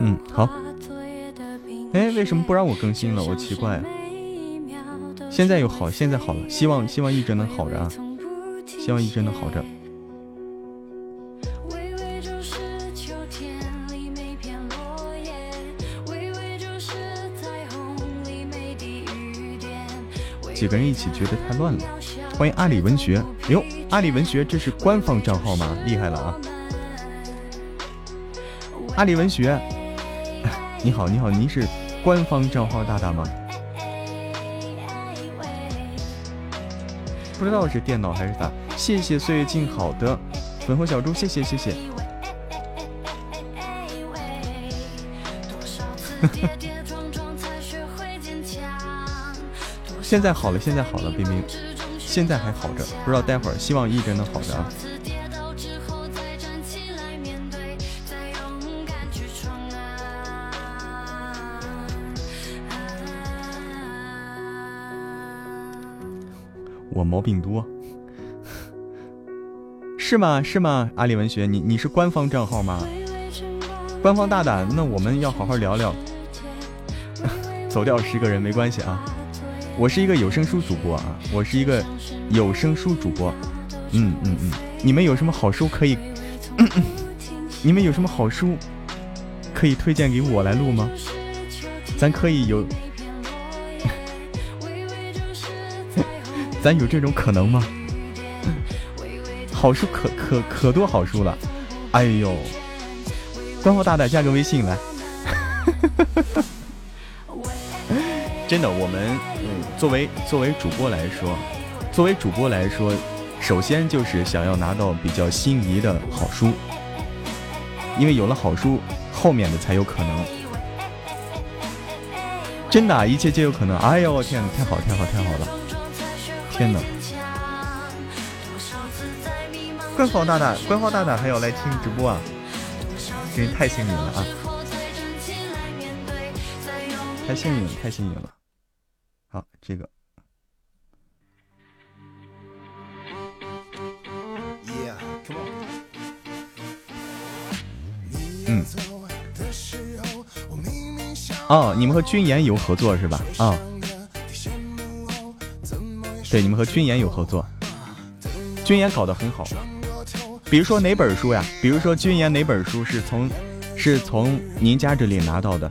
嗯，好。哎，为什么不让我更新了？我奇怪。啊现在又好，现在好了，希望希望一直能好着啊，希望一直能好着。几个人一起觉得太乱了。欢迎阿里文学，哟，阿里文学这是官方账号吗？厉害了啊！阿里文学，你好，你好，您是官方账号大大吗？不知道是电脑还是咋？谢谢岁月静好的粉红小猪，谢谢谢谢。现在好了，现在好了，冰冰，现在还好着，不知道待会儿，希望一直能好着啊。毛病多，是吗？是吗？阿里文学，你你是官方账号吗？官方大大，那我们要好好聊聊。走掉十个人没关系啊。我是一个有声书主播啊，我是一个有声书主播，嗯嗯嗯，你们有什么好书可以？你们有什么好书可以推荐给我来录吗？咱可以有，咱有这种可能吗？好书可可可多好书了，哎呦，官方大大加个微信来。真的，我们嗯，作为作为主播来说，作为主播来说，首先就是想要拿到比较心仪的好书，因为有了好书，后面的才有可能。真的，一切皆有可能。哎呦，我天，太好，太好，太好了！天哪！官方大大，官方大大还要来听直播啊！真是太幸运了啊！太幸运了，太幸运了！好，这个，嗯，哦，你们和军言有合作是吧？啊，对，你们和军研有合作，军研搞得很好。比如说哪本书呀？比如说军研哪本书是从是从您家这里拿到的？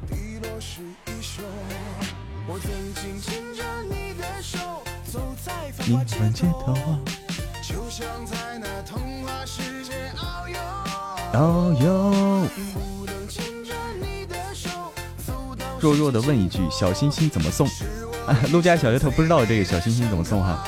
你们街头遨游。弱弱的问一句：小心心怎么送？陆家小丫头不知道这个小心心怎么送哈。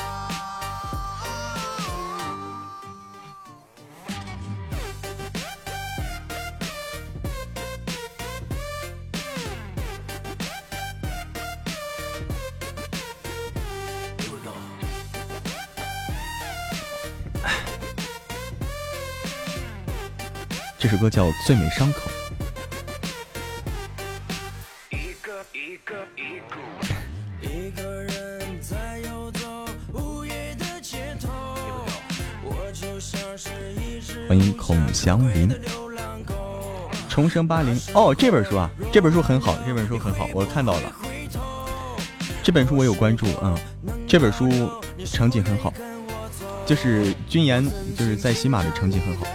这首歌叫《最美伤口》。重生八零哦，这本书啊，这本书很好，这本书很好，我看到了，这本书我有关注，嗯，这本书成绩很好，就是军言，就是在喜马的成绩很好。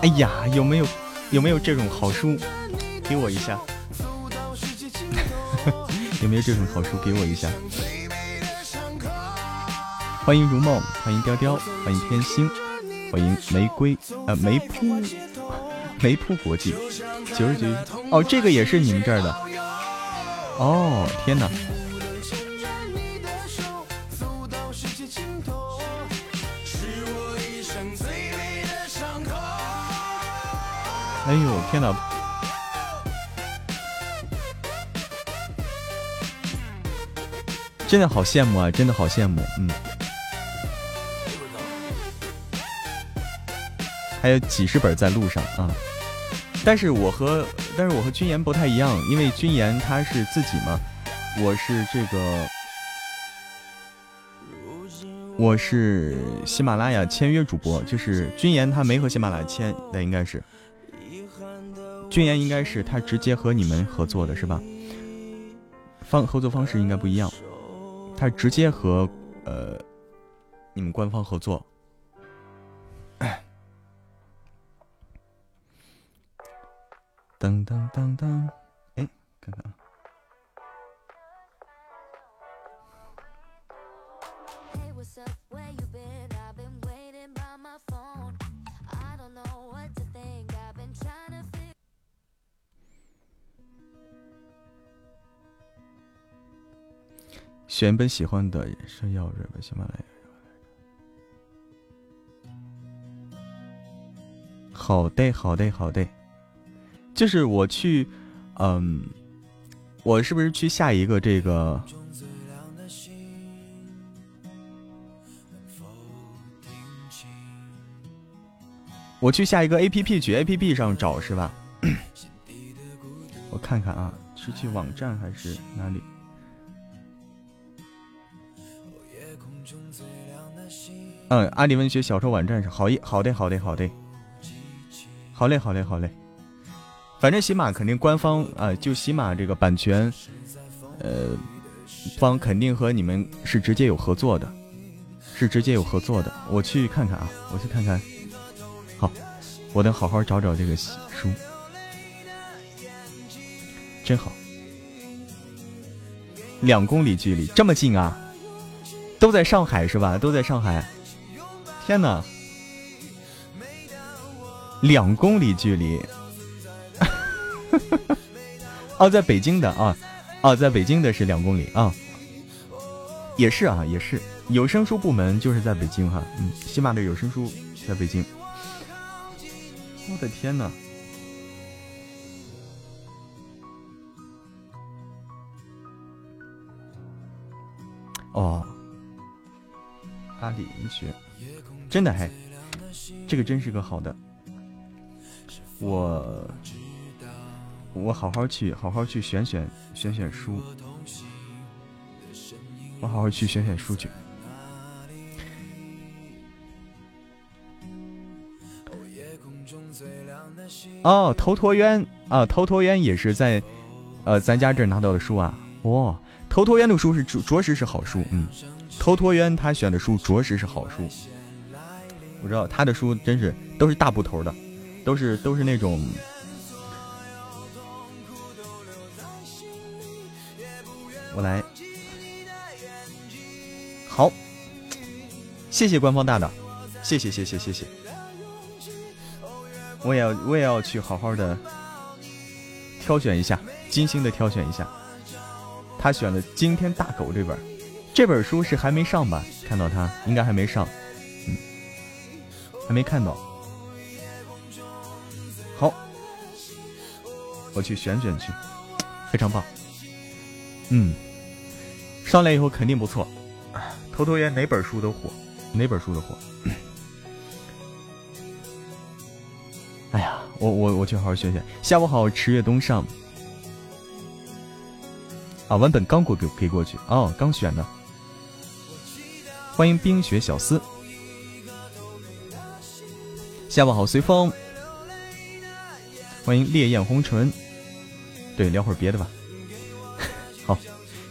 哎呀，有没有有没有这种好书，给我一下？有没有这种好书给我一下？欢迎如梦，欢迎雕雕，欢迎天星，欢迎玫瑰，呃，梅铺，梅铺国际，九十九哦，这个也是你们这儿的？哦，天哪！哎呦天哪！真的好羡慕啊！真的好羡慕，嗯。还有几十本在路上啊！但是我和但是我和军言不太一样，因为军言他是自己嘛，我是这个我是喜马拉雅签约主播，就是君言他没和喜马拉雅签，那应该是君言应该是他直接和你们合作的是吧？方合作方式应该不一样，他直接和呃你们官方合作。噔噔噔噔，哎，看看啊。选本喜欢的，是要瑞吧？喜马拉雅。好的，好的，好的。就是我去，嗯，我是不是去下一个这个？我去下一个 A P P 去 A P P 上找是吧？我看看啊，是去网站还是哪里？嗯，阿里文学小说网站上，好一好的好的好的，好嘞好嘞好嘞，反正喜马肯定官方啊，就喜马这个版权，呃，方肯定和你们是直接有合作的，是直接有合作的。我去看看啊，我去看看。好，我得好好找找这个书，真好。两公里距离，这么近啊？都在上海是吧？都在上海。天哪，两公里距离，哦，在北京的啊，哦，在北京的是两公里啊，也是啊，也是有声书部门就是在北京哈，嗯，起码的有声书在北京。我的天哪，哦，阿里文学。真的嘿，这个真是个好的，我我好好去好好去选选选选书，我好好去选选书去。哦，头陀渊啊，头陀渊也是在呃咱家这拿到的书啊，哇，头陀渊的书是着着实是好书，嗯，头陀渊他选的书着实是好书。我知道他的书真是都是大部头的，都是都是那种。我来，好，谢谢官方大大，谢谢谢谢谢谢。我也要我也要去好好的挑选一下，精心的挑选一下。他选了《惊天大狗》这本，这本书是还没上吧？看到他应该还没上。还没看到，好，我去选选去，非常棒，嗯，上来以后肯定不错，头头爷哪本书都火，哪本书都火，哎呀，我我我去好好选选。下午好，池月东上，啊，文本刚过给给过去，哦，刚选的，欢迎冰雪小司。下午好，随风。欢迎烈焰红唇。对，聊会儿别的吧。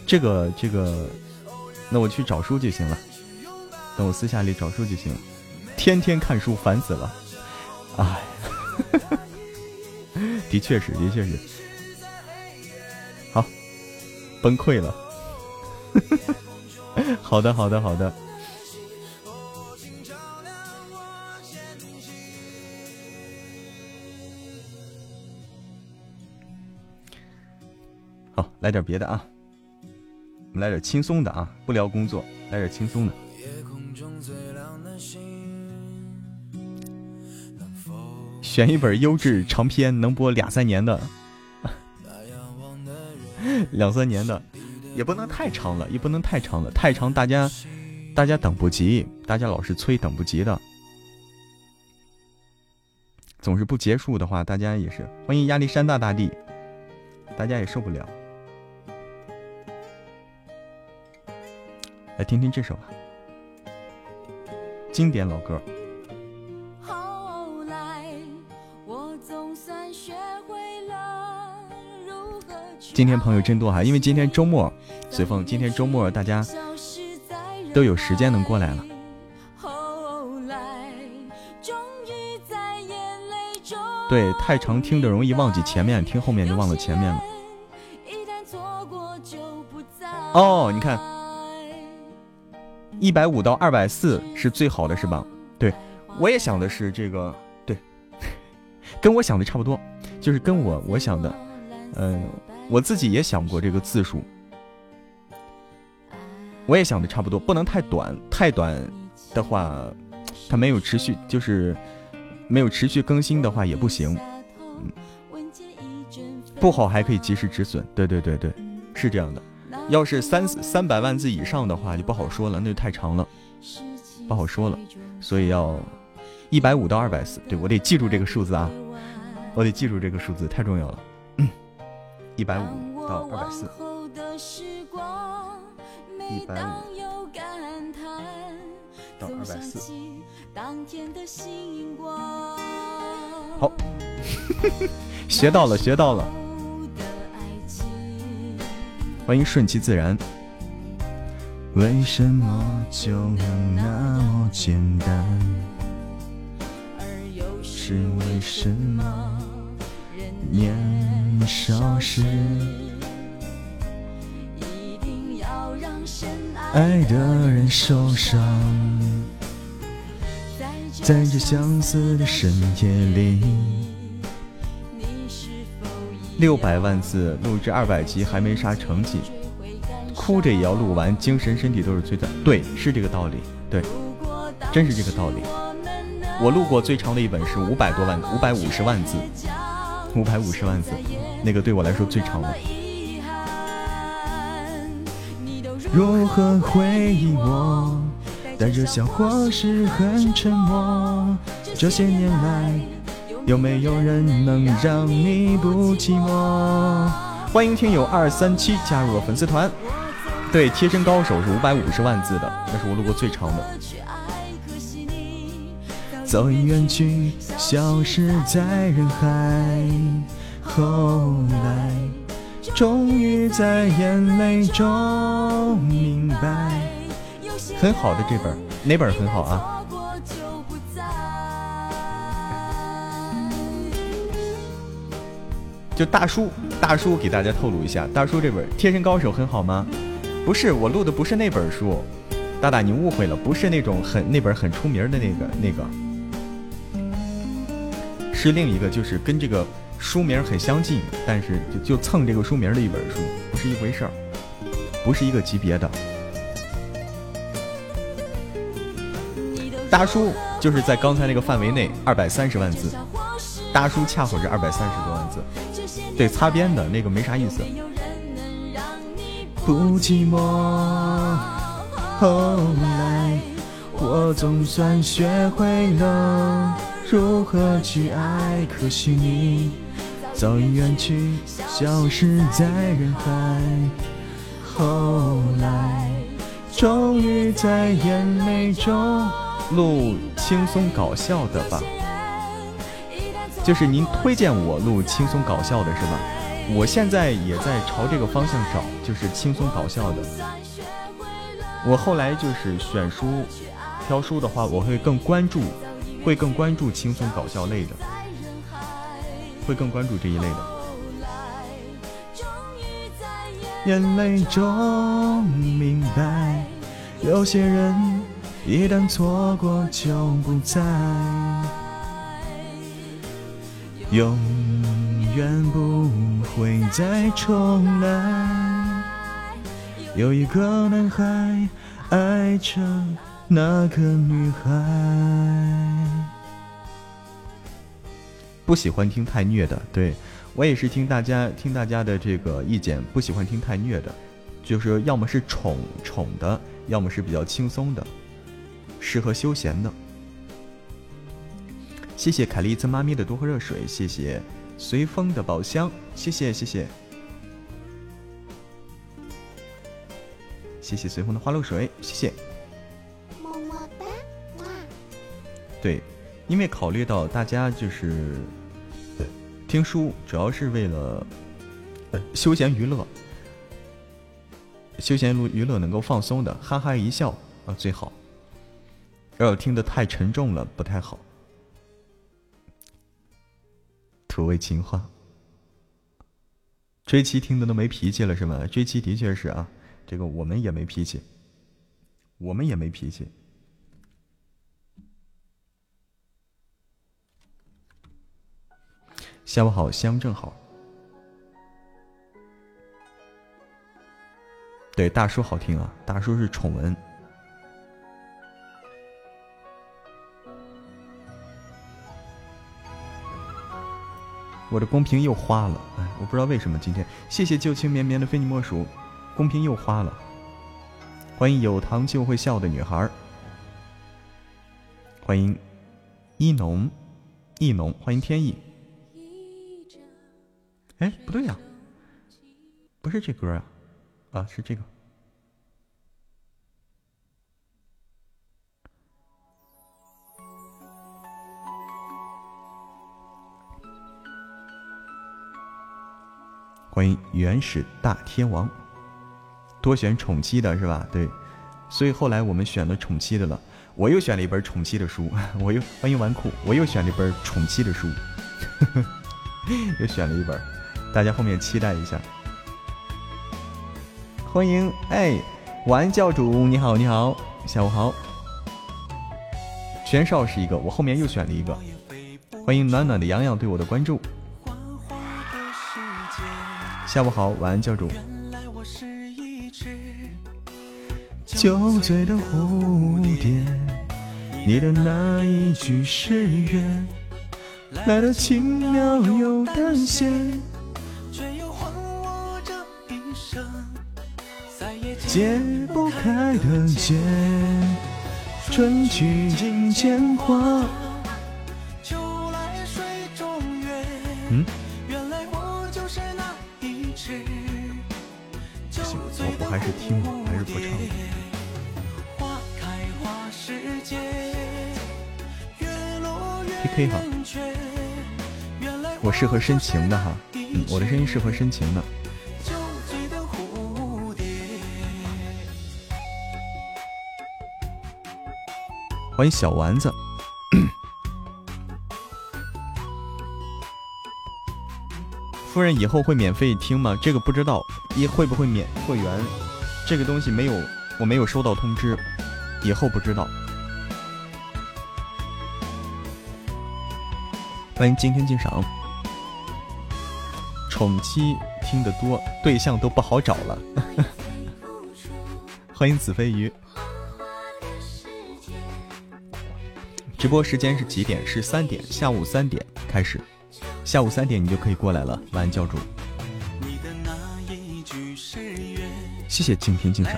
这个这个，那我去找书就行了。等我私下里找书就行了。天天看书烦死了。哎，的确是，的确是。好，崩溃了。好的，好的，好的。好，来点别的啊！我们来点轻松的啊，不聊工作，来点轻松的。选一本优质长篇，能播两三年的，两三年的，也不能太长了，也不能太长了，太长大家大家等不及，大家老是催，等不及的，总是不结束的话，大家也是欢迎亚历山大大帝，大家也受不了。来听听这首吧。经典老歌。今天朋友真多哈，因为今天周末，随风，今天周末大家都有时间能过来了。对，太长听着容易忘记前面，听后面就忘了前面了。哦，你看，一百五到二百四是最好的，是吧？对，我也想的是这个，对，跟我想的差不多，就是跟我我想的，嗯，我自己也想过这个字数，我也想的差不多，不能太短，太短的话，它没有持续，就是。没有持续更新的话也不行，嗯，不好还可以及时止损。对对对对，是这样的。要是三三百万字以上的话就不好说了，那就太长了，不好说了。所以要一百五到二百四，对我得记住这个数字啊，我得记住这个数字，太重要了。一百五到二百四，一百五到二百四。好，学到了，学到了。欢迎顺其自然。为什么就能那么简单？是为什么年少时一定要让深爱的人受伤？在这相似的深夜里，六百万字录制二百集还没啥成绩，哭着也要录完，精神身体都是最的。对，是这个道理，对，真是这个道理。我录过最长的一本是五百多万，五百五十万字，五百五十万字，那个对我来说最长了。如何回忆我？带着笑或是很沉默，这些年来有没有人能让你不寂寞？欢迎听友二三七加入了粉丝团。对，贴身高手是五百五十万字的，那是我录过最长的。早已远去，消失在人海，后来终于在眼泪中明白。很好的这本哪本很好啊？就大叔，大叔给大家透露一下，大叔这本《贴身高手》很好吗？不是，我录的不是那本书，大大你误会了，不是那种很那本很出名的那个那个，是另一个，就是跟这个书名很相近，但是就就蹭这个书名的一本书，不是一回事儿，不是一个级别的。大叔就是在刚才那个范围内，二百三十万字。大叔恰好是二百三十多万字，对，擦边的那个没啥意思。不寂寞。后来我总算学会了如何去爱，可惜你早已远去，消失在人海。后来终于在眼泪中。录轻松搞笑的吧，就是您推荐我录轻松搞笑的是吧？我现在也在朝这个方向找，就是轻松搞笑的。我后来就是选书、挑书的话，我会更关注，会更关注轻松搞笑类的，会更关注这一类的。眼泪中明白，有些人。一旦错过就不再，永远不会再重来。有一个男孩爱着那个女孩。不喜欢听太虐的，对我也是听大家听大家的这个意见，不喜欢听太虐的，就是要么是宠宠的，要么是比较轻松的。适合休闲的，谢谢凯丽曾妈咪的多喝热水，谢谢随风的宝箱，谢谢谢谢，谢谢随风的花露水，谢谢，么么哒，哇对，因为考虑到大家就是听书，主要是为了休闲娱乐，休闲娱娱乐能够放松的，哈哈一笑啊最好。要是听得太沉重了，不太好。土味情话，追妻听的都没脾气了是吗？追妻的确是啊，这个我们也没脾气，我们也没脾气。下午好，香正好。对，大叔好听啊，大叔是宠文。我的公屏又花了，哎，我不知道为什么今天。谢谢旧情绵绵的非你莫属，公屏又花了。欢迎有糖就会笑的女孩，欢迎一农，一农，欢迎天意。哎，不对呀，不是这歌啊，啊，是这个。欢迎原始大天王，多选宠妻的是吧？对，所以后来我们选了宠妻的了。我又选了一本宠妻的书，我又欢迎纨绔，我又选了一本宠妻的书，又选了一本，大家后面期待一下。欢迎哎，晚安教主，你好你好，下午好。全少是一个，我后面又选了一个。欢迎暖暖的洋洋对我的关注。下午好，晚安，教主。酒醉的蝴蝶，你的那一句誓言，来的轻描又淡写，却又换我这一生再也解不开的结。春去尽铅华，秋来水中月。嗯。哈，我适合深情的哈，嗯，我的声音适合深情的。欢迎小丸子。夫人以后会免费听吗？这个不知道，也会不会免会员？这个东西没有，我没有收到通知，以后不知道。欢迎今天鉴赏，宠妻听得多，对象都不好找了。欢迎子飞鱼，直播时间是几点？是三点，下午三点开始，下午三点你就可以过来了。晚安，教主。谢谢今天敬赏。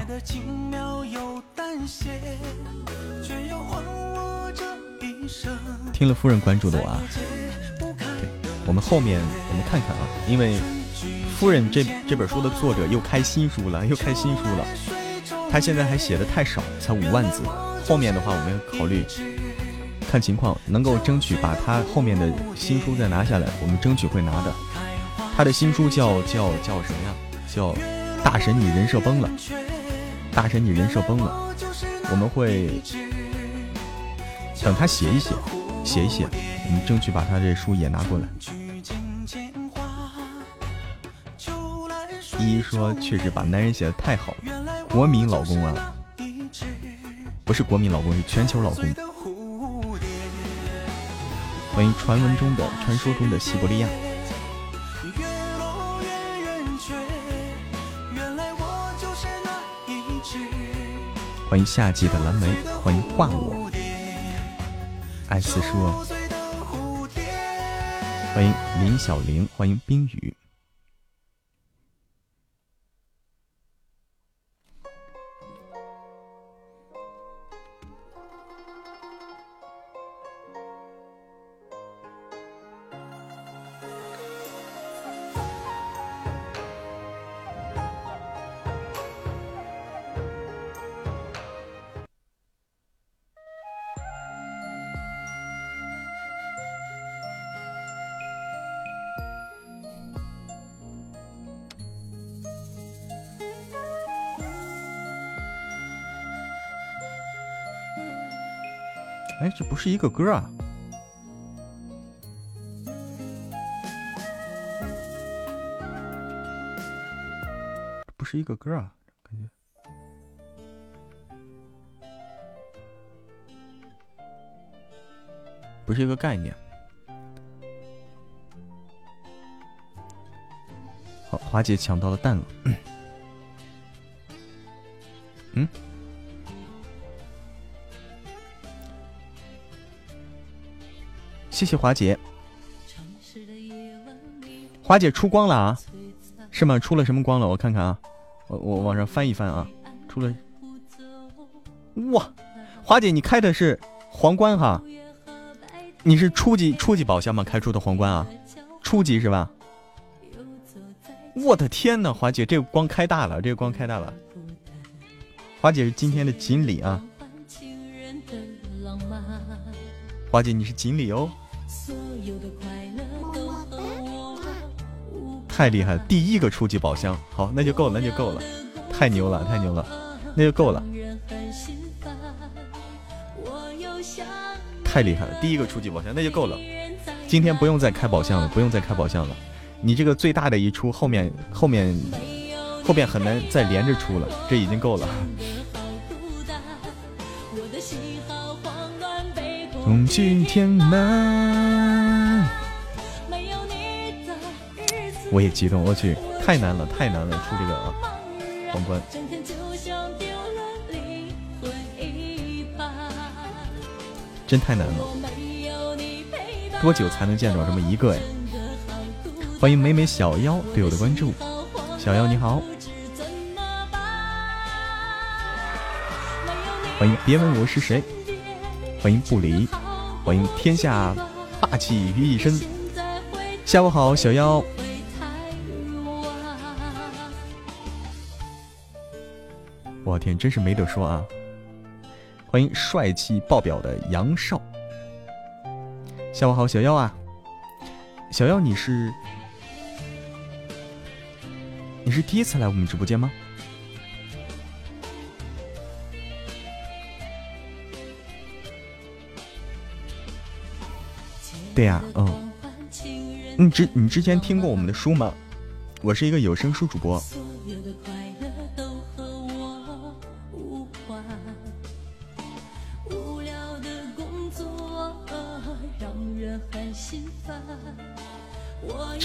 听了夫人关注的我啊，对，我们后面我们看看啊，因为夫人这这本书的作者又开新书了，又开新书了，他现在还写的太少，才五万字，后面的话我们要考虑看情况，能够争取把他后面的新书再拿下来，我们争取会拿的。他的新书叫叫叫什么呀？叫。大神，你人设崩了！大神，你人设崩了！我们会等他写一写，写一写，我们争取把他这书也拿过来。依依说，确实把男人写的太好了，国民老公啊，不是国民老公，是全球老公。欢迎传闻中的、传说中的西伯利亚。欢迎夏季的蓝莓，欢迎画我，艾斯说，欢迎林小玲，欢迎冰雨。不是一个歌啊，不是一个歌啊，感觉不是一个概念。好，华姐抢到了蛋了。嗯。谢谢华姐，华姐出光了啊？是吗？出了什么光了？我看看啊，我我往上翻一翻啊，出了。哇，华姐你开的是皇冠哈？你是初级初级宝箱吗？开出的皇冠啊？初级是吧？我的天呐，华姐这个光开大了，这个光开大了。华姐是今天的锦鲤啊，华姐你是锦鲤哦。太厉害了！第一个初级宝箱，好，那就够了，那就够了，太牛了，太牛了，那就够了，太厉害了！第一个初级宝箱，那就够了，今天不用再开宝箱了，不用再开宝箱了。你这个最大的一出，后面后面后面很难再连着出了，这已经够了。从今天门，我也激动，我去，太难了，太难了，出这个皇冠，真太难了，多久才能见着这么一个呀？欢迎美美小妖对我的关注，小妖你好，欢迎别问我是谁。欢迎不离，欢迎天下霸气于一身。下午好，小妖。我天，真是没得说啊！欢迎帅气爆表的杨少。下午好，小妖啊。小妖，你是你是第一次来我们直播间吗？对呀，嗯，你之你之前听过我们的书吗？我是一个有声书主播。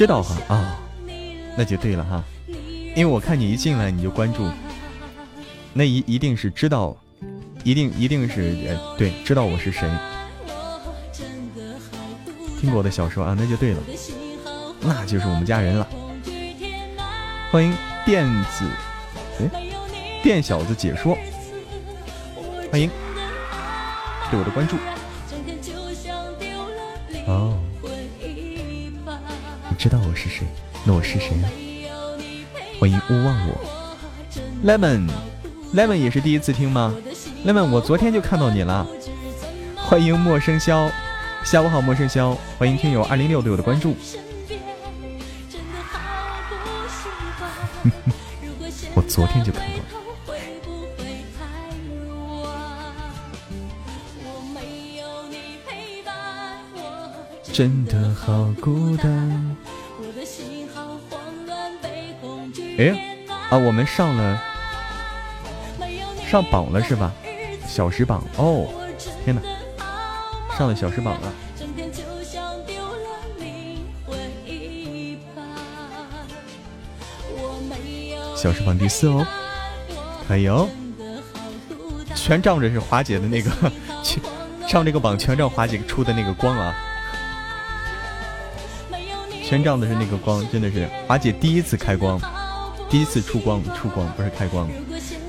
知道哈啊，那就对了哈，因为我看你一进来你就关注，那一一定是知道，一定一定是呃对，知道我是谁。听过我的小说啊，那就对了，那就是我们家人了。欢迎电子，哎，电小子解说，欢迎对我的关注。是谁？那我是谁呢？欢迎勿忘我，lemon，lemon 也是第一次听吗？lemon，我昨天就看到你了。欢迎陌生肖。下午好，陌生肖，欢迎听友二零六对我的关注。我昨天就看到了。真的好孤单。哎，啊，我们上了，上榜了是吧？小时榜哦，天哪！上了小时榜了，小时榜第四哦，可以哦，全仗着是华姐的那个，上这个榜全仗华姐出的那个光啊，全仗的是那个光，真的是华姐第一次开光，第一次出光出光不是开光，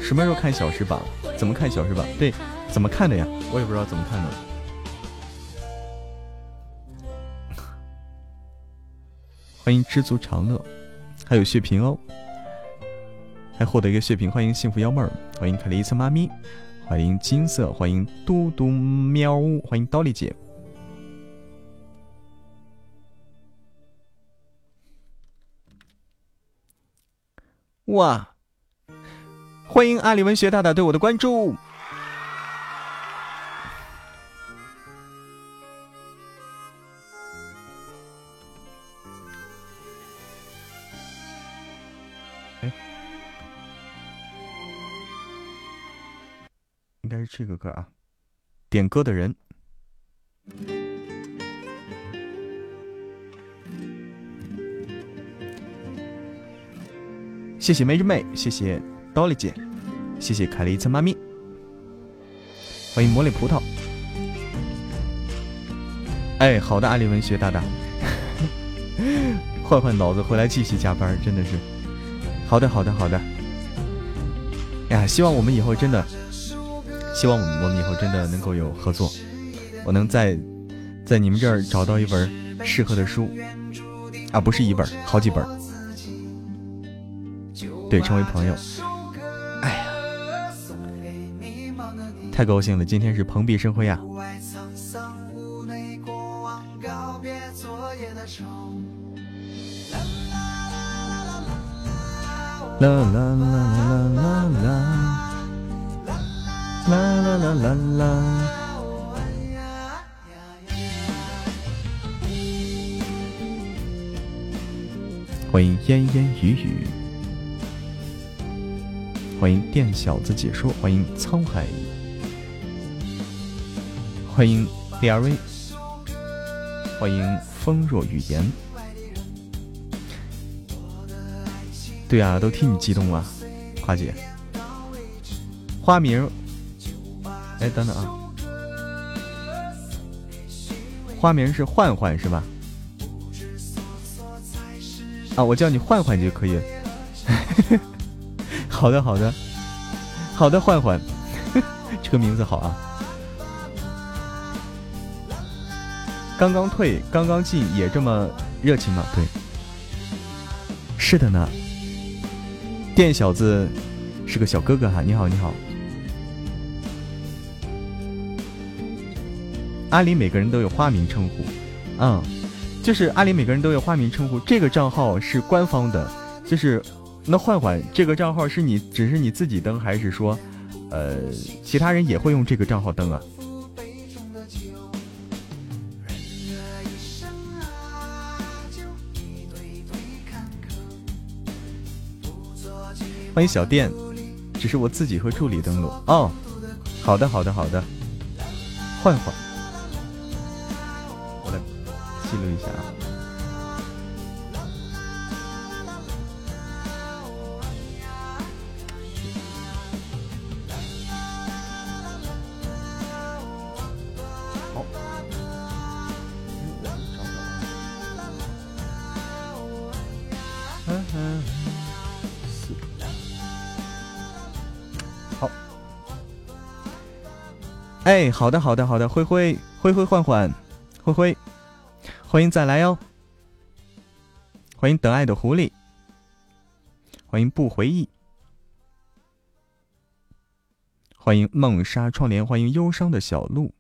什么时候看小时榜？怎么看小时榜？对，怎么看的呀？我也不知道怎么看的。欢迎知足常乐，还有血瓶哦，还获得一个血瓶。欢迎幸福幺妹儿，欢迎凯莉伊森妈咪，欢迎金色，欢迎嘟嘟喵，欢迎刀丽姐。哇欢迎阿里文学大大对我的关注。应该是这个歌啊点歌的人。谢谢梅日妹，谢谢刀丽姐，谢谢凯莉森妈咪，欢迎魔力葡萄。哎，好的，阿里文学大大，换换脑子回来继续加班，真的是。好的，好的，好的。哎呀，希望我们以后真的，希望我们我们以后真的能够有合作，我能在在你们这儿找到一本适合的书，啊，不是一本，好几本。对，成为朋友。哎呀，太高兴了，今天是蓬荜生辉啊！啦啦啦啦啦啦，啦啦啦啦啦。欢迎烟烟雨雨，欢迎店小子解说，欢迎沧海，欢迎李亚瑞，欢迎风若雨言。对啊，都替你激动了，花姐。花名，哎，等等啊，花名是焕焕是吧？啊，我叫你焕焕就可以。好的，好的，好的，换换，这个名字好啊。刚刚退，刚刚进，也这么热情吗？对，是的呢。店小子是个小哥哥哈，你好你好。阿里每个人都有花名称呼，嗯，就是阿里每个人都有花名称呼。这个账号是官方的，就是那换换这个账号是你只是你自己登，还是说，呃，其他人也会用这个账号登啊？欢迎小店，只是我自己和助理登录哦。好的，好的，好的。换换，我来记录一下啊。哎，好的，好的，好的，灰灰，灰灰，换换，灰灰，欢迎再来哟！欢迎等爱的狐狸，欢迎不回忆，欢迎梦纱窗帘，欢迎忧伤的小鹿，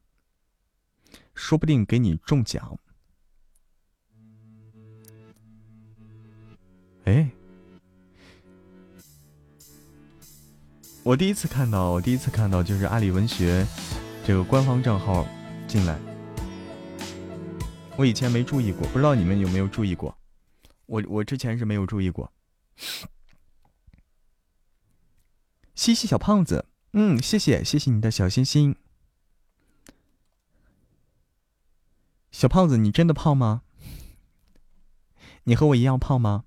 说不定给你中奖。哎，我第一次看到，我第一次看到就是阿里文学。这个官方账号进来，我以前没注意过，不知道你们有没有注意过？我我之前是没有注意过。西西小胖子，嗯，谢谢谢谢你的小心心。小胖子，你真的胖吗？你和我一样胖吗？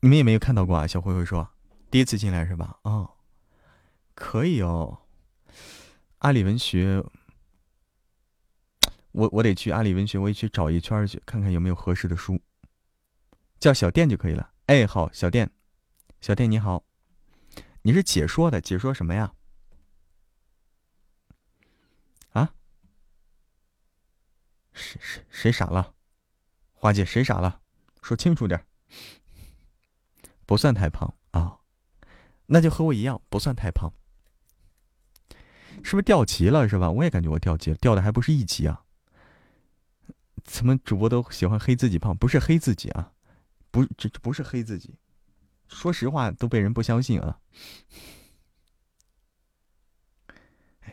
你们也没有看到过啊？小灰灰说，第一次进来是吧？哦，可以哦。阿里文学，我我得去阿里文学，我也去找一圈去，看看有没有合适的书。叫小店就可以了。哎，好，小店，小店你好，你是解说的，解说什么呀？啊？谁谁谁傻了？花姐谁傻了？说清楚点。不算太胖啊，那就和我一样，不算太胖。是不是掉级了？是吧？我也感觉我掉级了，掉的还不是一级啊！怎么主播都喜欢黑自己胖？不是黑自己啊，不，这这不是黑自己。说实话，都被人不相信啊！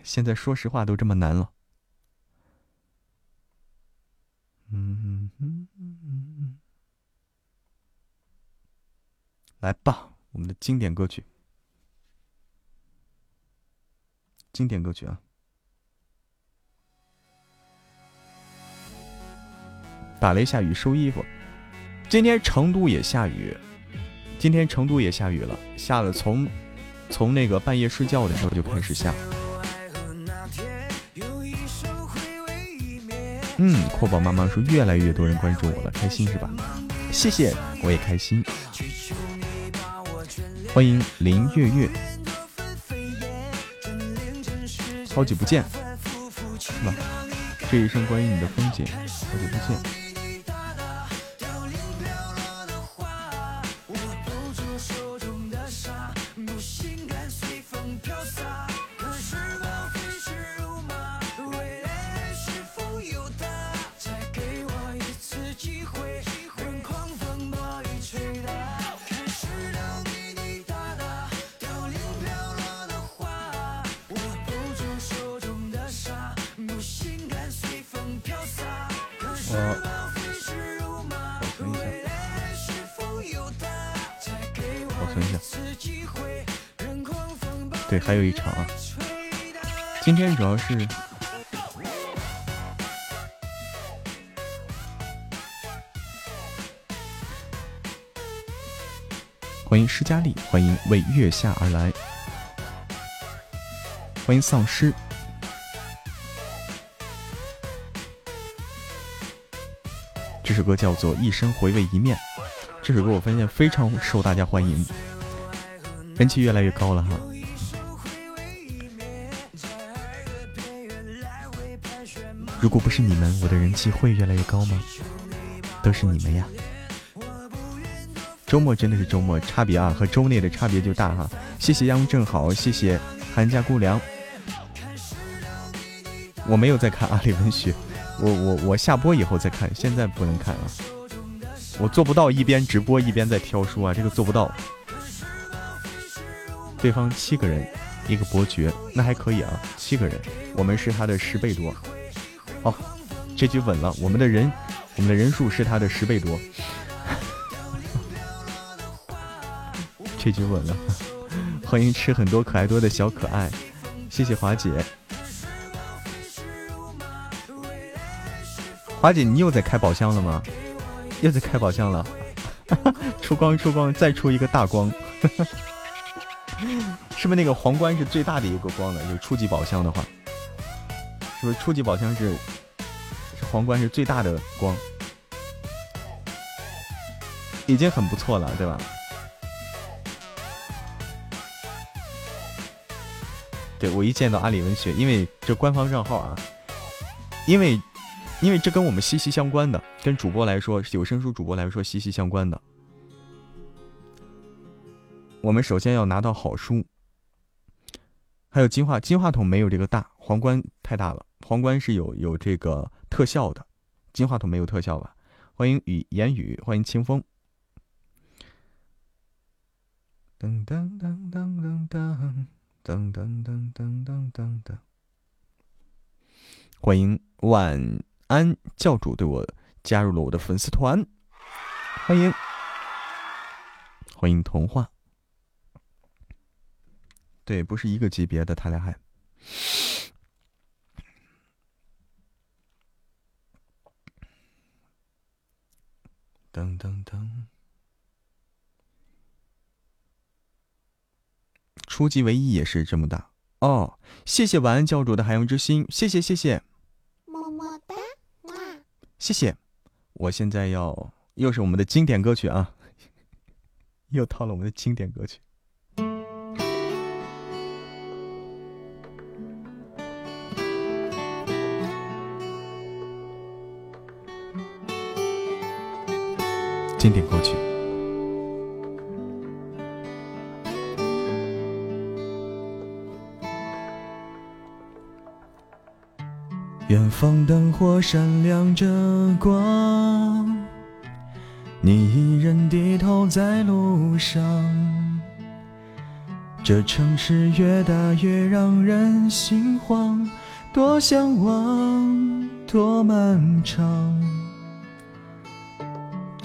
现在说实话都这么难了。嗯嗯嗯嗯，来吧，我们的经典歌曲。经典歌曲啊！打雷下雨收衣服，今天成都也下雨，今天成都也下雨了，下了从从那个半夜睡觉的时候就开始下。嗯，阔宝妈妈说越来越多人关注我了，开心是吧？谢谢，我也开心。欢迎林月月，好久不见，是吧？这一生关于你的风景，好久不见。还有一场啊！今天主要是欢迎施佳丽，欢迎为月下而来，欢迎丧尸。这首歌叫做《一生回味一面》，这首歌我发现非常受大家欢迎，人气越来越高了哈。如果不是你们，我的人气会越来越高吗？都是你们呀！周末真的是周末，差别啊，和周内的差别就大哈。谢谢杨正好，谢谢寒假姑娘。我没有在看阿里文学，我我我下播以后再看，现在不能看啊。我做不到一边直播一边在挑书啊，这个做不到。对方七个人，一个伯爵，那还可以啊，七个人，我们是他的十倍多。好，这局稳了。我们的人，我们的人数是他的十倍多。这局稳了。欢迎吃很多可爱多的小可爱，谢谢华姐。华姐，你又在开宝箱了吗？又在开宝箱了。出光出光，再出一个大光。是不是那个皇冠是最大的一个光了？有初级宝箱的话。是不是初级宝箱是是皇冠是最大的光，已经很不错了，对吧？对我一见到阿里文学，因为这官方账号啊，因为因为这跟我们息息相关的，跟主播来说，有声书主播来说息息相关的。我们首先要拿到好书，还有金话金话筒没有这个大，皇冠太大了。皇冠是有有这个特效的，金话筒没有特效吧？欢迎语言语，欢迎清风。噔噔噔噔噔噔噔噔噔噔噔噔。欢迎晚安教主对我加入了我的粉丝团，欢迎欢迎童话。对，不是一个级别的，他俩还。噔噔噔！初级唯一也是这么大哦！谢谢晚安教主的海洋之心，谢谢谢谢，么么哒，谢谢！我现在要又是我们的经典歌曲啊，又套了我们的经典歌曲。经典歌曲。远方灯火闪亮着光，你一人低头在路上。这城市越大越让人心慌，多向往，多漫长。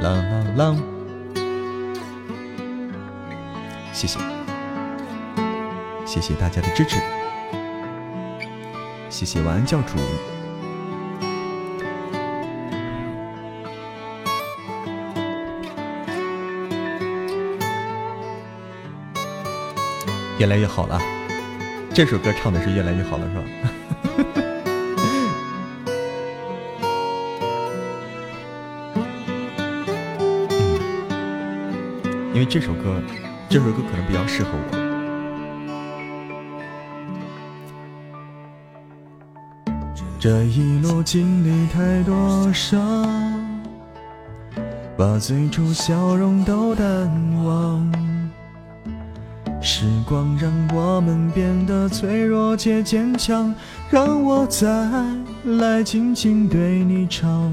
啦啦啦！谢谢，谢谢大家的支持，谢谢晚安教主。越来越好了，这首歌唱的是越来越好了，是吧？因为这首歌，这首歌可能比较适合我。这一路经历太多伤，把最初笑容都淡忘。时光让我们变得脆弱且坚强，让我再来轻轻对你唱。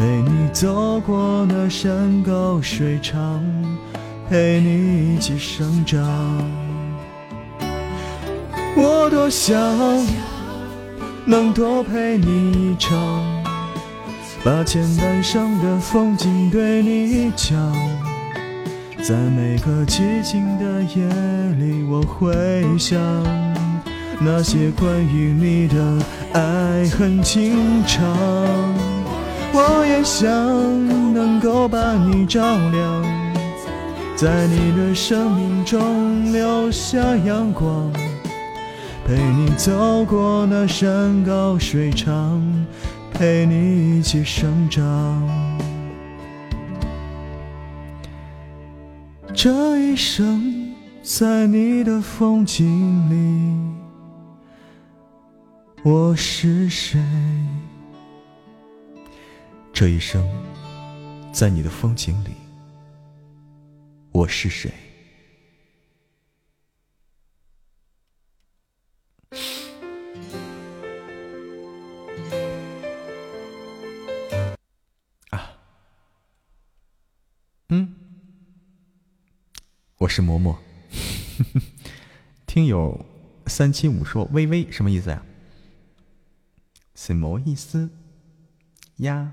陪你走过那山高水长，陪你一起生长。我多想能多陪你一场，把前半生的风景对你讲。在每个寂静的夜里，我会想那些关于你的爱恨情长。我也想能够把你照亮，在你的生命中留下阳光，陪你走过那山高水长，陪你一起生长。这一生，在你的风景里，我是谁？这一生，在你的风景里，我是谁？啊，嗯。我是嬷嬷，听友三七五说微微什么意思呀？什么意思呀？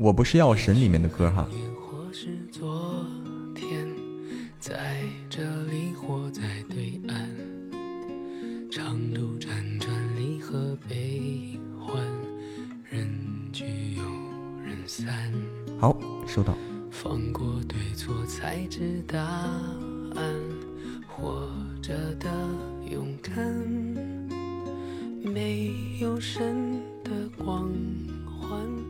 我不是药神里面的歌哈。好收到。放过对错才知答案活着的勇敢没有神的光环。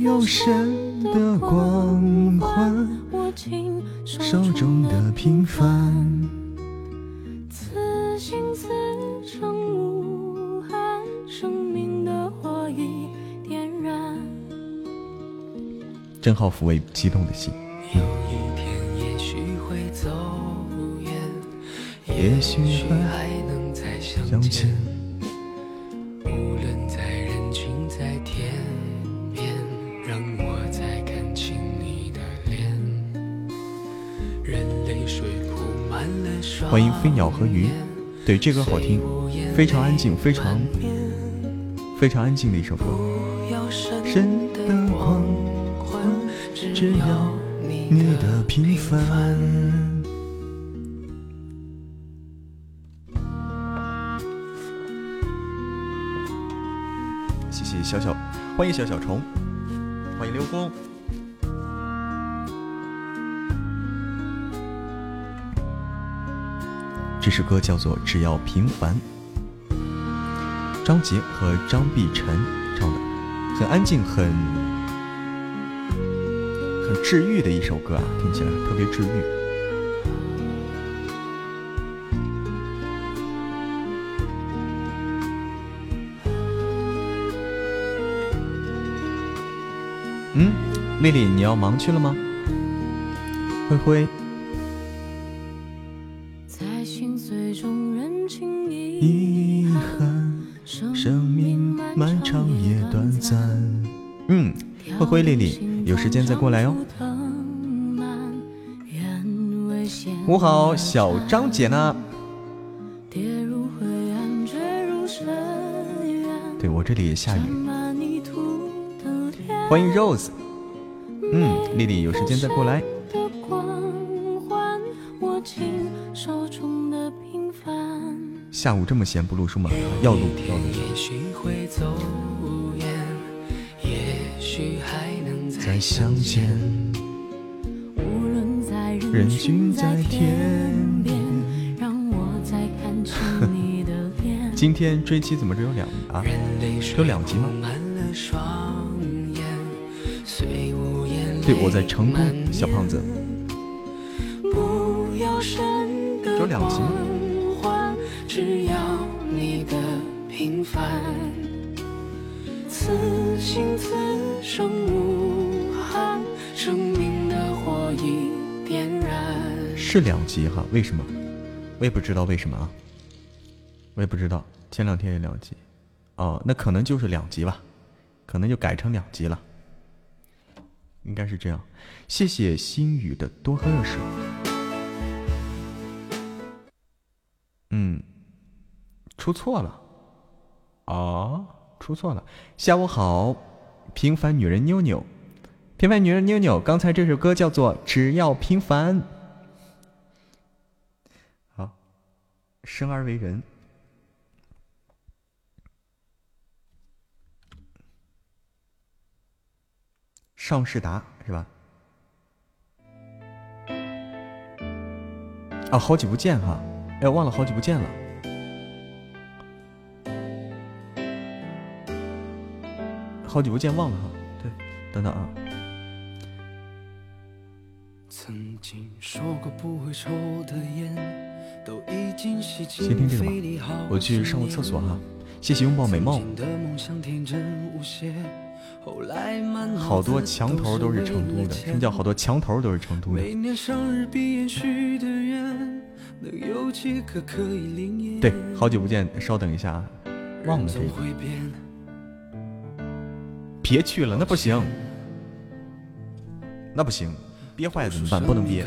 有神的光环，手中的平凡。此心此生无憾，生命的火已点燃。正好抚慰激动的心。有一天也许会走远，也许还能再相见。飞鸟和鱼，对这歌好听，非常安静，非常非常安静的一首歌。深的光。只要你的平凡。谢谢小小，欢迎小小虫，欢迎刘工。这首歌叫做《只要平凡》，张杰和张碧晨唱的，很安静，很。治愈的一首歌啊，听起来特别治愈。嗯，丽丽，你要忙去了吗？灰灰。灰灰，丽丽。有时间再过来哦。午好，小张姐呢？对我这里也下雨。欢迎 Rose。嗯，丽丽有时间再过来。下午这么闲不录书吗？要录要录。相见，无论在人群在天边，让我再看清你的脸。今天追妻怎么只有两啊？有两集吗？对，我在成都，小胖子。有两集吗？是两集哈？为什么？我也不知道为什么啊。我也不知道，前两天也两集。哦，那可能就是两集吧，可能就改成两集了。应该是这样。谢谢心雨的多喝热水。嗯，出错了。哦，出错了。下午好，平凡女人妞妞。平凡女人妞妞，刚才这首歌叫做《只要平凡》。好，生而为人，尚士达是吧？啊，好久不见哈！哎，忘了好久不见了。好久不见，忘了哈。对，等等啊。曾经说过不会抽的烟，先听这个吧，我去上个厕所哈。谢谢拥抱美梦。好多墙头都是成都的，什么叫好多墙头都是成都的？对，好久不见，稍等一下，忘了这个。别去了，那不行，那不行。憋坏了怎么办？不能憋。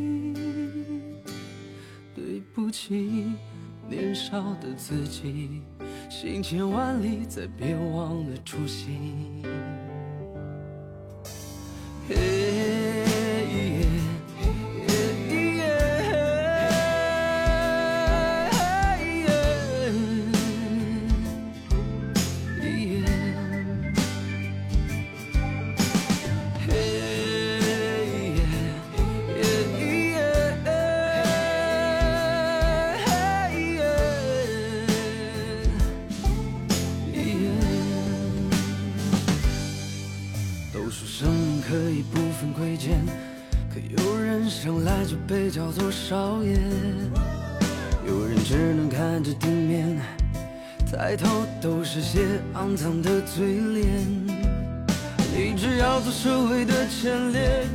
不起，年少的自己，行千万里，再别忘了初心。叫做少爷，有人只能看着地面，抬头都是些肮脏的嘴脸，立志要做社会的前列，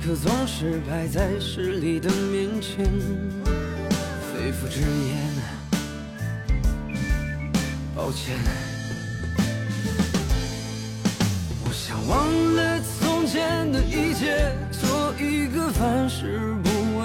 可总是摆在势力的面前，肺腑之言，抱歉。我想忘了从前的一切，做一个凡事不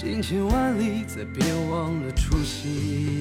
行千万里，再别忘了初心。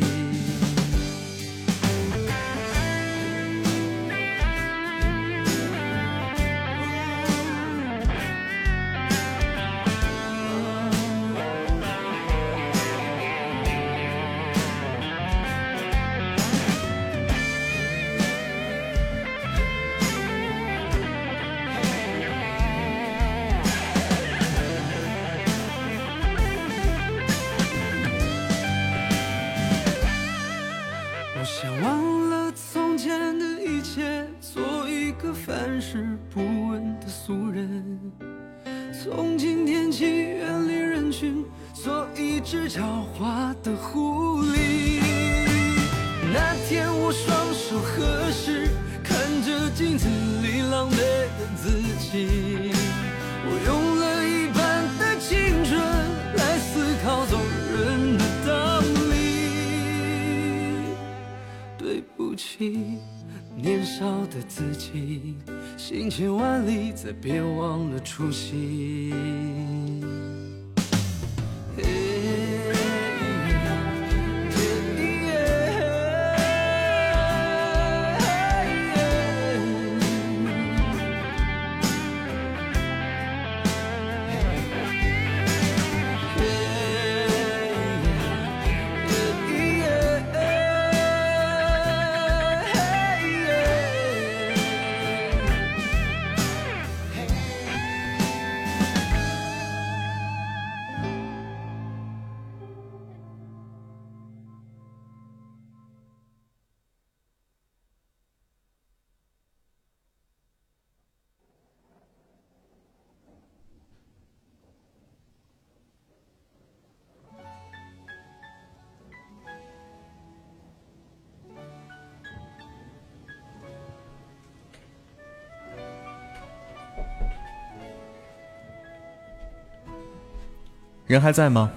人还在吗？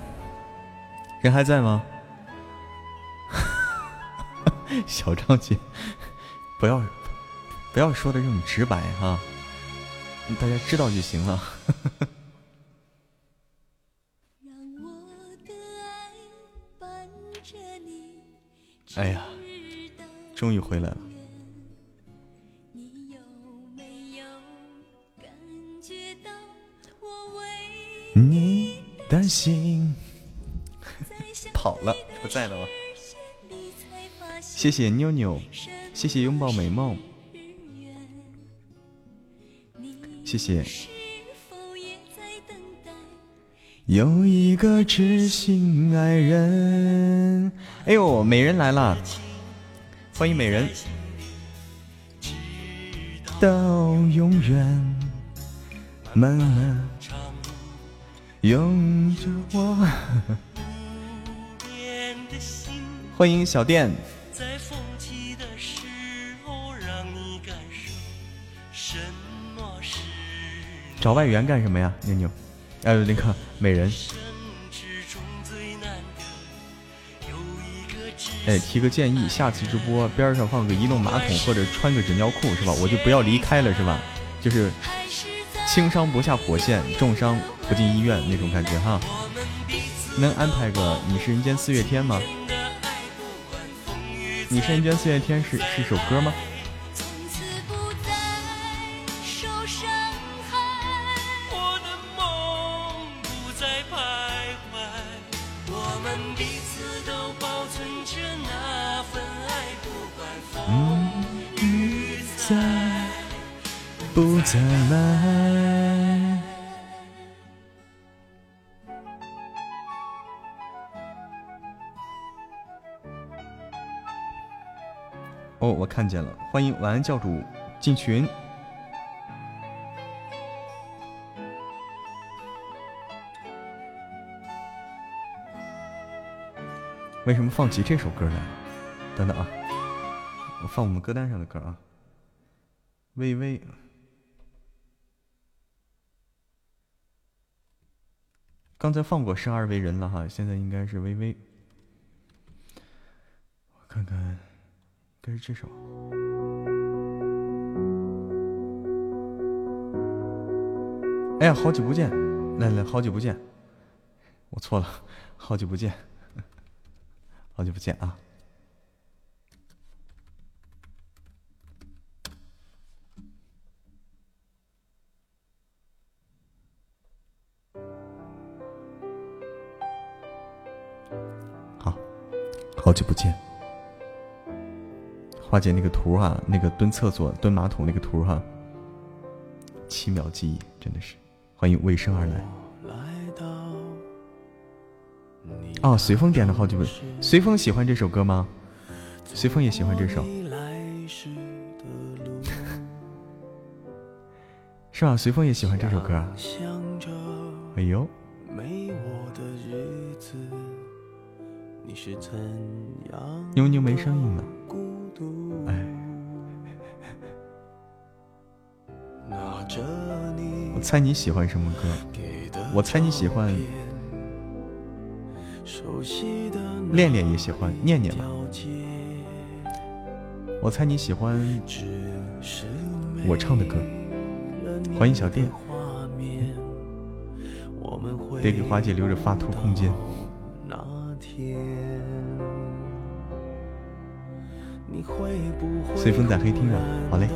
人还在吗？小张姐，不要不要说的这么直白哈。大家知道就行了。哎呀，终于回来了。你的心 跑了，不在了吗？谢谢妞妞，谢谢拥抱美梦，谢谢。有一个知心爱人。哎呦，美人来了，欢迎美人。到永远，慢慢拥着我。欢迎小店。找外援干什么呀，妞妞？哎，那个美人。哎，提个建议，下次直播边上放个移动马桶或者穿个纸尿裤是吧？我就不要离开了是吧？就是轻伤不下火线，重伤不进医院那种感觉哈。能安排个你是人间四月天吗？你是人间四月天是是首歌吗？看见了，欢迎晚安教主进群。为什么放起这首歌来？等等啊，我放我们歌单上的歌啊。微微。刚才放过生而为人了哈，现在应该是微微。我看看，该是这首。哎呀，好久不见！来来，好久不见！我错了，好久不见，好久不见啊！好久不见，花姐那个图哈，那个蹲厕所、蹲马桶那个图哈，七秒记忆真的是，欢迎为生而来。哦，随风点的好久不，随风喜欢这首歌吗？随风也喜欢这首，是吧？随风也喜欢这首歌啊。哎呦。妞妞没声音了，我猜你喜欢什么歌？我猜你喜欢，恋恋也喜欢，念念吧。我猜你喜欢我唱的歌。欢迎小店，得给花姐留着发图空间。随风在黑听啊，好嘞。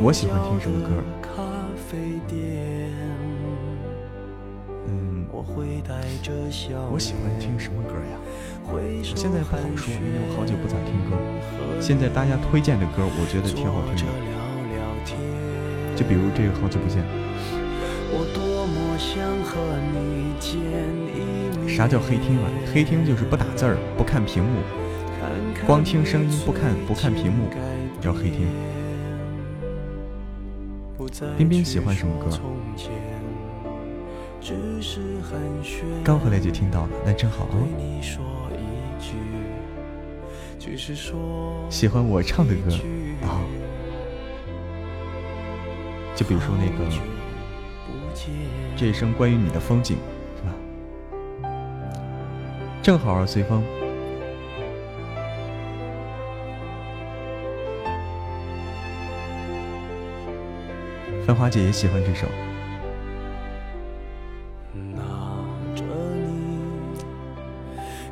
我喜欢听什么歌？嗯，我喜欢听什么歌呀？我现在不好说，因为我好久不咋听歌。现在大家推荐的歌，我觉得挺好听的。就比如这个《好久不见》。啥叫黑听啊？黑听就是不打字儿、不看屏幕，光听声音不看不看屏幕，叫黑厅。冰冰喜欢什么歌？刚回来就听到了，那正好啊！喜欢我唱的歌啊，就比如说那个这一生关于你的风景。是吧正好啊，随风。繁花姐也喜欢这首。拿着你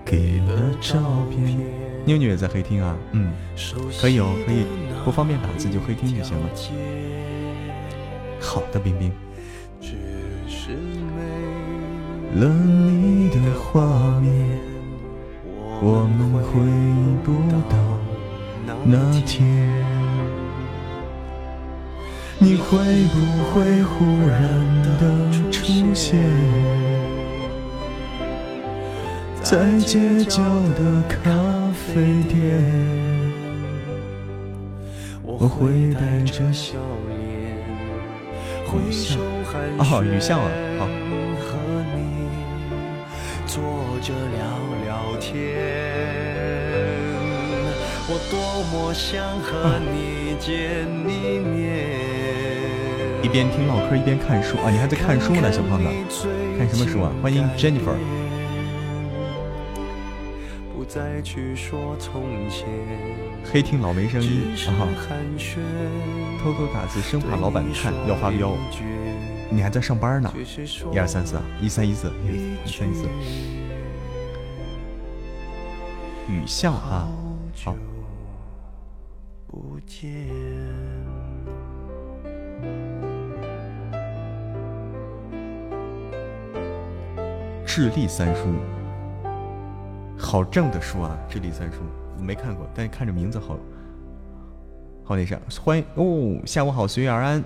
给了照片。妞妞也在黑厅啊，嗯，可以哦，可以，不方便打字就黑厅就行了。好的，冰冰。了你的画面，我们回不到那天。你会不会忽然的出现？在街角的咖啡店，我会带着笑脸，挥手哦，雨巷啊，好。和你坐着聊聊天，我多么想和你见一面。一边听唠嗑一边看书啊，你还在看书呢，小胖子，看什么书啊？欢迎 Jennifer。黑听老没声音啊！偷偷打字，生怕老板看要发飙。你还在上班呢？一二三四，一三一四，一三一四。雨巷啊，好。智力三书。好正的书啊，《智力三书》没看过，但是看着名字好，好那啥。欢迎哦，下午好，随遇而安。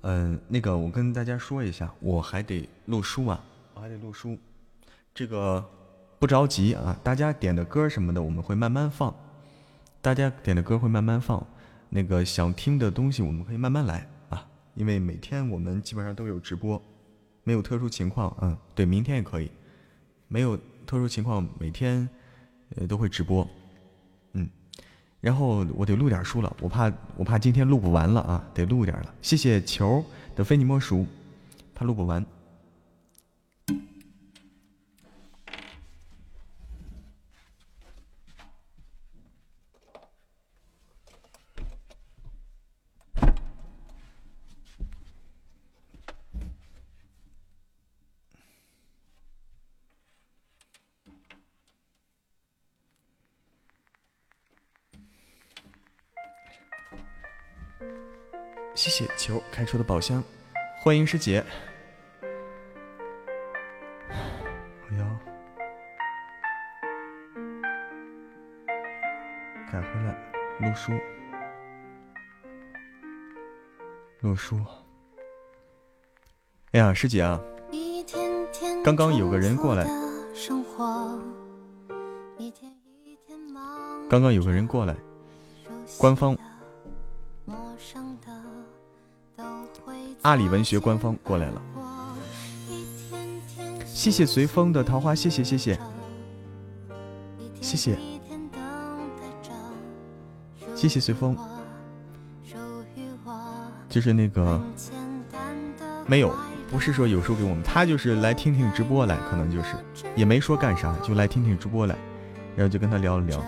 嗯，那个我跟大家说一下，我还得录书啊，我还得录书。这个不着急啊，大家点的歌什么的我们会慢慢放，大家点的歌会慢慢放。那个想听的东西我们可以慢慢来，因为每天我们基本上都有直播。没有特殊情况，嗯，对，明天也可以。没有特殊情况，每天呃都会直播，嗯。然后我得录点书了，我怕我怕今天录不完了啊，得录点了。谢谢球的非你莫属，怕录不完。谢谢球开出的宝箱，欢迎师姐。我要改回来陆叔，陆叔。哎呀，师姐啊，刚刚有个人过来，刚刚有个人过来，官方。阿里文学官方过来了，谢谢随风的桃花，谢谢谢谢，谢谢，谢谢随风，就是那个没有，不是说有书给我们，他就是来听听直播来，可能就是也没说干啥，就来听听直播来，然后就跟他聊了聊。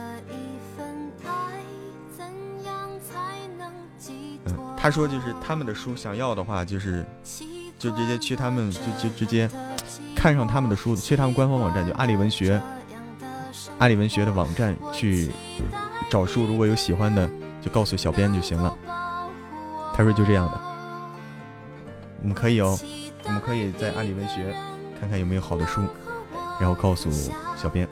他说：“就是他们的书想要的话，就是就直接去他们就就直接看上他们的书，去他们官方网站，就阿里文学，阿里文学的网站去找书。如果有喜欢的，就告诉小编就行了。”他说：“就这样的，我们可以哦，我们可以在阿里文学看看有没有好的书，然后告诉小编。”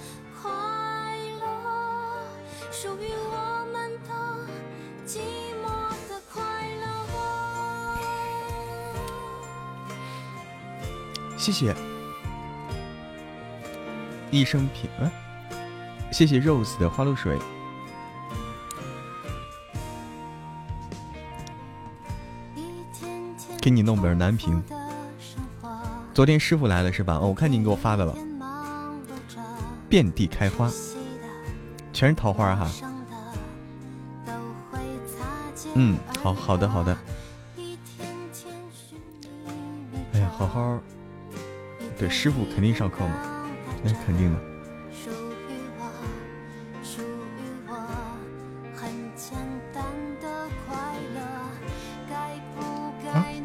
谢谢，一生平安。谢谢 Rose 的花露水，给你弄本南屏。昨天师傅来了是吧？哦，我看您给我发的了。遍地开花，全是桃花哈。嗯，好好的好的。哎呀，好好。对，师傅肯定上课嘛，那是肯定的。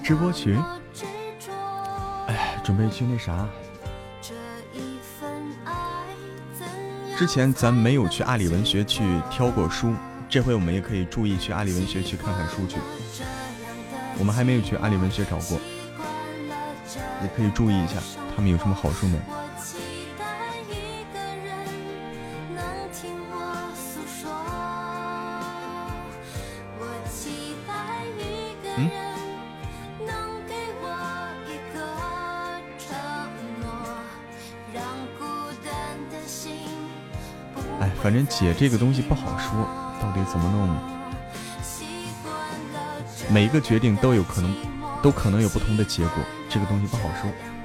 直播群。哎，准备去那啥。之前咱没有去阿里文学去挑过书，这回我们也可以注意去阿里文学去看看书去。我们还没有去阿里文学找过，也可以注意一下他们有什么好处没。反正姐这个东西不好说，到底怎么弄？每一个决定都有可能，都可能有不同的结果，这个东西不好说。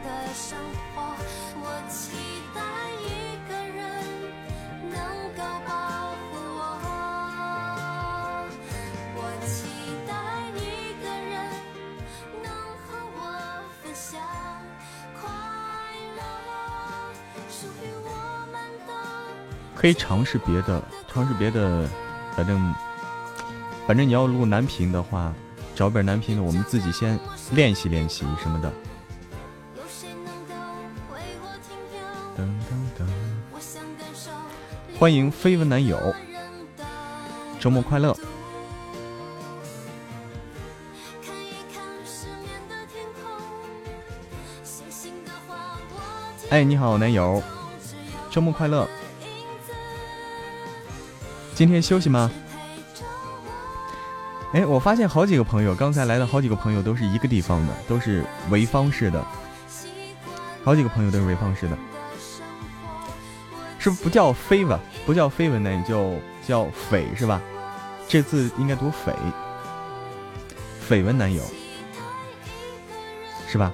可以尝试别的，尝试别的，反正反正你要录男频的话，找本男频的，我们自己先练习练习什么的。噔噔噔！欢迎绯闻男友，周末快乐！哎，你好，男友，周末快乐！今天休息吗？哎，我发现好几个朋友，刚才来的好几个朋友都是一个地方的，都是潍坊市的。好几个朋友都是潍坊市的，是不是不叫绯闻？不叫绯闻呢？就叫绯是吧？这字应该读绯。绯闻男友是吧？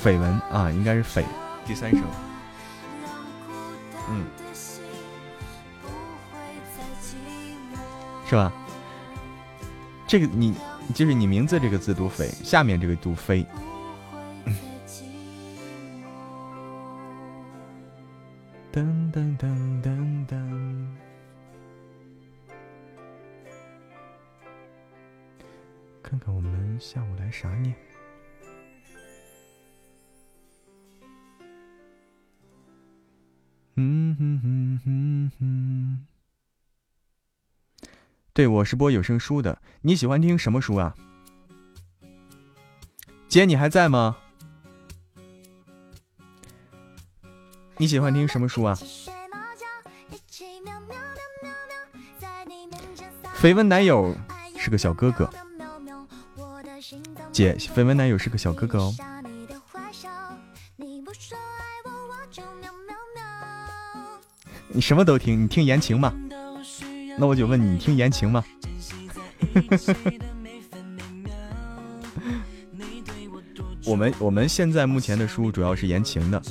绯闻啊，应该是绯，第三声。嗯。是吧？这个你就是你名字这个字读飞，下面这个读飞。噔噔噔噔对，我是播有声书的。你喜欢听什么书啊？姐，你还在吗？你喜欢听什么书啊？绯闻男友是个小哥哥。姐，绯闻男友是个小哥哥哦。你什么都听，你听言情吗？那我就问你，听言情吗？我们我们现在目前的书主要是言情的，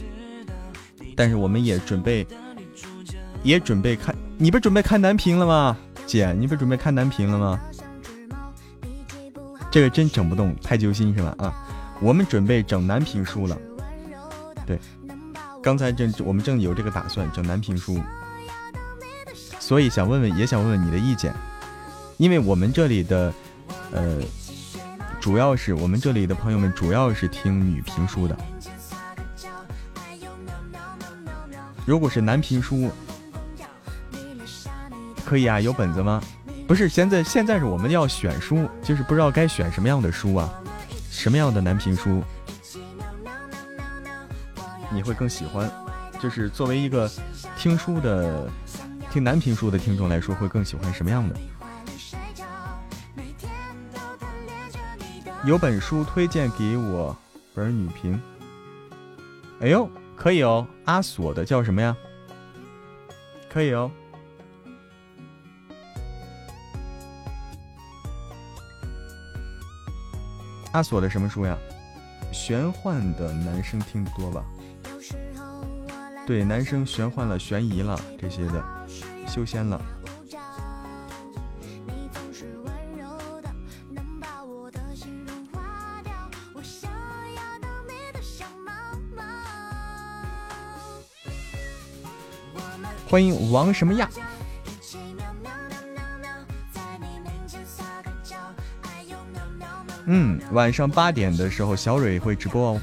但是我们也准备也准备看，你不准备看男频了吗？姐，你不准备看男频了吗？这个真整不动，太揪心是吧？啊，我们准备整男频书了。对，刚才正我们正有这个打算，整男频书。所以想问问，也想问问你的意见，因为我们这里的，呃，主要是我们这里的朋友们主要是听女评书的。如果是男评书，可以啊，有本子吗？不是，现在现在是我们要选书，就是不知道该选什么样的书啊，什么样的男评书你会更喜欢？就是作为一个听书的。听男评书的听众来说，会更喜欢什么样的？有本书推荐给我本女评。哎呦，可以哦，阿索的叫什么呀？可以哦。阿索的什么书呀？玄幻的男生听多吧？对，男生玄幻了、悬疑了这些的。修仙了。欢迎王什么亚。嗯，晚上八点的时候，小蕊会直播哦。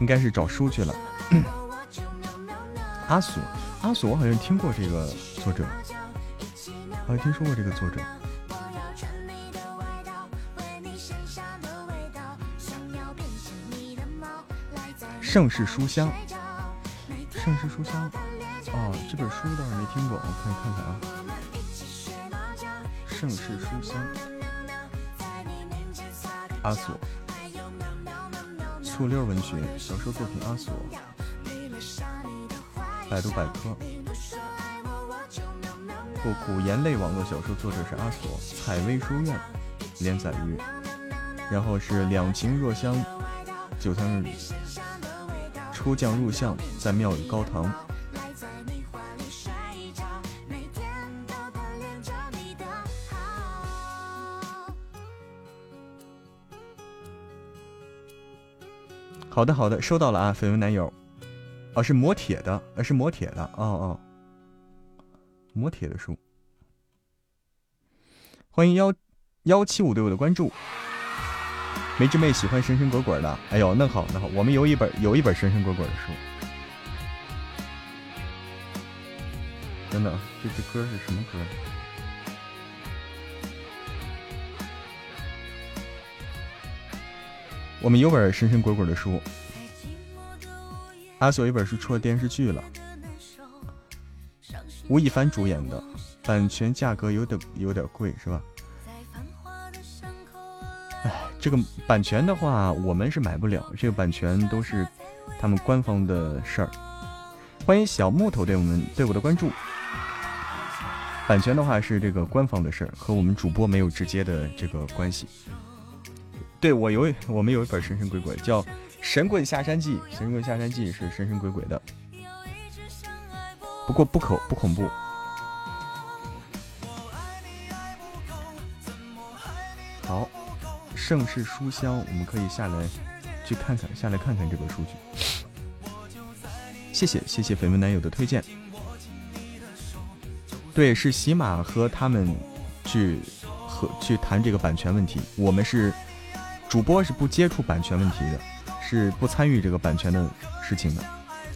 应该是找书去了。阿索，阿索，我好像听过这个作者，好像听说过这个作者。盛世书香，盛世书香，哦，这本书倒是没听过，我可以看看啊。盛世书香，阿索，醋溜文学小说作品，阿索，百度百科，不，古言类网络小说作者是阿索，采薇书院连载于，然后是两情若香，九 tháng 日出将入相，在庙宇高堂。好的，好的，收到了啊，绯闻男友，啊，是磨铁的，呃，是磨铁的，哦哦，磨铁的书。欢迎幺幺七五对我的关注。梅之妹喜欢神神鬼鬼的，哎呦，那好，那好，我们有一本有一本神神鬼鬼的书。等等，这支歌是什么歌？我们有本神神鬼鬼的书，阿索一本书出了电视剧了，吴亦凡主演的，版权价格有点有点贵，是吧？哎，这个版权的话，我们是买不了，这个版权都是他们官方的事儿。欢迎小木头对我们对我的关注，版权的话是这个官方的事儿，和我们主播没有直接的这个关系。对我有，我们有一本神神鬼鬼，叫《神棍下山记》。《神棍下山记》是神神鬼鬼的，不过不恐不恐怖。好，盛世书香，我们可以下来去看看，下来看看这个数据。谢谢谢谢绯闻男友的推荐。对，是喜马和他们去和去谈这个版权问题，我们是。主播是不接触版权问题的，是不参与这个版权的事情的，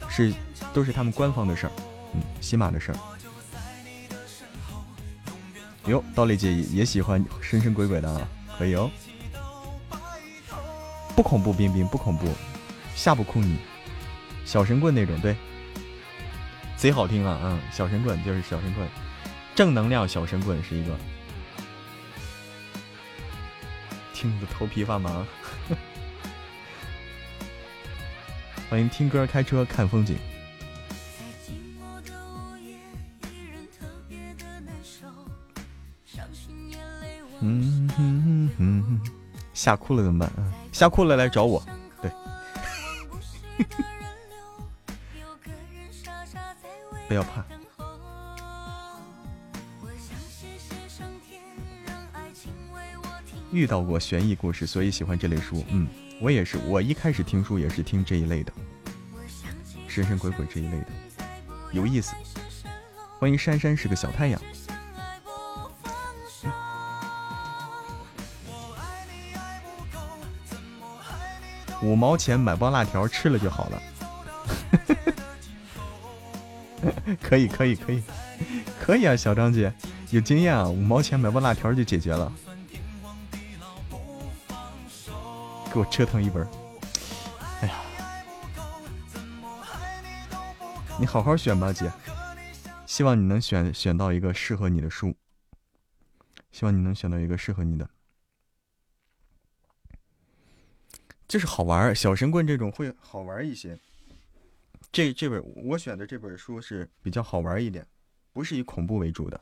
是都是他们官方的事儿，嗯，喜马的事儿。哟，刀磊姐也喜欢神神鬼鬼的啊，可以哦。不恐怖，冰冰不恐怖，吓不哭你。小神棍那种，对，贼好听啊，嗯，小神棍就是小神棍，正能量小神棍是一个。听得头皮发麻。欢迎听歌、开车、看风景。嗯哼哼，吓哭了怎么办？嗯，吓哭了来找我。对，不要怕。遇到过悬疑故事，所以喜欢这类书。嗯，我也是，我一开始听书也是听这一类的，神神鬼鬼这一类的，有意思。欢迎珊珊是个小太阳。五毛钱买包辣条吃了就好了。可以可以可以，可以啊，小张姐有经验啊，五毛钱买包辣条就解决了。给我折腾一本，哎呀，你好好选吧，姐。希望你能选选到一个适合你的书。希望你能选到一个适合你的，就是好玩小神棍这种会好玩一些。这这本我选的这本书是比较好玩一点，不是以恐怖为主的，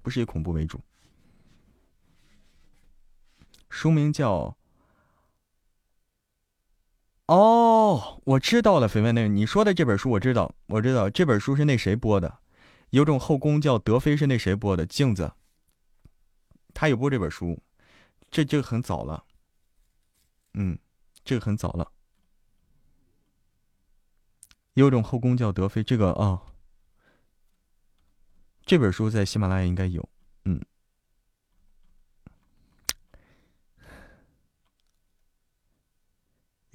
不是以恐怖为主。书名叫。哦，我知道了，绯闻那个，你说的这本书我知道，我知道这本书是那谁播的，有种后宫叫德妃是那谁播的，镜子，他有播这本书，这这个很早了，嗯，这个很早了，有种后宫叫德妃，这个啊，这本书在喜马拉雅应该有，嗯，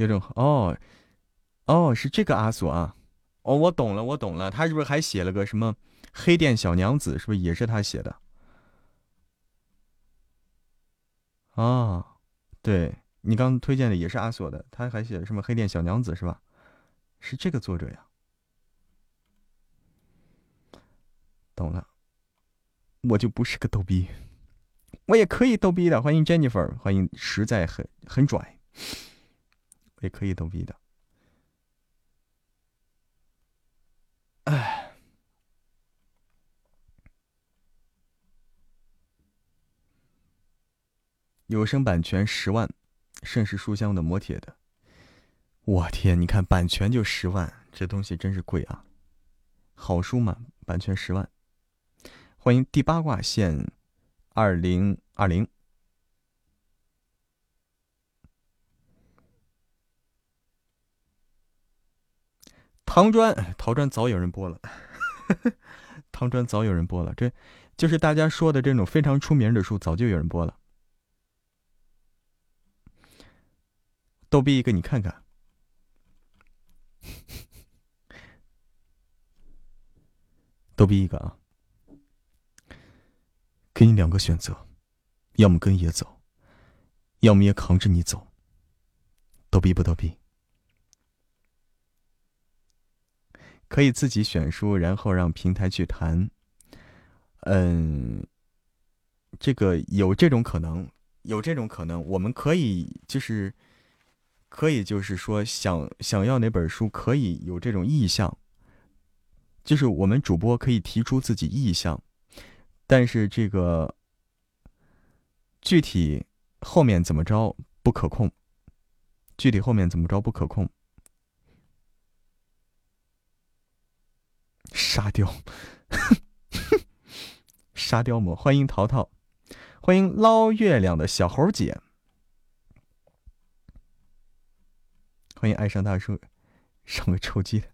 有种哦哦，是这个阿索啊。哦，我懂了，我懂了。他是不是还写了个什么《黑店小娘子》？是不是也是他写的？啊，对你刚推荐的也是阿索的，他还写了什么《黑店小娘子》是吧？是这个作者呀。懂了，我就不是个逗逼，我也可以逗逼的。欢迎 Jennifer，欢迎实在很很拽，也可以逗逼的。哎，有声版权十万，盛世书香的磨铁的，我天！你看版权就十万，这东西真是贵啊！好书嘛，版权十万。欢迎第八卦线二零二零，唐砖，陶砖早有人播了，唐砖早有人播了，这就是大家说的这种非常出名的书，早就有人播了。逗逼一个，你看看，逗逼一个啊！给你两个选择，要么跟爷走，要么爷扛着你走。逗逼不逗逼？可以自己选书，然后让平台去谈。嗯，这个有这种可能，有这种可能。我们可以就是，可以就是说，想想要哪本书，可以有这种意向。就是我们主播可以提出自己意向。但是这个具体后面怎么着不可控，具体后面怎么着不可控。沙雕，沙雕魔，欢迎淘淘，欢迎捞月亮的小猴姐，欢迎爱上大叔，上个臭鸡的。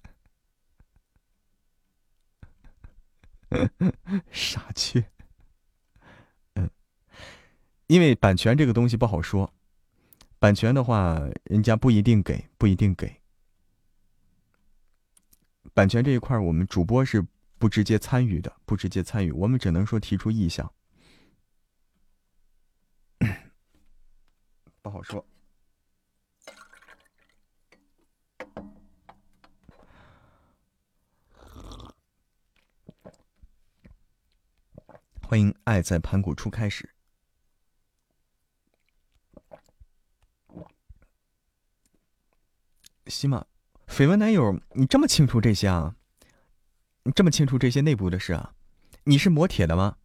傻缺，嗯，因为版权这个东西不好说，版权的话，人家不一定给，不一定给。版权这一块，我们主播是不直接参与的，不直接参与，我们只能说提出意向，不好说。欢迎爱在盘古初开始。西马，绯闻男友，你这么清楚这些啊？你这么清楚这些内部的事啊？你是磨铁的吗？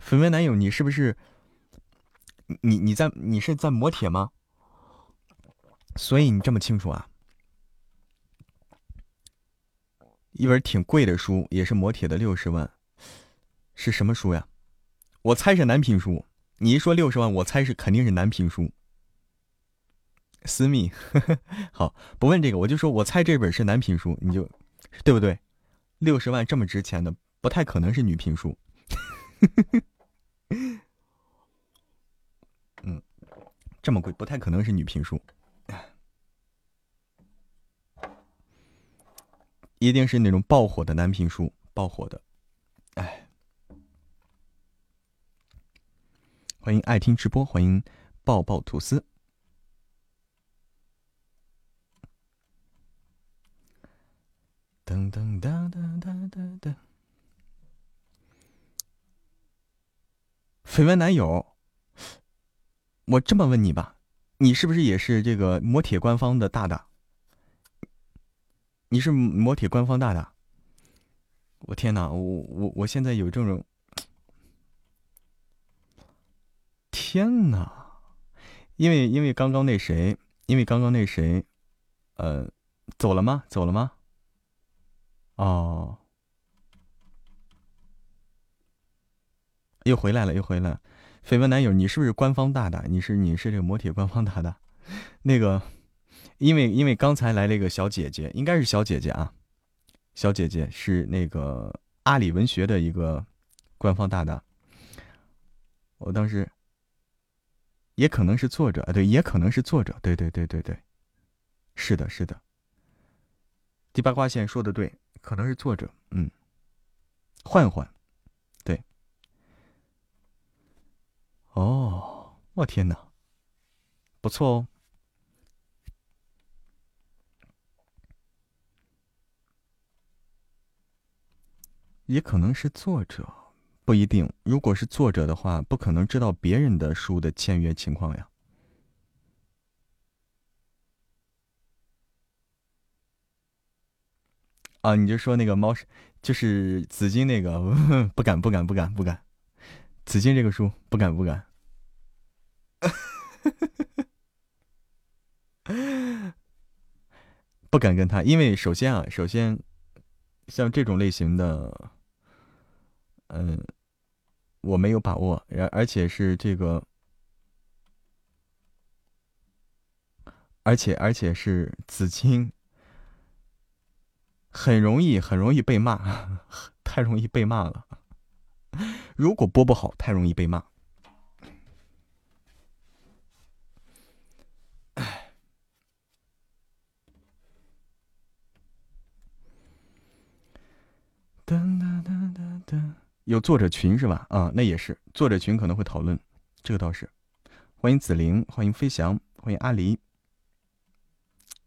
绯闻男友，你是不是？你你在你是在磨铁吗？所以你这么清楚啊？一本挺贵的书，也是磨铁的六十万，是什么书呀？我猜是男评书，你一说六十万，我猜是肯定是男评书。私密，好，不问这个，我就说我猜这本是男评书，你就对不对？六十万这么值钱的，不太可能是女评书。嗯，这么贵，不太可能是女评书，一定是那种爆火的男评书，爆火的。哎。欢迎爱听直播，欢迎抱抱吐司。噔噔噔噔噔噔噔。绯闻男友，我这么问你吧，你是不是也是这个磨铁官方的大大？你是磨铁官方大大？我天哪，我我我现在有这种。天哪！因为因为刚刚那谁，因为刚刚那谁，呃，走了吗？走了吗？哦，又回来了，又回来。绯闻男友，你是不是官方大大？你是你是这个磨铁官方大大？那个，因为因为刚才来了一个小姐姐，应该是小姐姐啊，小姐姐是那个阿里文学的一个官方大大。我当时。也可能是作者啊，对，也可能是作者，对对对对对，是的，是的。第八卦线说的对，可能是作者。嗯，换换，对。哦，我天哪，不错哦。也可能是作者，不一定。如果是作者的话，不可能知道别人的书的签约情况呀。啊，你就说那个猫是，就是紫金那个，不敢，不敢，不敢，不敢。紫金这个书，不敢，不敢。不敢跟他，因为首先啊，首先像这种类型的，嗯，我没有把握，而而且是这个，而且而且是紫金。很容易，很容易被骂，太容易被骂了。如果播不好，太容易被骂。噔噔噔噔噔，有作者群是吧？啊，那也是作者群可能会讨论，这个倒是。欢迎紫菱，欢迎飞翔，欢迎阿离，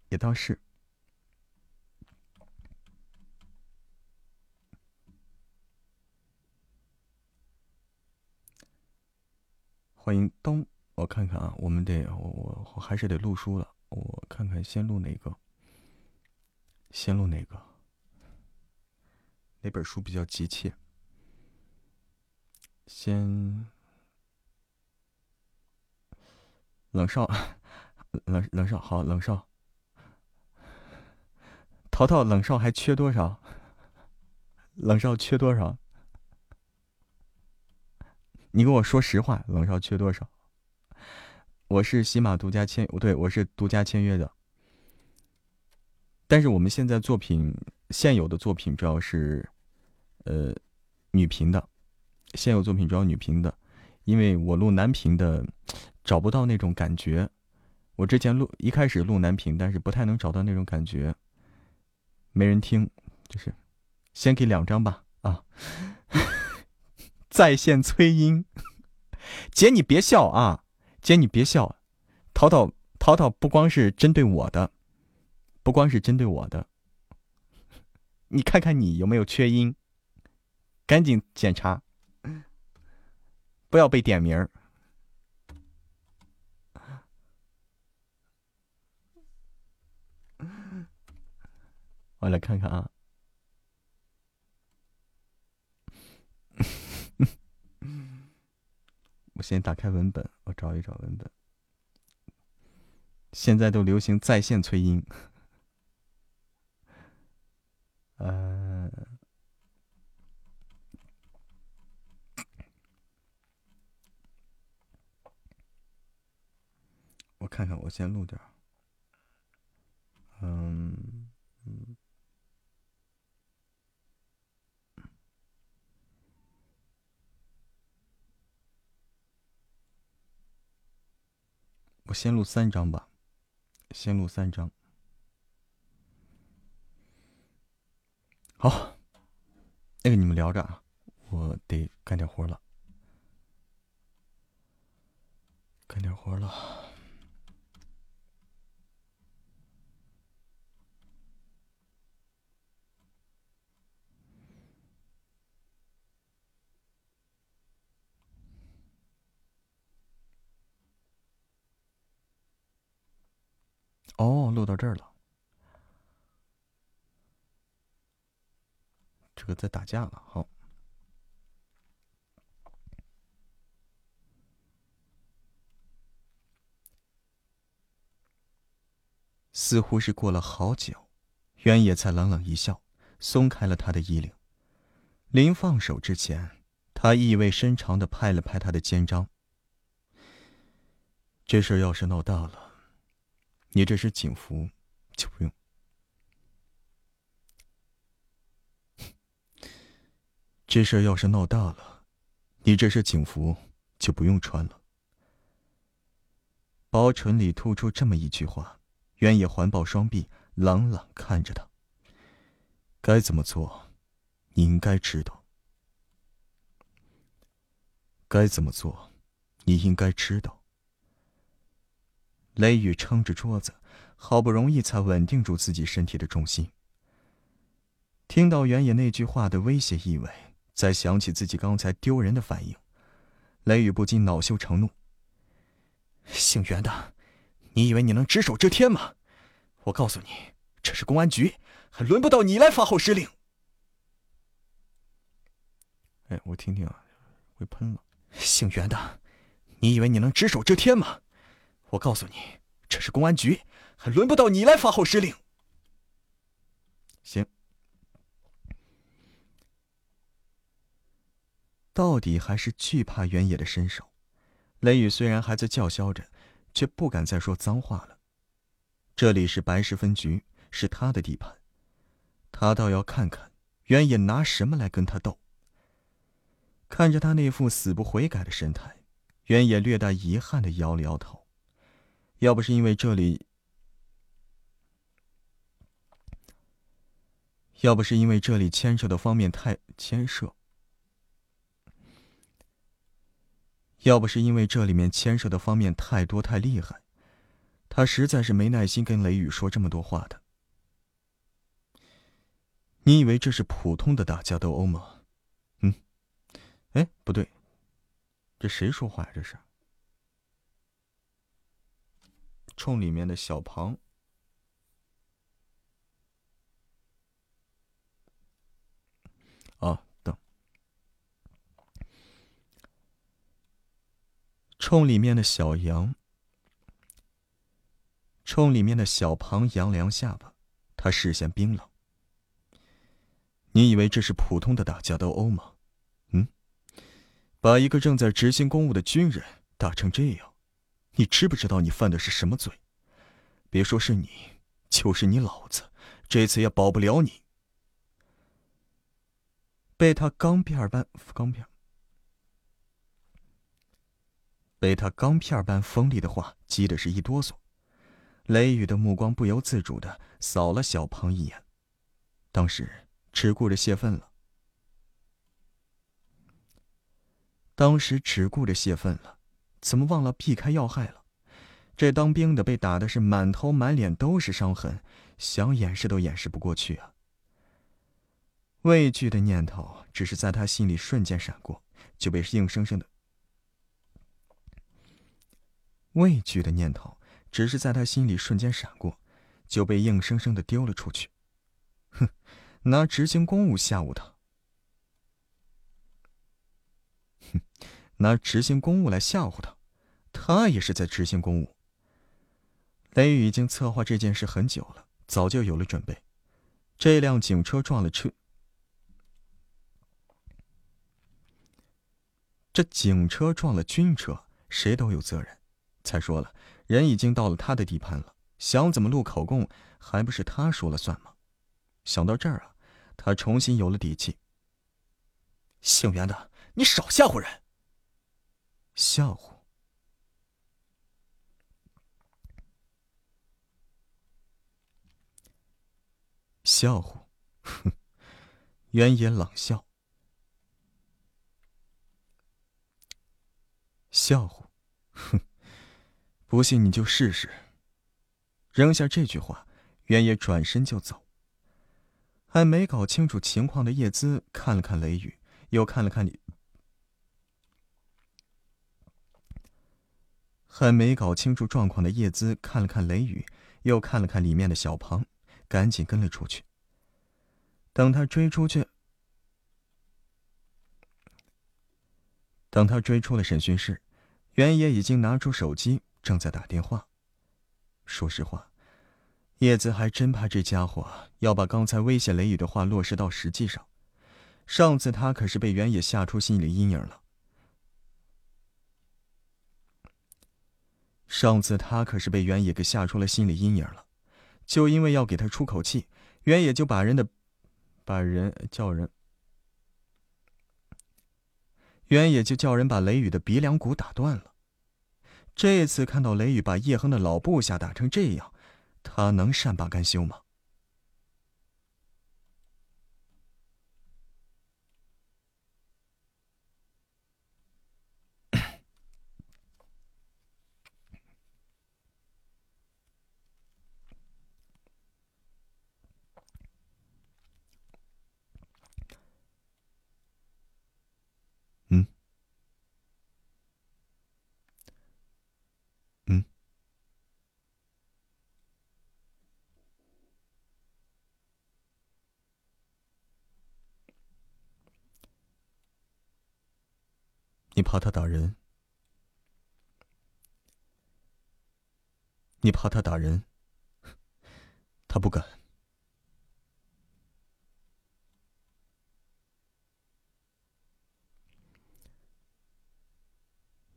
也倒是。欢迎东，我看看啊，我们得我我我还是得录书了，我看看先录哪个，先录哪个，哪本书比较急切？先冷少，冷冷少好，冷少，淘淘冷少还缺多少？冷少缺多少？你跟我说实话，冷少缺多少？我是喜马独家签，对，我是独家签约的。但是我们现在作品现有的作品主要是，呃，女频的。现有作品主要女频的，因为我录男频的找不到那种感觉。我之前录一开始录男频，但是不太能找到那种感觉，没人听，就是先给两张吧，啊。在线催音，姐你别笑啊，姐你别笑，淘淘淘淘不光是针对我的，不光是针对我的，你看看你有没有缺音，赶紧检查，不要被点名儿，我来看看啊。我先打开文本，我找一找文本。现在都流行在线催音，呃，我看看，我先录点先录三张吧，先录三张。好，那个你们聊着啊，我得干点活了，干点活了。哦，录到这儿了。这个在打架了，好。似乎是过了好久，原野才冷冷一笑，松开了他的衣领。临放手之前，他意味深长的拍了拍他的肩章。这事要是闹大了。你这是警服，就不用。这事儿要是闹大了，你这是警服，就不用穿了。薄唇里吐出这么一句话，原野环抱双臂，朗朗看着他。该怎么做，你应该知道。该怎么做，你应该知道。雷雨撑着桌子，好不容易才稳定住自己身体的重心。听到原野那句话的威胁意味，再想起自己刚才丢人的反应，雷雨不禁恼羞成怒。姓袁的，你以为你能只手遮天吗？我告诉你，这是公安局，还轮不到你来发号施令。哎，我听听啊，会喷了。姓袁的，你以为你能只手遮天吗？我告诉你，这是公安局，还轮不到你来发号施令。行，到底还是惧怕原野的身手。雷雨虽然还在叫嚣着，却不敢再说脏话了。这里是白石分局，是他的地盘，他倒要看看原野拿什么来跟他斗。看着他那副死不悔改的神态，原野略带遗憾的摇了摇头。要不是因为这里，要不是因为这里牵涉的方面太牵涉。要不是因为这里面牵涉的方面太多太厉害，他实在是没耐心跟雷雨说这么多话的。你以为这是普通的打架斗殴吗？嗯，哎，不对，这谁说话呀？这是冲里面的小庞。啊。等冲里面的小杨，冲里面的小庞扬了扬下巴，他视线冰冷。你以为这是普通的打架斗殴吗？嗯，把一个正在执行公务的军人打成这样，你知不知道你犯的是什么罪？别说是你，就是你老子，这次也保不了你。被他钢片般钢片。被他钢片般锋利的话激的是一哆嗦，雷雨的目光不由自主的扫了小庞一眼，当时只顾着泄愤了。当时只顾着泄愤了，怎么忘了避开要害了？这当兵的被打的是满头满脸都是伤痕，想掩饰都掩饰不过去啊！畏惧的念头只是在他心里瞬间闪过，就被硬生生的。畏惧的念头只是在他心里瞬间闪过，就被硬生生的丢了出去。哼，拿执行公务吓唬他。哼，拿执行公务来吓唬他，他也是在执行公务。雷雨已经策划这件事很久了，早就有了准备。这辆警车撞了车，这警车撞了军车，谁都有责任。才说了，人已经到了他的地盘了，想怎么录口供，还不是他说了算吗？想到这儿啊，他重新有了底气。姓袁的，你少吓唬人！吓唬？笑话？哼！袁野冷笑。笑话？哼！不信你就试试。扔下这句话，原野转身就走。还没搞清楚情况的叶姿看了看雷雨，又看了看你。还没搞清楚状况的叶姿看了看雷雨，又看了看里面的小庞，赶紧跟了出去。等他追出去，等他追出了审讯室，原野已经拿出手机。正在打电话。说实话，叶子还真怕这家伙要把刚才威胁雷雨的话落实到实际上。上次他可是被原野吓出心理阴影了。上次他可是被原野给吓出了心理阴影了，就因为要给他出口气，原野就把人的，把人叫人，原野就叫人把雷雨的鼻梁骨打断了。这次看到雷雨把叶恒的老部下打成这样，他能善罢甘休吗？你怕他打人？你怕他打人？他不敢。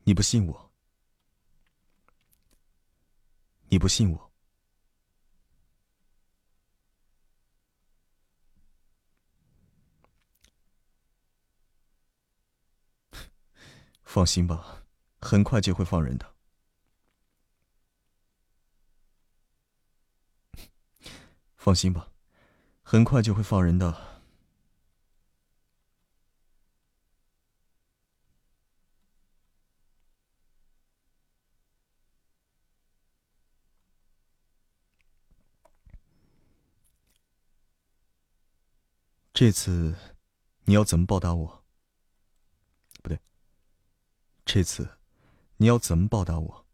你不信我？你不信我？放心吧，很快就会放人的。放心吧，很快就会放人的。这次，你要怎么报答我？这次，你要怎么报答我？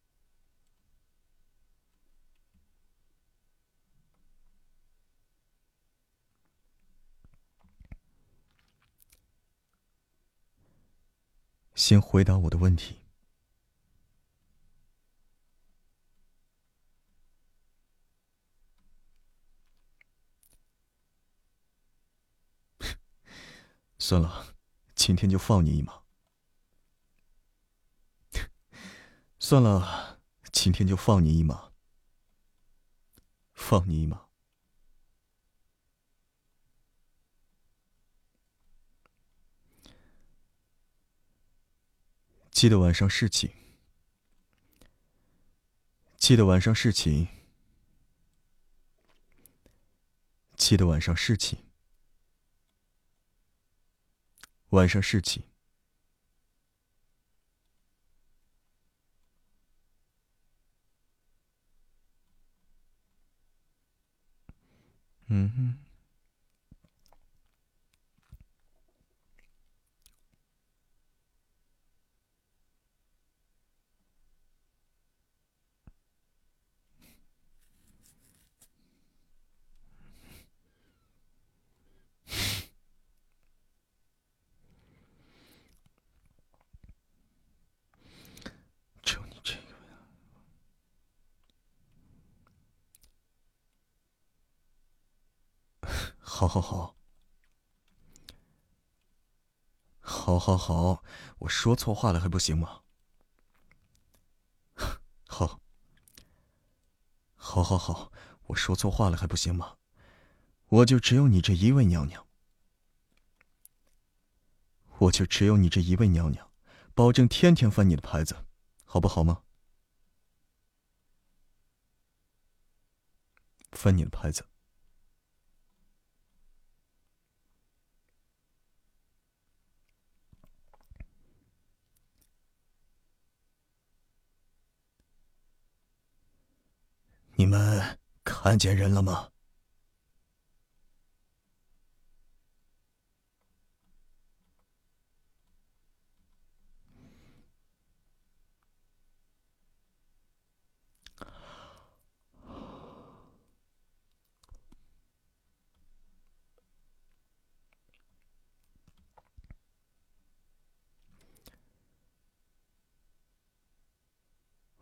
先回答我的问题。算了，今天就放你一马。算了，今天就放你一马。放你一马。记得晚上侍寝。记得晚上侍寝。记得晚上侍寝。晚上侍寝。嗯哼，就你这个。好，好，好，好，好，我说错话了还不行吗？好，好，好，好，我说错话了还不行吗？我就只有你这一位娘娘，我就只有你这一位娘娘，保证天天翻你的牌子，好不好吗？翻你的牌子。你们看见人了吗？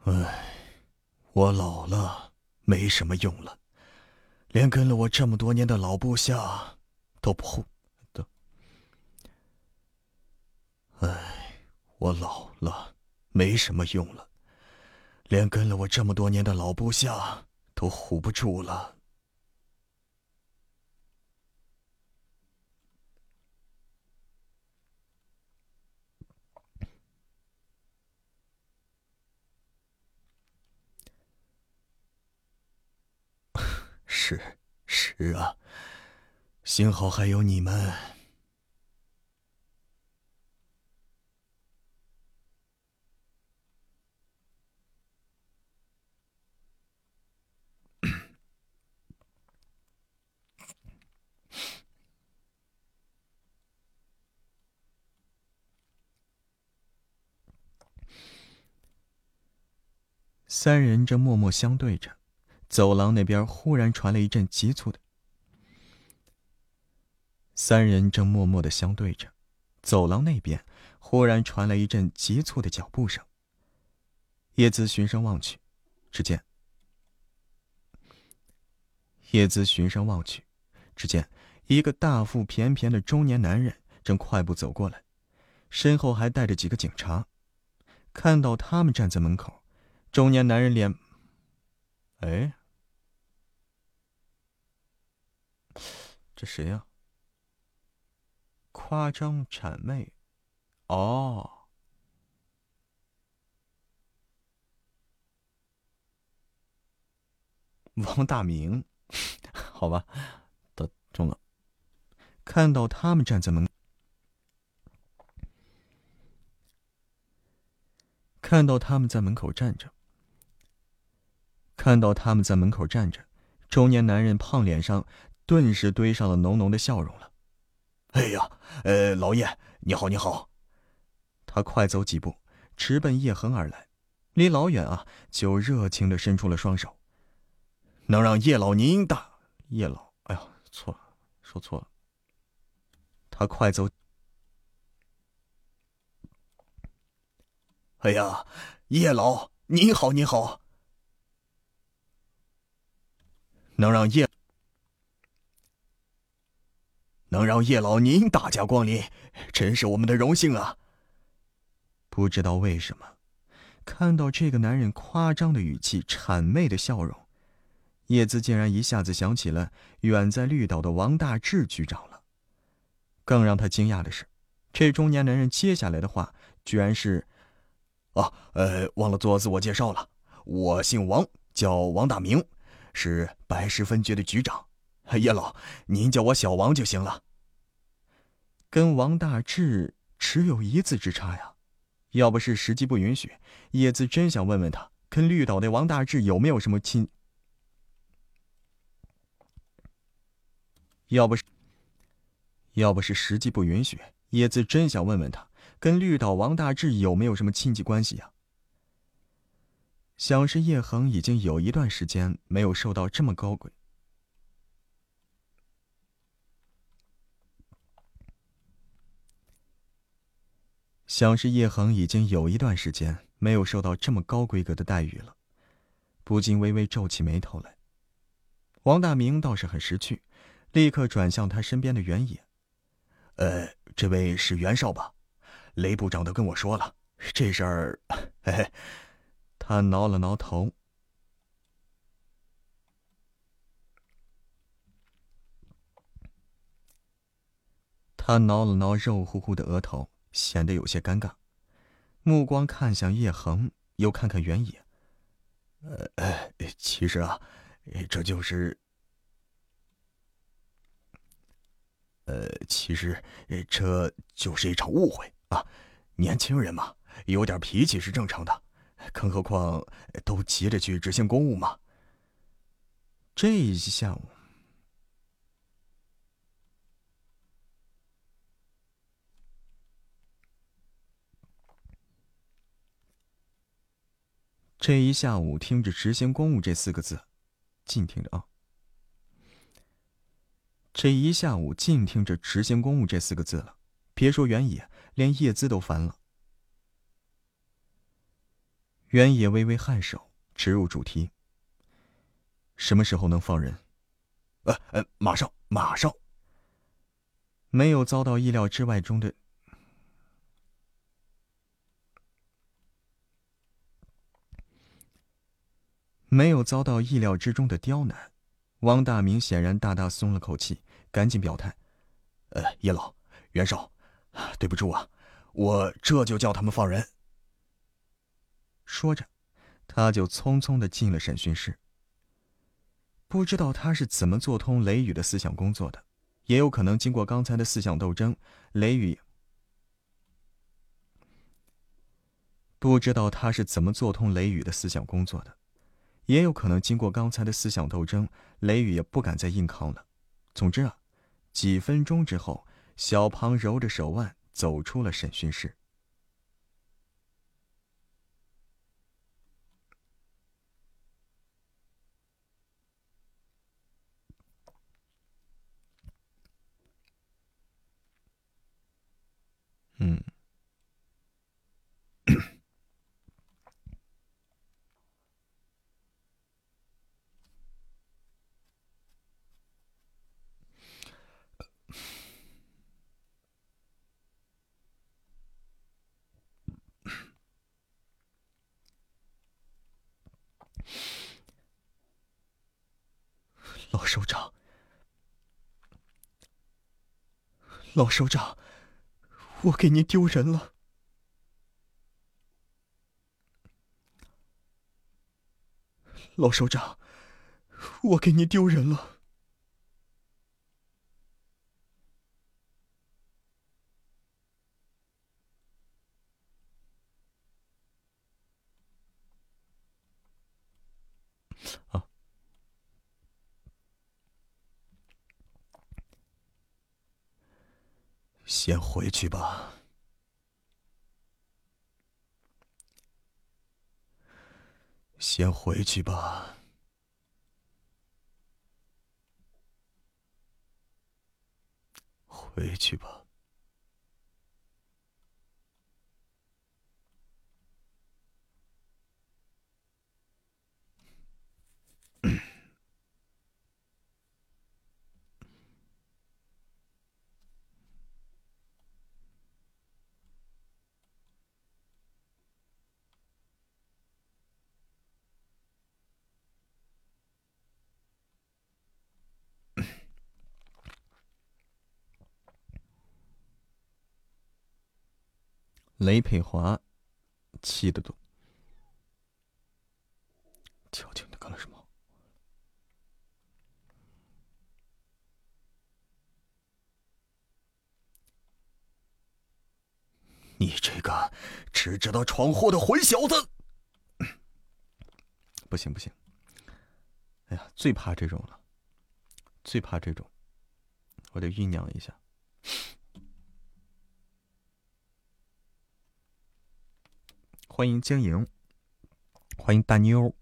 唉，我老了。没什么用了，连跟了我这么多年的老部下都不护都。唉，我老了，没什么用了，连跟了我这么多年的老部下都唬不住了。是是啊，幸好还有你们。三人正默默相对着，走廊那边忽然传来一阵急促的。三人正默默的相对着，走廊那边忽然传来一阵急促的脚步声。叶子循声望去，只见叶子循声望去，只见一个大腹便便的中年男人正快步走过来，身后还带着几个警察。看到他们站在门口。中年男人脸，哎，这谁呀？夸张谄媚，哦，王大明，好吧，得中了。看到他们站在门，看到他们在门口站着。看到他们在门口站着，中年男人胖脸上顿时堆上了浓浓的笑容了。哎呀，呃，老叶，你好，你好。他快走几步，直奔叶恒而来，离老远啊，就热情的伸出了双手。能让叶老您大叶老，哎呀，错了，说错了。他快走。哎呀，叶老，你好，你好。能让叶能让叶老您大驾光临，真是我们的荣幸啊！不知道为什么，看到这个男人夸张的语气、谄媚的笑容，叶子竟然一下子想起了远在绿岛的王大志局长了。更让他惊讶的是，这中年男人接下来的话居然是：“啊，呃，忘了做自我介绍了，我姓王，叫王大明。”是白石分局的局长，叶老，您叫我小王就行了。跟王大志只有一字之差呀，要不是时机不允许，叶子真想问问他，跟绿岛的王大志有没有什么亲。要不是，要不是时机不允许，叶子真想问问他，跟绿岛王大志有没有什么亲戚关系呀。想是叶恒已经有一段时间没有受到这么高贵。想是叶恒已经有一段时间没有受到这么高规格的待遇了，不禁微微皱起眉头来。王大明倒是很识趣，立刻转向他身边的原野：“呃，这位是袁绍吧？雷部长都跟我说了，这事儿，嘿嘿。”他挠了挠头，他挠了挠肉乎乎的额头，显得有些尴尬，目光看向叶恒，又看看原野。呃，其实啊，这就是……呃，其实这就是一场误会啊！年轻人嘛，有点脾气是正常的。更何况，都急着去执行公务嘛。这一下午，这一下午听着“执行公务”这四个字，静听着啊。这一下午静听着“执行公务”这四个字了，别说原野，连叶姿都烦了。原野微微颔首，直入主题。什么时候能放人？呃呃，马上，马上。没有遭到意料之外中的，没有遭到意料之中的刁难。王大明显然大大松了口气，赶紧表态：“呃，叶老，袁绍，对不住啊，我这就叫他们放人。”说着，他就匆匆的进了审讯室。不知道他是怎么做通雷雨的思想工作的，也有可能经过刚才的思想斗争，雷雨不知道他是怎么做通雷雨的思想工作的，也有可能经过刚才的思想斗争，雷雨也不敢再硬抗了。总之啊，几分钟之后，小庞揉着手腕走出了审讯室。嗯，老首长，老首长。我给您丢人了，老首长，我给您丢人了。啊，先回去吧。先回去吧。回去吧。雷佩华，气得都。瞧瞧你干了什么？你这个只知道闯祸的混小子！不行不行！哎呀，最怕这种了，最怕这种，我得酝酿一下。欢迎江莹，欢迎大妞。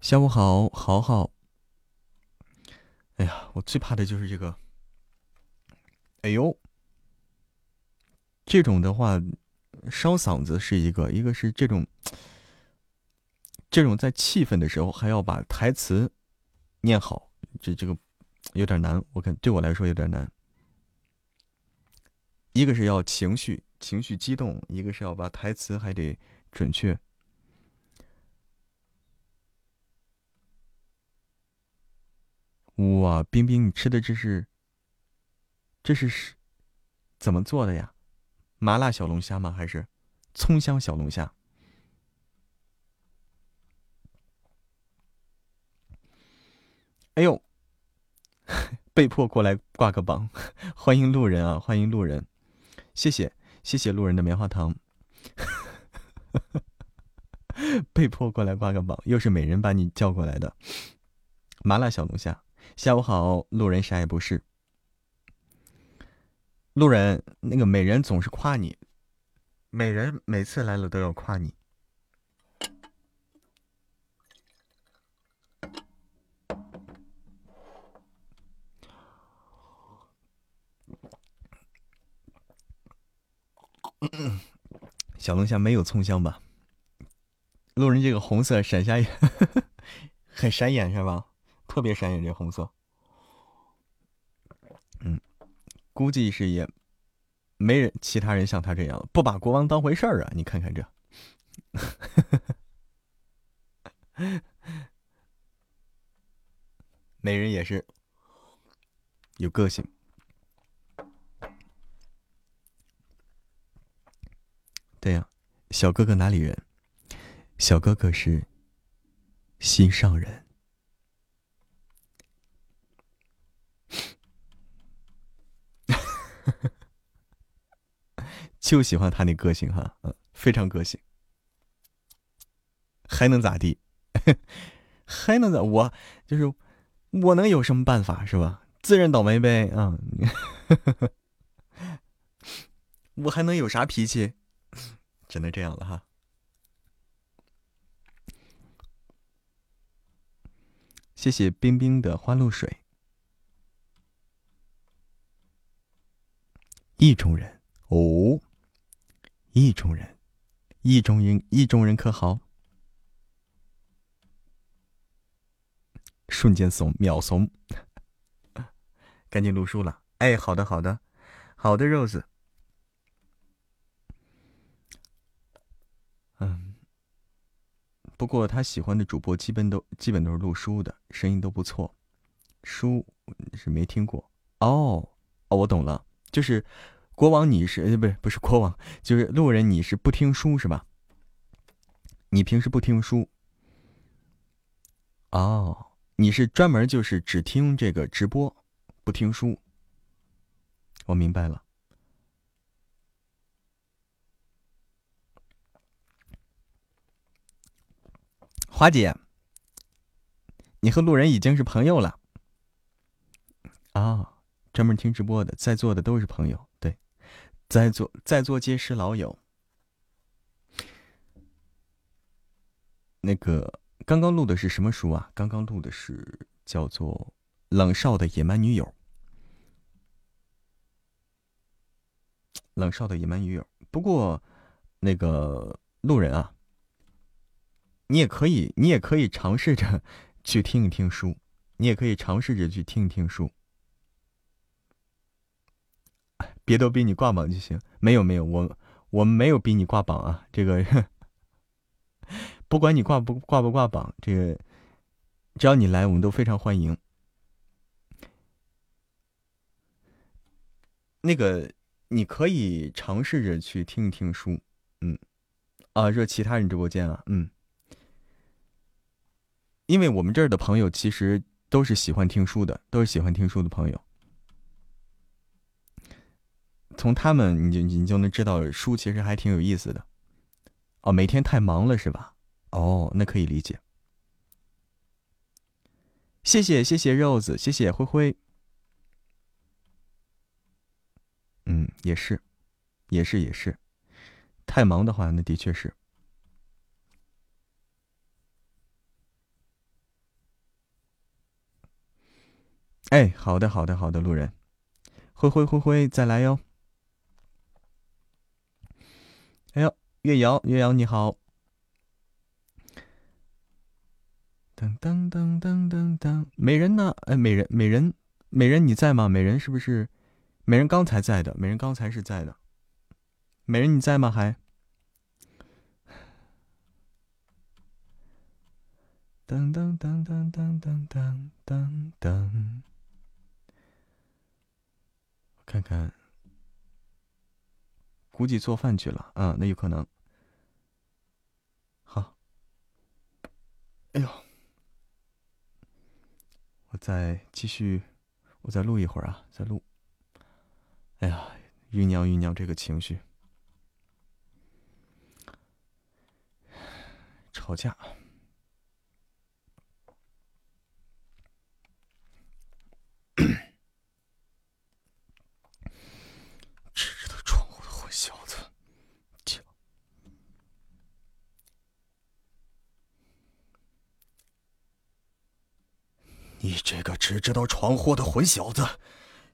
下午好，豪豪。哎呀，我最怕的就是这个。哎呦，这种的话，烧嗓子是一个，一个是这种，这种在气愤的时候还要把台词念好，这这个有点难，我看对我来说有点难。一个是要情绪。情绪激动，一个是要把台词还得准确。哇，冰冰，你吃的这是？这是是怎么做的呀？麻辣小龙虾吗？还是葱香小龙虾？哎呦，被迫过来挂个榜，欢迎路人啊！欢迎路人，谢谢。谢谢路人的棉花糖，被迫过来挂个榜，又是美人把你叫过来的。麻辣小龙虾，下午好，路人啥也不是。路人，那个美人总是夸你，美人每次来了都要夸你。小龙虾没有葱香吧？路人这个红色闪瞎眼，很闪眼是吧？特别闪眼这红色。嗯，估计是也没人其他人像他这样不把国王当回事儿啊！你看看这，美人也是有个性。对呀，小哥哥哪里人？小哥哥是心上人，就喜欢他那个性哈，嗯，非常个性，还能咋地？还能咋？我就是，我能有什么办法是吧？自认倒霉呗，啊，我还能有啥脾气？只能这样了哈。谢谢冰冰的花露水。意中人哦，意中人，意中人，意中人可好？瞬间怂，秒怂，赶紧录书了。哎，好的，好的，好的，Rose。嗯，不过他喜欢的主播基本都基本都是录书的，声音都不错。书是没听过哦哦，我懂了，就是国王，你是不是不是国王，就是路人，你是不听书是吧？你平时不听书？哦。你是专门就是只听这个直播，不听书。我明白了，华姐，你和路人已经是朋友了。啊，专门听直播的，在座的都是朋友，对，在座在座皆是老友。那个。刚刚录的是什么书啊？刚刚录的是叫做《冷少的野蛮女友》。冷少的野蛮女友。不过，那个路人啊，你也可以，你也可以尝试着去听一听书，你也可以尝试着去听一听书。别都逼你挂榜就行。没有没有，我我没有逼你挂榜啊，这个。不管你挂不挂不挂榜，这个只要你来，我们都非常欢迎。那个你可以尝试着去听一听书，嗯，啊，热其他人直播间啊，嗯，因为我们这儿的朋友其实都是喜欢听书的，都是喜欢听书的朋友。从他们，你就你就能知道书其实还挺有意思的。哦，每天太忙了是吧？哦，那可以理解。谢谢谢谢 Rose，谢谢灰灰。嗯，也是，也是也是，太忙的话，那的确是。哎，好的好的好的，路人，灰灰灰灰，再来哟。哎呦，岳瑶岳瑶你好。噔噔噔噔噔噔，美人呢？哎，美人，美人，美人，你在吗？美人是不是？美人刚才在的，美人刚才是在的。美人你在吗？还？噔噔噔噔噔噔噔噔噔，看看，估计做饭去了啊，那有可能。好，哎呦。我再继续，我再录一会儿啊，再录。哎呀，酝酿酝酿这个情绪，吵架。你这个只知道闯祸的混小子，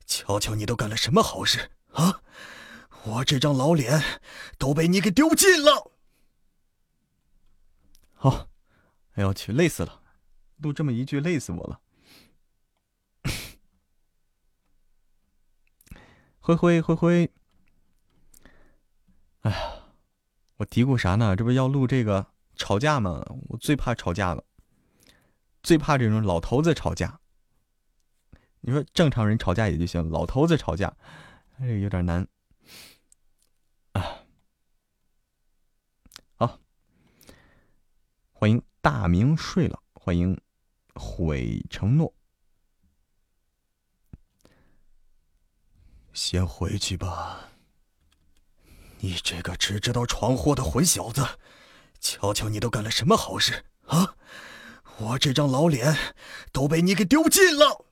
瞧瞧你都干了什么好事啊！我这张老脸都被你给丢尽了。好，哎呦我去，累死了，录这么一句累死我了。灰灰灰灰，哎呀，我嘀咕啥呢？这不要录这个吵架吗？我最怕吵架了。最怕这种老头子吵架。你说正常人吵架也就行，老头子吵架，这有点难。啊，好，欢迎大明睡了，欢迎毁承诺，先回去吧。你这个只知道闯祸的混小子，瞧瞧你都干了什么好事啊！我这张老脸都被你给丢尽了。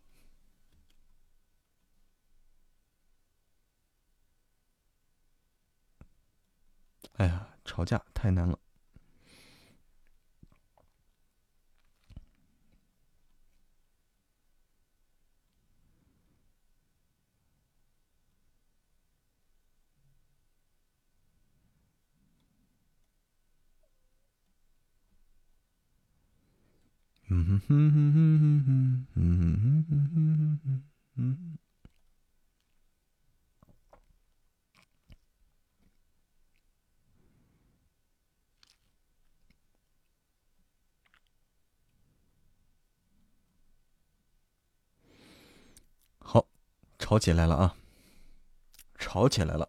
哎呀，吵架太难了。嗯嗯哼哼哼哼哼哼。好，吵起来了啊。吵起来了。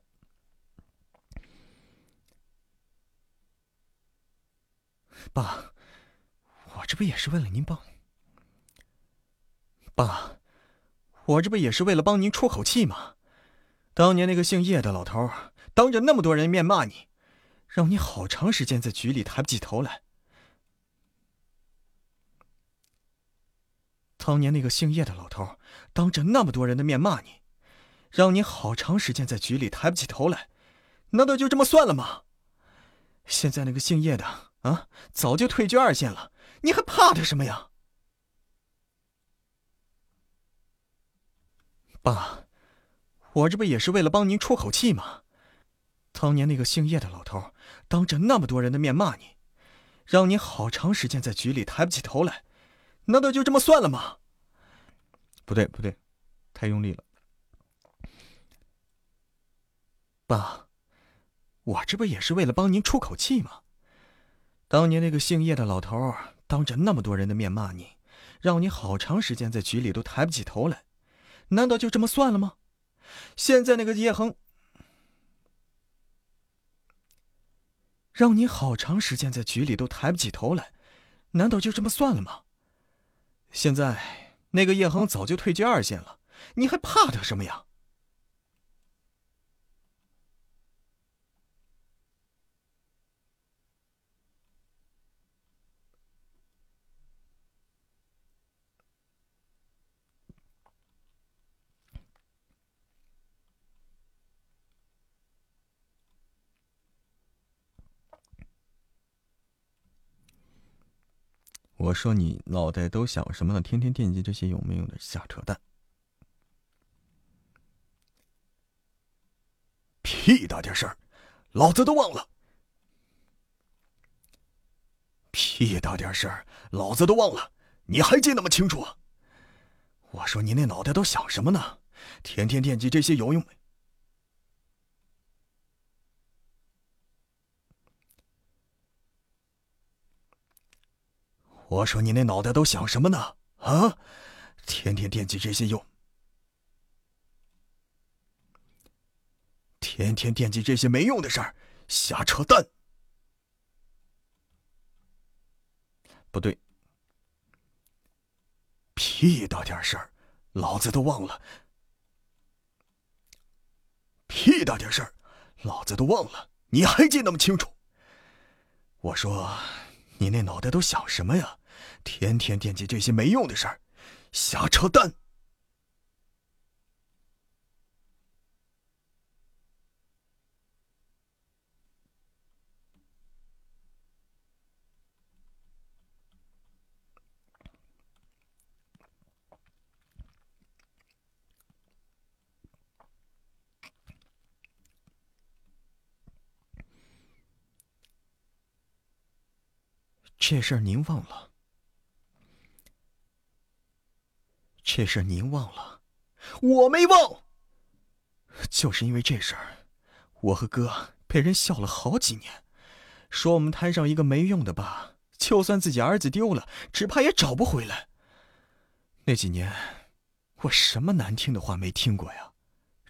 爸。这不也是为了您帮？爸，我这不也是为了帮您出口气吗？当年那个姓叶的老头，当着那么多人面骂你，让你好长时间在局里抬不起头来。当年那个姓叶的老头，当着那么多人的面骂你，让你好长时间在局里抬不起头来，难道就这么算了吗？现在那个姓叶的啊，早就退居二线了。你还怕他什么呀，爸？我这不也是为了帮您出口气吗？当年那个姓叶的老头，当着那么多人的面骂你，让你好长时间在局里抬不起头来，难道就这么算了吗？不对，不对，太用力了，爸。我这不也是为了帮您出口气吗？当年那个姓叶的老头。当着那么多人的面骂你，让你好长时间在局里都抬不起头来，难道就这么算了吗？现在那个叶恒，让你好长时间在局里都抬不起头来，难道就这么算了吗？现在那个叶恒早就退居二线了，你还怕他什么呀？我说你脑袋都想什么呢？天天惦记这些有没有的瞎扯淡！屁大点事儿，老子都忘了！屁大点事儿，老子都忘了，你还记那么清楚？我说你那脑袋都想什么呢？天天惦记这些有用没？我说你那脑袋都想什么呢？啊，天天惦记这些用，天天惦记这些没用的事儿，瞎扯淡！不对，屁大点事儿，老子都忘了！屁大点事儿，老子都忘了，你还记那么清楚？我说。你那脑袋都想什么呀？天天惦记这些没用的事儿，瞎扯淡！这事儿您忘了？这事儿您忘了？我没忘。就是因为这事儿，我和哥被人笑了好几年，说我们摊上一个没用的爸，就算自己儿子丢了，只怕也找不回来。那几年，我什么难听的话没听过呀？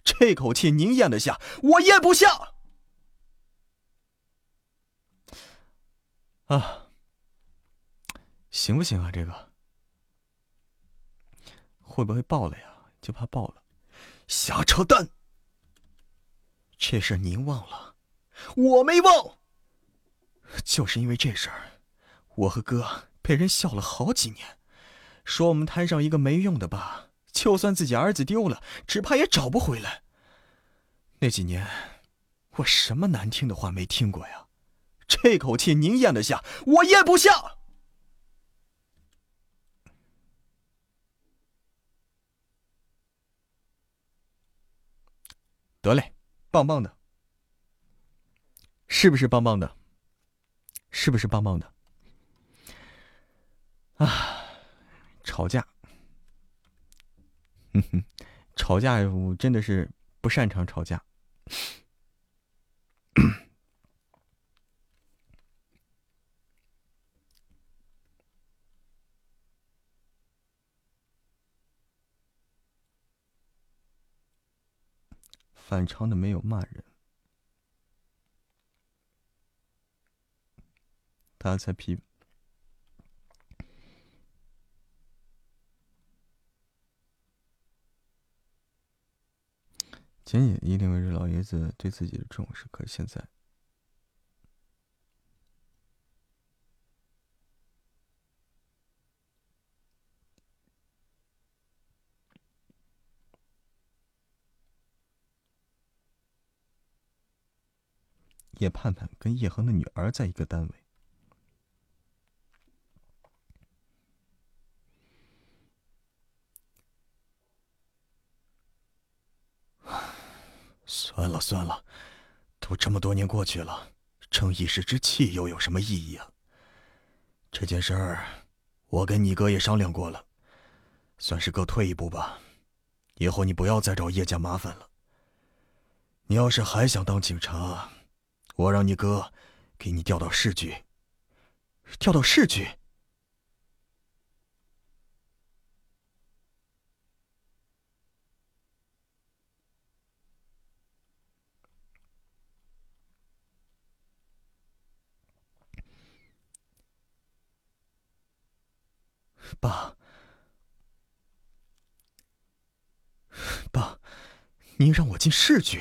这口气您咽得下，我咽不下。啊！行不行啊？这个会不会爆了呀？就怕爆了。瞎扯淡！这事您忘了？我没忘。就是因为这事儿，我和哥被人笑了好几年，说我们摊上一个没用的爸，就算自己儿子丢了，只怕也找不回来。那几年，我什么难听的话没听过呀？这口气您咽得下，我咽不下。得嘞，棒棒的，是不是棒棒的？是不是棒棒的？啊，吵架，哼哼，吵架我真的是不擅长吵架。反常的没有骂人，他才批。前也一定会是老爷子对自己的重视，可现在。叶盼盼跟叶恒的女儿在一个单位，算了算了，都这么多年过去了，争一时之气又有什么意义啊？这件事儿，我跟你哥也商量过了，算是各退一步吧。以后你不要再找叶家麻烦了。你要是还想当警察，我让你哥给你调到市局。调到市局？爸，爸，您让我进市局？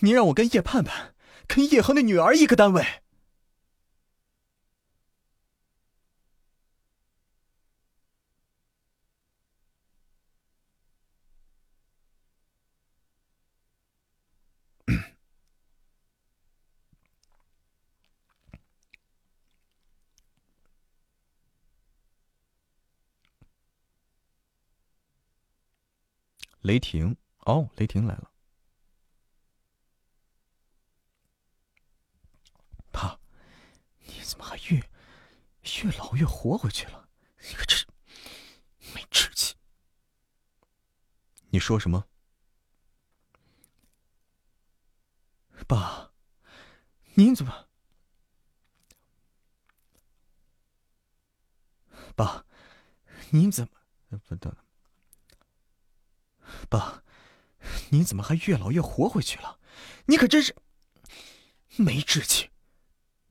您让我跟叶盼盼、跟叶恒的女儿一个单位？雷霆，哦，雷霆来了。爸，你怎么还越越老越活回去了？你可真没志气！你说什么？爸，您怎么？爸，您怎么？不等。爸，您怎么还越老越活回去了？你可真是没志气！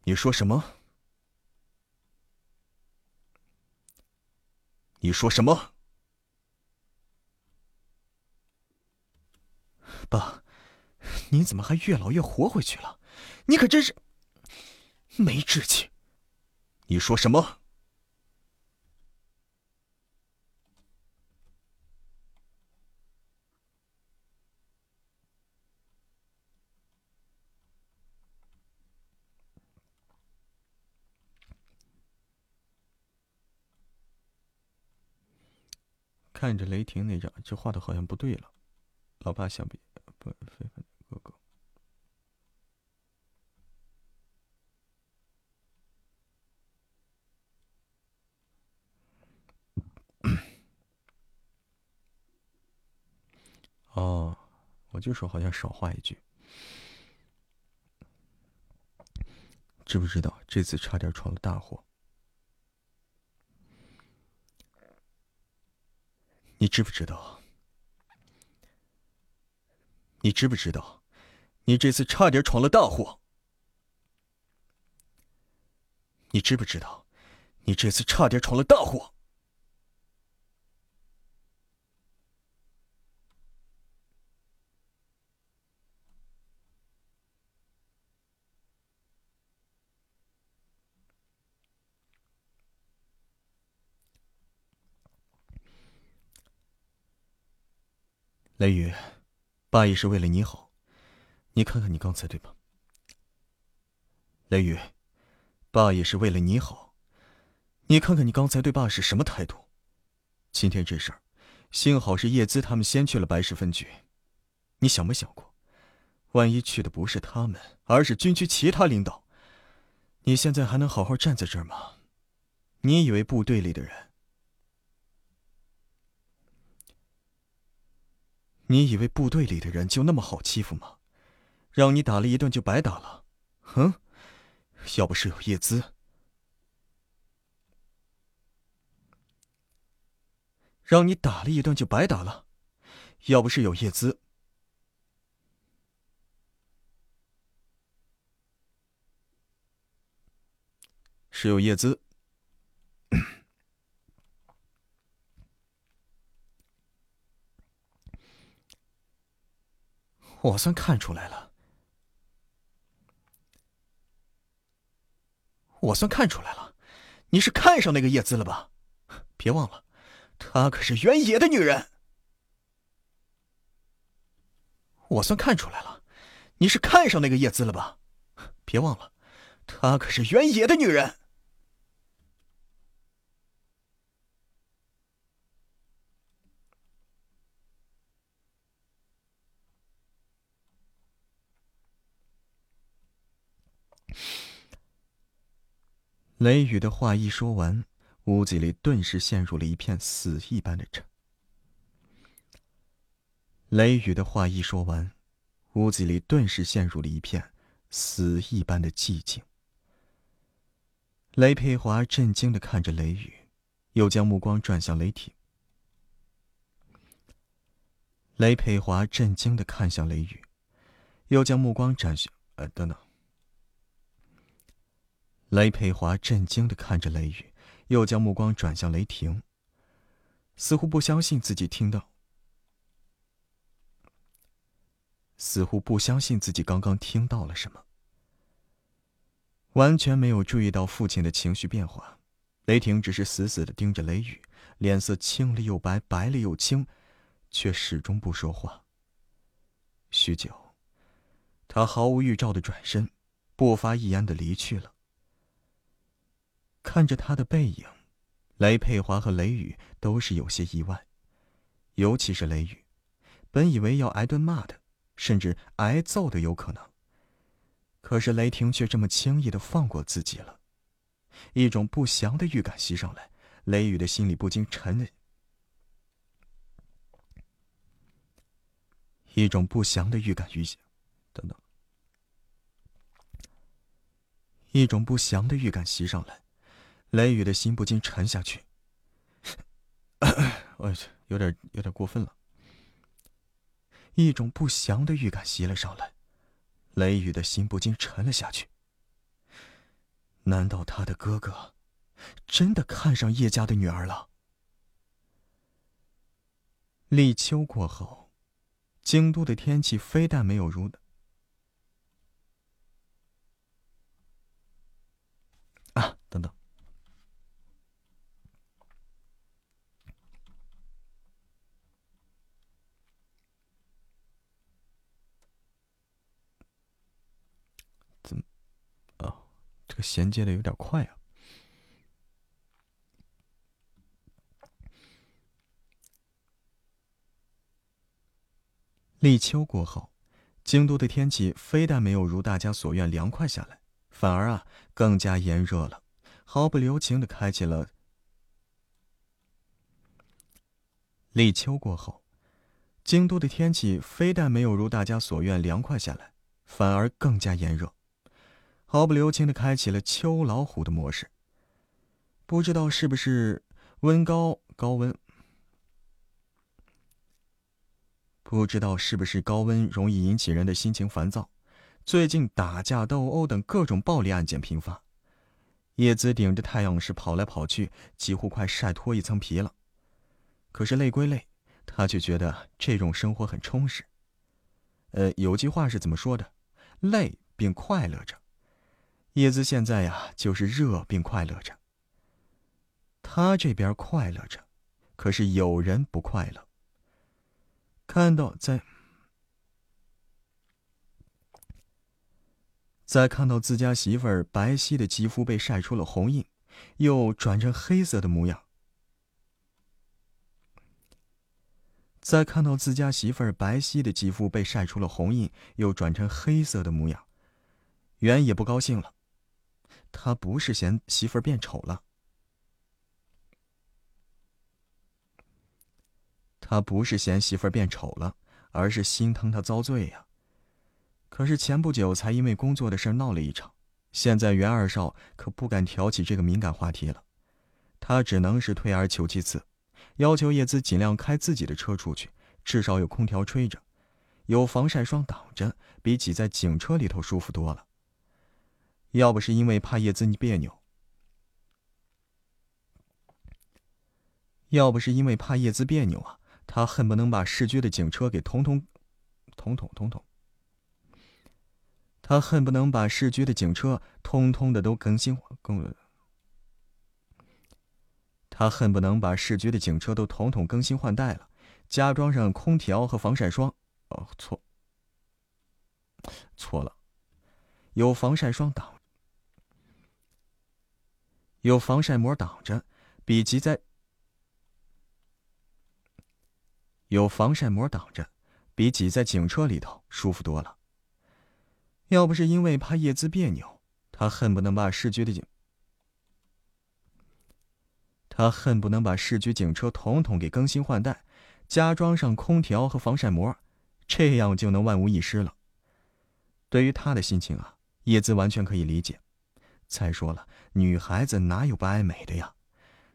你说什么？你说什么？爸，你怎么还越老越活回去了？你可真是没志气！你说什么？看着雷霆那张，这画的好像不对了。老爸想必不非凡哥哥。哦，我就说好像少画一句。知不知道这次差点闯了大祸？你知不知道？你知不知道？你这次差点闯了大祸。你知不知道？你这次差点闯了大祸。雷雨，爸也是为了你好，你看看你刚才对吧？雷雨，爸也是为了你好，你看看你刚才对爸是什么态度？今天这事儿，幸好是叶姿他们先去了白石分局，你想没想过，万一去的不是他们，而是军区其他领导，你现在还能好好站在这儿吗？你以为部队里的人？你以为部队里的人就那么好欺负吗？让你打了一顿就白打了？哼！要不是有叶姿，让你打了一顿就白打了？要不是有叶姿，是有叶姿。我算看出来了，我算看出来了，你是看上那个叶姿了吧？别忘了，她可是原野的女人。我算看出来了，你是看上那个叶姿了吧？别忘了，她可是原野的女人。雷雨的话一说完，屋子里顿时陷入了一片死一般的沉。雷雨的话一说完，屋子里顿时陷入了一片死一般的寂静。雷佩华震惊的看着雷雨，又将目光转向雷霆。雷佩华震惊的看向雷雨，又将目光转向……呃，等等。雷佩华震惊的看着雷雨，又将目光转向雷霆，似乎不相信自己听到，似乎不相信自己刚刚听到了什么，完全没有注意到父亲的情绪变化。雷霆只是死死的盯着雷雨，脸色青了又白，白了又青，却始终不说话。许久，他毫无预兆的转身，不发一言的离去了。看着他的背影，雷佩华和雷雨都是有些意外，尤其是雷雨，本以为要挨顿骂的，甚至挨揍的有可能。可是雷霆却这么轻易的放过自己了，一种不祥的预感袭上来，雷雨的心里不禁沉。一种不祥的预感预想，等等，一种不祥的预感袭上来。雷雨的心不禁沉下去。我去，有点有点过分了。一种不祥的预感袭了上来，雷雨的心不禁沉了下去。难道他的哥哥真的看上叶家的女儿了？立秋过后，京都的天气非但没有如啊，等等。这衔接的有点快啊！立秋过后，京都的天气非但没有如大家所愿凉快下来，反而啊更加炎热了，毫不留情的开启了。立秋过后，京都的天气非但没有如大家所愿凉快下来，反而更加炎热。毫不留情的开启了秋老虎的模式。不知道是不是温高高温？不知道是不是高温容易引起人的心情烦躁？最近打架斗殴等各种暴力案件频发，叶子顶着太阳是跑来跑去，几乎快晒脱一层皮了。可是累归累，他却觉得这种生活很充实。呃，有句话是怎么说的？累并快乐着。叶子现在呀，就是热并快乐着。他这边快乐着，可是有人不快乐。看到在在看到自家媳妇儿白皙的肌肤被晒出了红印，又转成黑色的模样。在看到自家媳妇儿白皙的肌肤被晒出了红印，又转成黑色的模样，袁也不高兴了。他不是嫌媳妇儿变丑了。他不是嫌媳妇儿变丑了，而是心疼她遭罪呀。可是前不久才因为工作的事闹了一场，现在袁二少可不敢挑起这个敏感话题了，他只能是退而求其次，要求叶子尽量开自己的车出去，至少有空调吹着，有防晒霜挡着，比挤在警车里头舒服多了。要不是因为怕叶子你别扭，要不是因为怕叶子别扭啊。他恨不能把市局的警车给统统、统统、统统。他恨不能把市局的警车通通的都更新更。他恨不能把市局的警车都统统更新换代了，加装上空调和防晒霜。哦，错，错了，有防晒霜挡，有防晒膜挡着，比挤在。有防晒膜挡着，比挤在警车里头舒服多了。要不是因为怕叶子别扭，他恨不能把市局的警，他恨不能把市局警车统统给更新换代，加装上空调和防晒膜，这样就能万无一失了。对于他的心情啊，叶子完全可以理解。再说了，女孩子哪有不爱美的呀？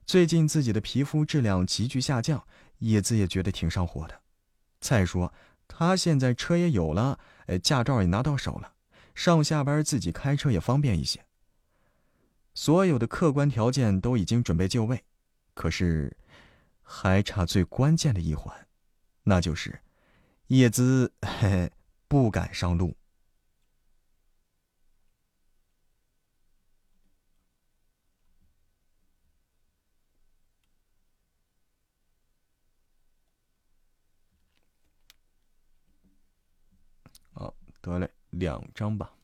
最近自己的皮肤质量急剧下降。叶子也觉得挺上火的。再说，他现在车也有了，呃，驾照也拿到手了，上下班自己开车也方便一些。所有的客观条件都已经准备就位，可是还差最关键的一环，那就是叶子嘿嘿不敢上路。得嘞，两张吧。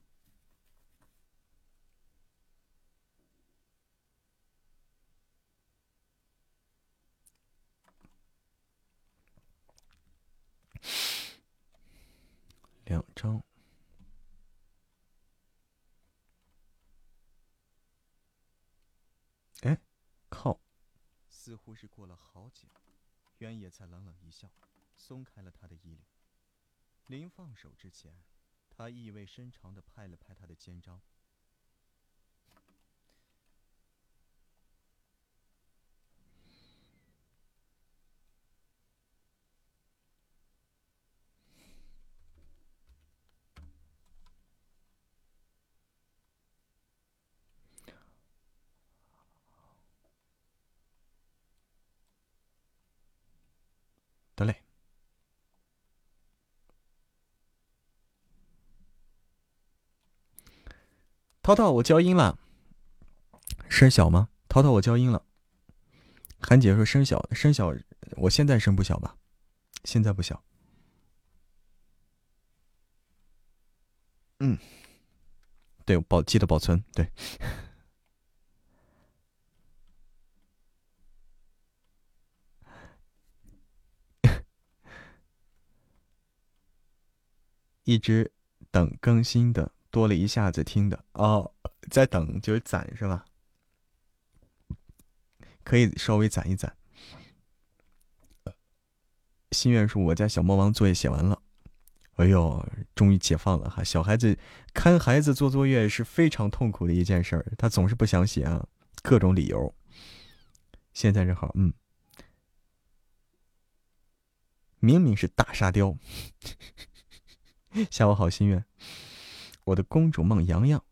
两张。哎，靠！似乎是过了好久，渊野才冷冷一笑，松开了他的衣领。临放手之前。他意味深长地拍了拍他的肩章。得嘞。涛涛，我交音了，声小吗？涛涛，我交音了。韩姐说声小，声小，我现在声不小吧？现在不小。嗯，对，保记得保存，对。一直等更新的。多了一下子听的哦，在等就是攒是吧？可以稍微攒一攒。心愿是我家小魔王作业写完了，哎呦，终于解放了哈！小孩子看孩子做作业是非常痛苦的一件事儿，他总是不想写啊，各种理由。现在正好，嗯，明明是大沙雕，下午好心愿。我的公主梦，洋洋，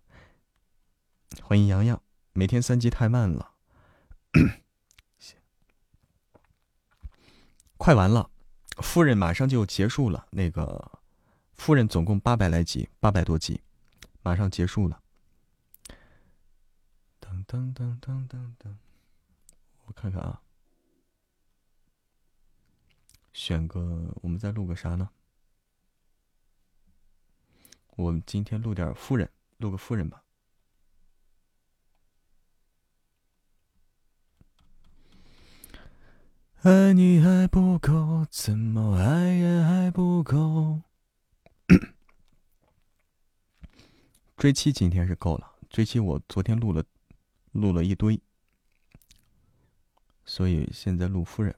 欢迎洋洋。每天三级太慢了，快完了，夫人马上就结束了。那个夫人总共八百来集，八百多集，马上结束了。噔噔噔噔噔噔，我看看啊，选个，我们再录个啥呢？我们今天录点夫人，录个夫人吧。爱你还不够，怎么爱也还不够。追妻今天是够了，追妻我昨天录了，录了一堆，所以现在录夫人。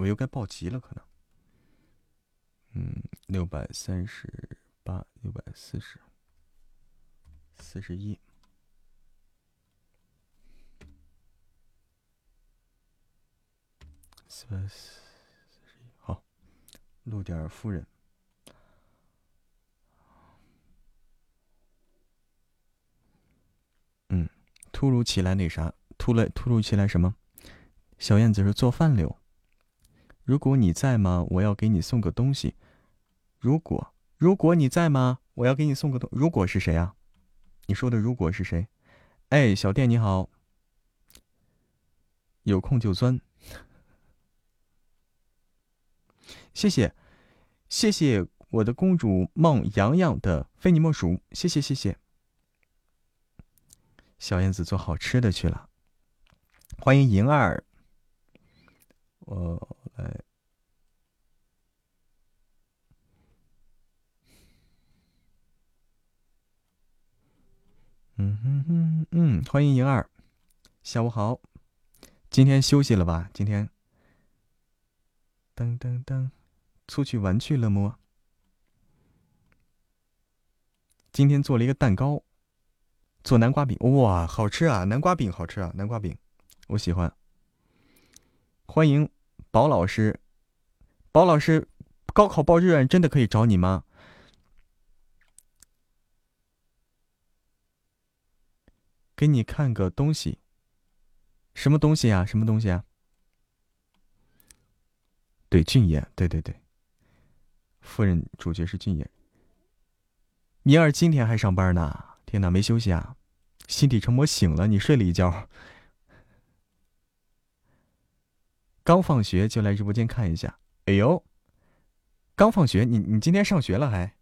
我又该报急了，可能。嗯，六百三十八，六百四十，四十一，四百四十一。好，录点夫人。嗯，突如其来那啥，突来突如其来什么？小燕子是做饭溜。如果你在吗？我要给你送个东西。如果如果你在吗？我要给你送个东。如果是谁啊？你说的如果是谁？哎，小店你好，有空就钻。谢谢，谢谢我的公主梦洋洋的非你莫属。谢谢谢谢。小燕子做好吃的去了。欢迎莹儿。我。哎，嗯哼哼嗯，欢迎莹儿，下午好，今天休息了吧？今天，噔噔噔，出去玩去了么？今天做了一个蛋糕，做南瓜饼，哇，好吃啊！南瓜饼好吃啊！南瓜饼，我喜欢。欢迎。宝老师，宝老师，高考报志愿真的可以找你吗？给你看个东西，什么东西呀？什么东西啊？对，俊彦，对对对，夫人主角是俊彦。明儿今天还上班呢？天哪，没休息啊！心底成魔醒了，你睡了一觉。刚放学就来直播间看一下，哎呦，刚放学，你你今天上学了还？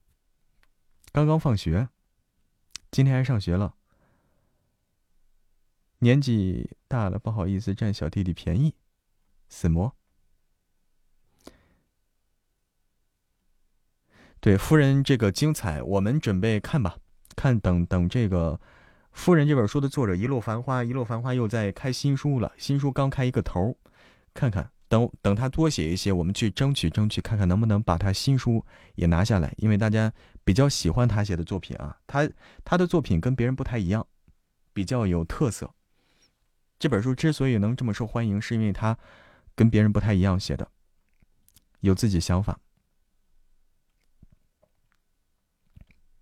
刚刚放学，今天还上学了？年纪大了不好意思占小弟弟便宜，死魔。对夫人这个精彩，我们准备看吧，看等等这个夫人这本书的作者一路繁花，一路繁花又在开新书了，新书刚开一个头。看看，等等他多写一些，我们去争取争取，看看能不能把他新书也拿下来。因为大家比较喜欢他写的作品啊，他他的作品跟别人不太一样，比较有特色。这本书之所以能这么受欢迎，是因为他跟别人不太一样写的，有自己想法。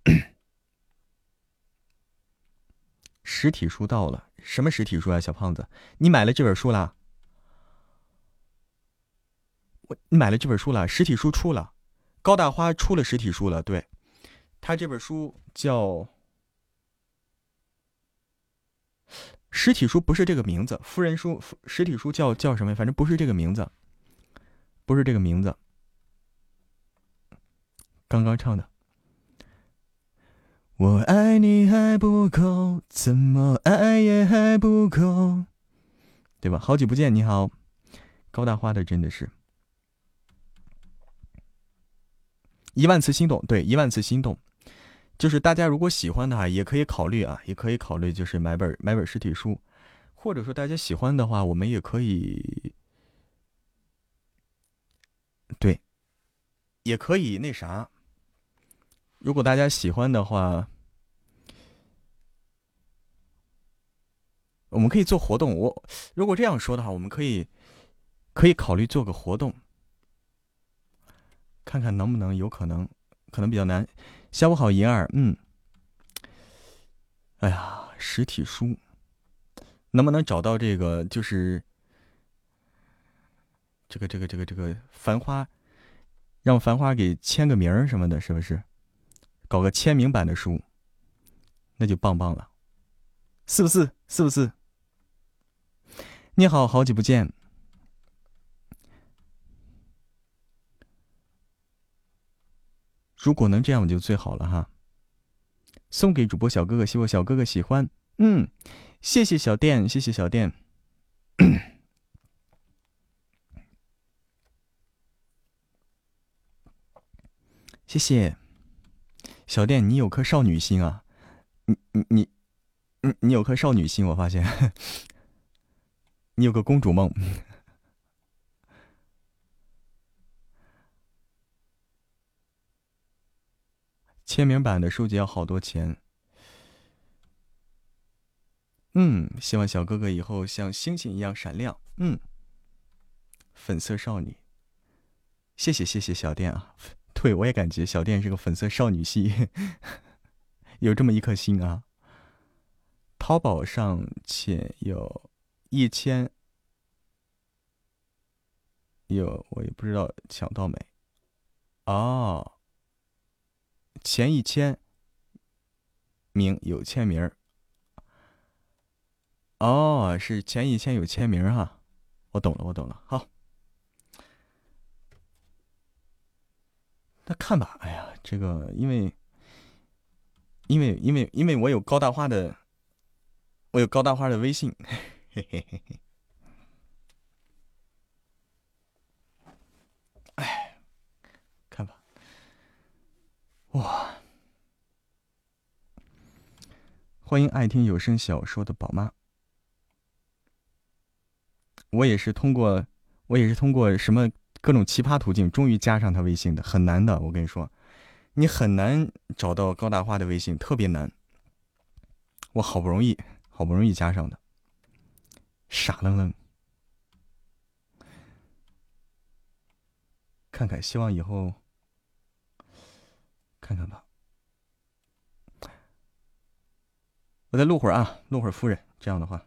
实体书到了，什么实体书啊，小胖子？你买了这本书啦？我你买了这本书了，实体书出了，高大花出了实体书了。对，他这本书叫实体书，不是这个名字。夫人书实体书叫叫什么？反正不是这个名字，不是这个名字。刚刚唱的，我爱你还不够，怎么爱也还不够，对吧？好久不见，你好，高大花的真的是。一万次心动，对，一万次心动，就是大家如果喜欢的话，也可以考虑啊，也可以考虑，就是买本买本实体书，或者说大家喜欢的话，我们也可以，对，也可以那啥，如果大家喜欢的话，我们可以做活动。我如果这样说的话，我们可以可以考虑做个活动。看看能不能有可能，可能比较难。下午好，银儿，嗯，哎呀，实体书能不能找到这个？就是这个这个这个这个《繁花》让繁花给签个名儿什么的，是不是？搞个签名版的书，那就棒棒了，是不是？是不是？你好好久不见。如果能这样就最好了哈。送给主播小哥哥，希望小哥哥喜欢。嗯，谢谢小店，谢谢小店。谢谢小店，你有颗少女心啊！你你你，你你有颗少女心，我发现，你有个公主梦。签名版的书籍要好多钱。嗯，希望小哥哥以后像星星一样闪亮。嗯，粉色少女，谢谢谢谢小店啊。对，我也感觉小店是个粉色少女系，有这么一颗心啊。淘宝上且有一千，有我也不知道抢到没。哦。前一千名有签名哦，是前一千有签名哈，我懂了，我懂了。好，那看吧。哎呀，这个因为因为因为因为我有高大花的，我有高大花的微信，嘿嘿嘿嘿。哎，看吧。哇！欢迎爱听有声小说的宝妈。我也是通过，我也是通过什么各种奇葩途径，终于加上他微信的，很难的。我跟你说，你很难找到高大花的微信，特别难。我好不容易，好不容易加上的，傻愣愣。看看，希望以后。看看吧，我再录会儿啊，录会儿夫人。这样的话。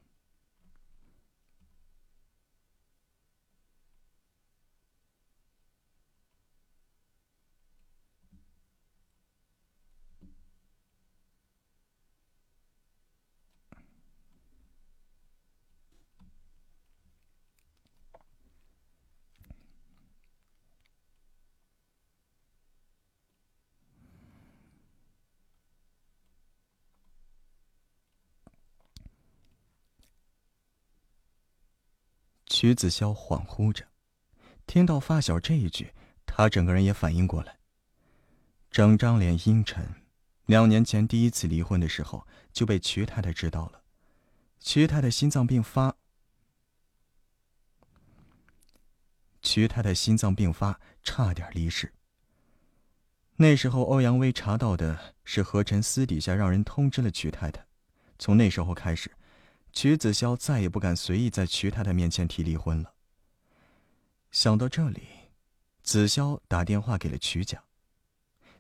徐子潇恍惚着，听到发小这一句，他整个人也反应过来。整张脸阴沉，两年前第一次离婚的时候就被瞿太太知道了，瞿太太心脏病发，瞿太太心脏病发，差点离世。那时候欧阳威查到的是何晨私底下让人通知了瞿太太，从那时候开始。曲子潇再也不敢随意在曲太太面前提离婚了。想到这里，子潇打电话给了曲家。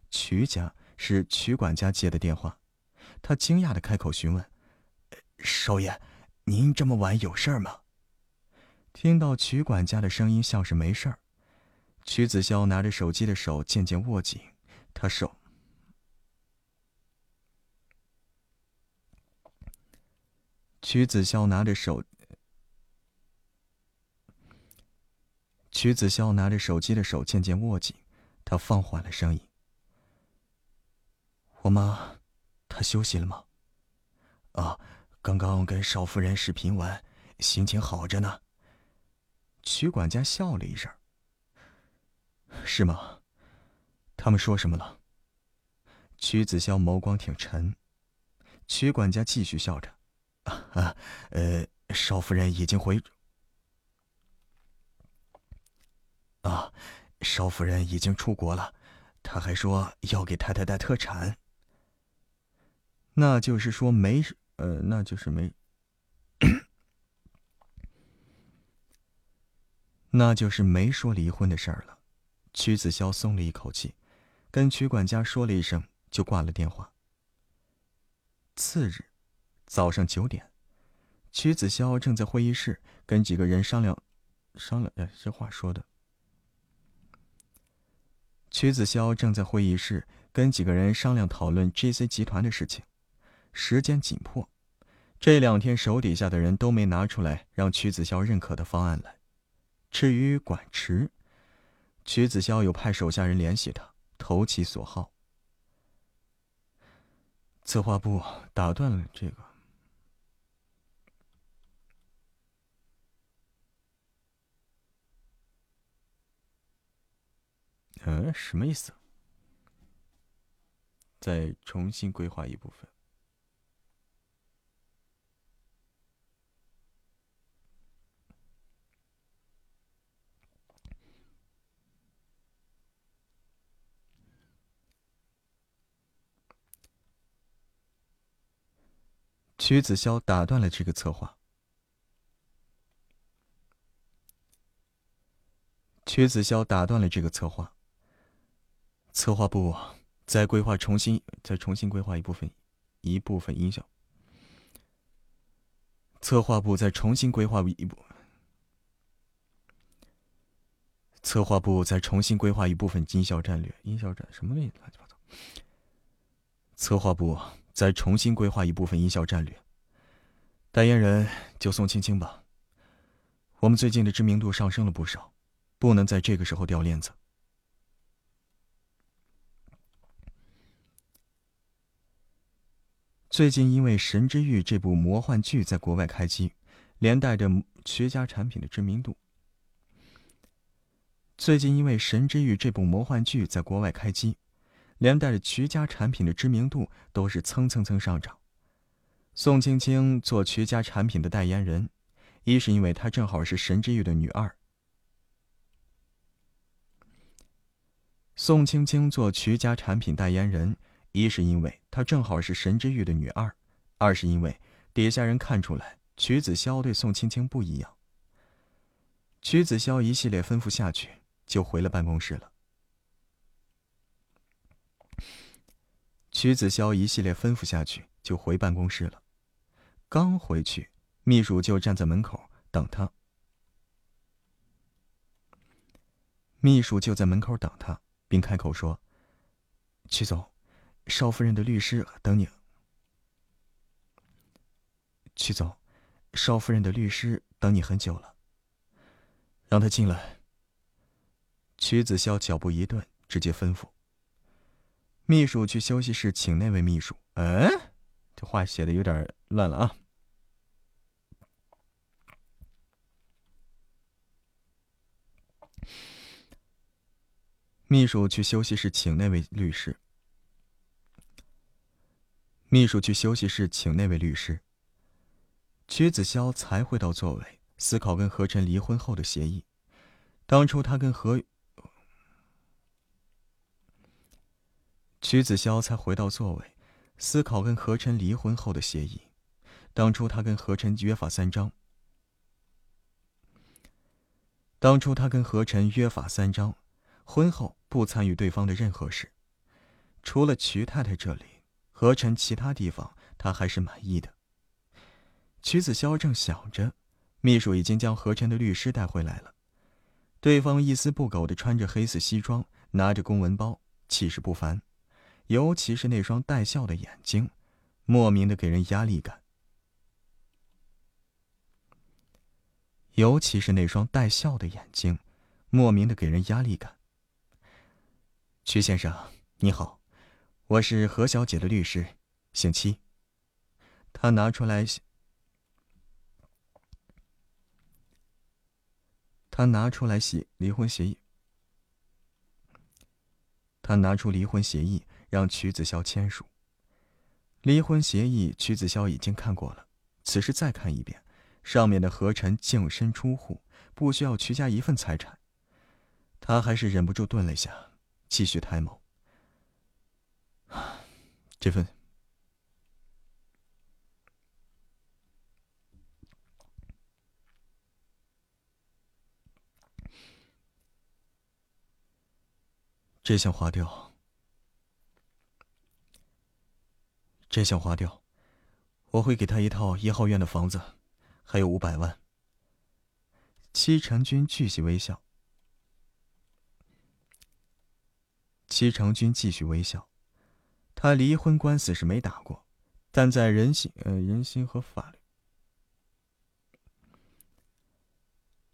曲家是曲管家接的电话，他惊讶的开口询问：“少爷，您这么晚有事儿吗？”听到曲管家的声音，像是没事儿。曲子潇拿着手机的手渐渐握紧，他手。曲子潇拿着手，曲子潇拿着手机的手渐渐握紧，他放缓了声音：“我妈，她休息了吗？啊，刚刚跟少夫人视频完，心情好着呢。”曲管家笑了一声：“是吗？他们说什么了？”曲子潇眸光挺沉，曲管家继续笑着。啊，呃，少夫人已经回。啊，少夫人已经出国了，他还说要给太太带特产。那就是说没，呃，那就是没，那就是没说离婚的事儿了。曲子潇松了一口气，跟曲管家说了一声，就挂了电话。次日。早上九点，曲子潇正在会议室跟几个人商量，商量。哎，这话说的。曲子潇正在会议室跟几个人商量讨论 J.C 集团的事情，时间紧迫，这两天手底下的人都没拿出来让曲子潇认可的方案来。至于管池，曲子潇有派手下人联系他，投其所好。策划部打断了这个。嗯，什么意思？再重新规划一部分。曲子潇打断了这个策划。曲子潇打断了这个策划。策划部再规划重新，再重新规划一部分，一部分音效。策划部再重新规划一部。策划部再重新规划一部分音效战略，音效战什么乱七八糟。策划部再重新规划一部分音效战略。代言人就宋青青吧。我们最近的知名度上升了不少，不能在这个时候掉链子。最近因为《神之域》这部魔幻剧在国外开机，连带着曲家产品的知名度。最近因为《神之域》这部魔幻剧在国外开机，连带着曲家产品的知名度都是蹭蹭蹭上涨。宋青青做曲家产品的代言人，一是因为她正好是《神之域》的女二。宋青青做曲家产品代言人。一是因为她正好是神之玉的女二，二是因为底下人看出来曲子潇对宋青青不一样。曲子潇一系列吩咐下去，就回了办公室了。曲子潇一系列吩咐下去，就回办公室了。刚回去，秘书就站在门口等他。秘书就在门口等他，并开口说：“曲总。”少夫人的律师等你，曲总，少夫人的律师等你很久了。让他进来。曲子潇脚步一顿，直接吩咐秘书去休息室请那位秘书。嗯，这话写的有点乱了啊。秘书去休息室请那位律师。秘书去休息室请那位律师。曲子潇才回到座位，思考跟何晨离婚后的协议。当初他跟何……曲子潇才回到座位，思考跟何晨离婚后的协议。当初他跟何晨约法三章。当初他跟何晨约法三章，婚后不参与对方的任何事，除了曲太太这里。何晨其他地方他还是满意的。曲子潇正想着，秘书已经将何晨的律师带回来了。对方一丝不苟的穿着黑色西装，拿着公文包，气势不凡。尤其是那双带笑的眼睛，莫名的给人压力感。尤其是那双带笑的眼睛，莫名的给人压力感。曲先生，你好。我是何小姐的律师，姓戚。他拿出来，他拿出来写离婚协议。他拿出离婚协议，让曲子潇签署。离婚协议，曲子潇已经看过了，此时再看一遍，上面的何晨净身出户，不需要曲家一份财产，他还是忍不住顿了一下，继续抬眸。这份，这项划掉，这项划掉，我会给他一套一号院的房子，还有五百万。戚成军继续微笑。戚成军继续微笑。他离婚官司是没打过，但在人心呃人心和法律，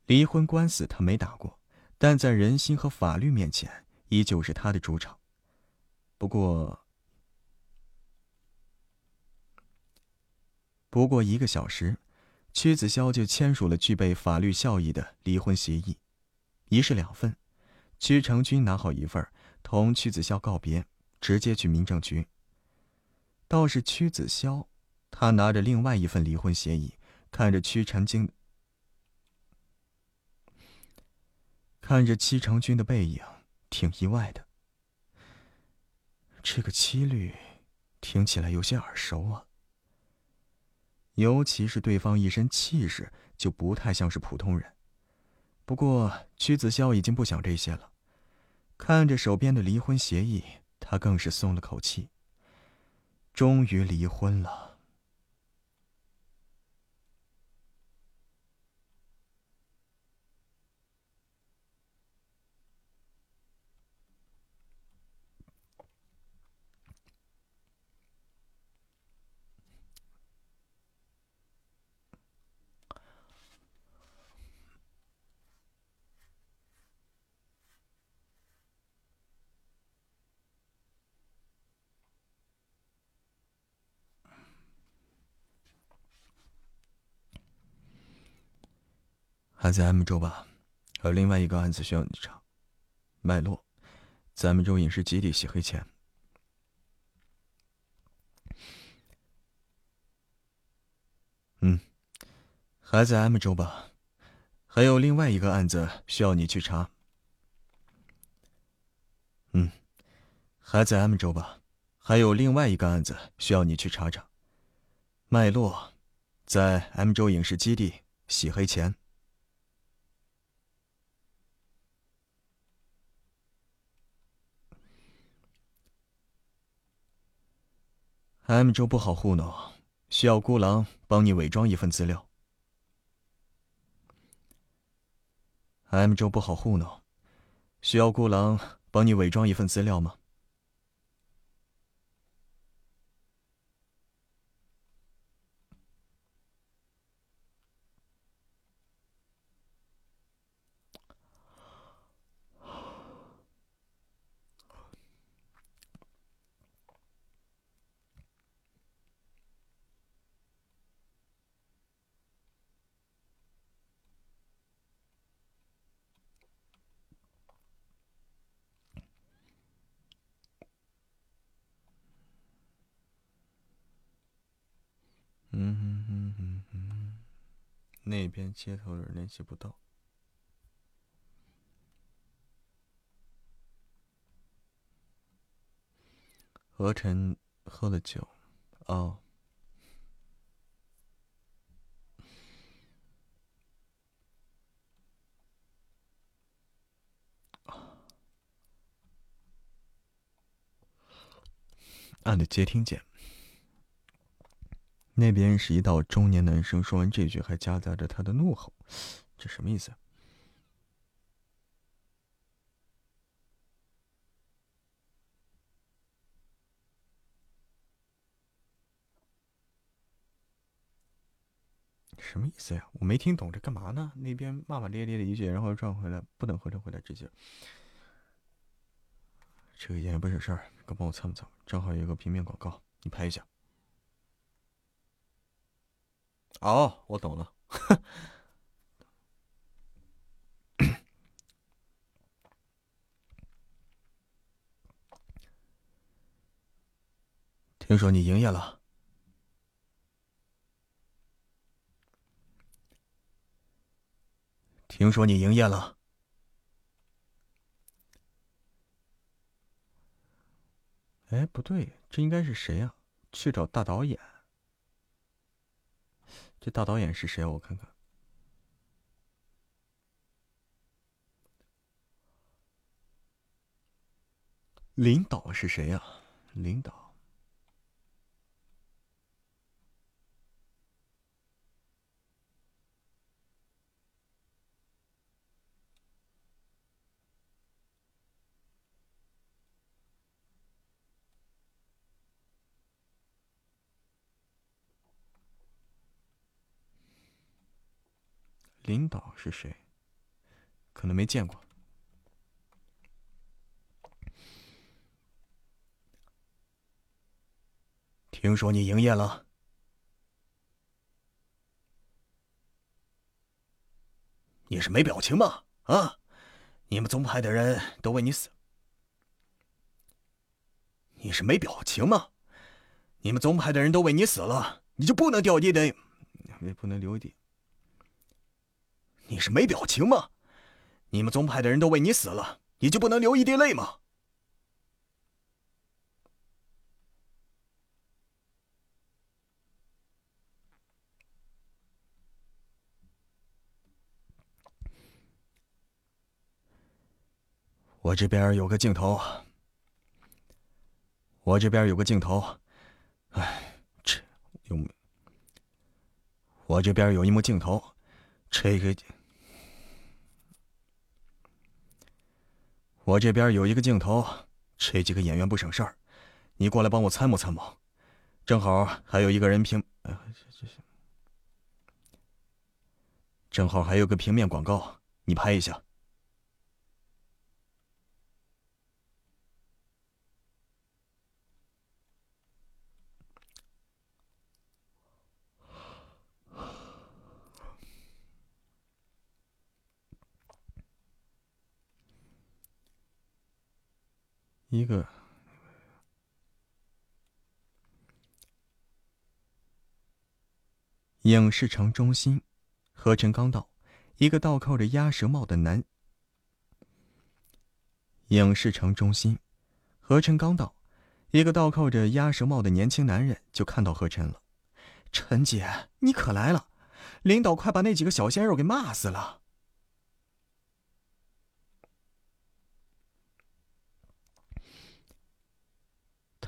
离婚官司他没打过，但在人心和法律面前，依旧是他的主场。不过，不过一个小时，屈子潇就签署了具备法律效益的离婚协议，一式两份。屈成军拿好一份，同屈子潇告别，直接去民政局。倒是屈子潇，他拿着另外一份离婚协议，看着屈成军，看着戚成军的背影，挺意外的。这个七律，听起来有些耳熟啊。尤其是对方一身气势，就不太像是普通人。不过，屈子潇已经不想这些了。看着手边的离婚协议，他更是松了口气。终于离婚了。还在 M 州吧？还有另外一个案子需要你查。脉络，在 M 州影视基地洗黑钱。嗯，还在 M 州吧？还有另外一个案子需要你去查。嗯，还在 M 州吧？还有另外一个案子需要你去查查。脉络，在 M 州影视基地洗黑钱。M 州不好糊弄，需要孤狼帮你伪装一份资料。M 州不好糊弄，需要孤狼帮你伪装一份资料吗？那边接头人联系不到。何晨喝了酒，哦。按的接听键。那边是一道中年男生，说完这句还夹杂着他的怒吼，这什么意思？什么意思呀？我没听懂，这干嘛呢？那边骂骂咧咧的一句，然后转回来，不等合成回来，直接，这个也不是事儿，哥帮我参谋参谋，正好有个平面广告，你拍一下。哦，我懂了。听说你营业了？听说你营业了？哎，不对，这应该是谁呀？去找大导演。这大导演是谁？我看看。领导是谁呀？领导。领导是谁？可能没见过。听说你营业了？你是没表情吗？啊！你们宗派的人都为你死。你是没表情吗？你们宗派的人都为你死了，你就不能掉一滴？也不能流一滴。你是没表情吗？你们宗派的人都为你死了，你就不能流一滴泪吗？我这边有个镜头，我这边有个镜头，哎，这有，我这边有一幕镜头，这个，我这边有一个镜头，这几个演员不省事儿，你过来帮我参谋参谋，正好还有一个人平，哎，这是，正好还有个平面广告，你拍一下。一个影视城中心，何晨刚到，一个倒扣着鸭舌帽的男。影视城中心，何晨刚到，一个倒扣着鸭舌帽的年轻男人就看到何晨了。陈姐，你可来了，领导快把那几个小鲜肉给骂死了。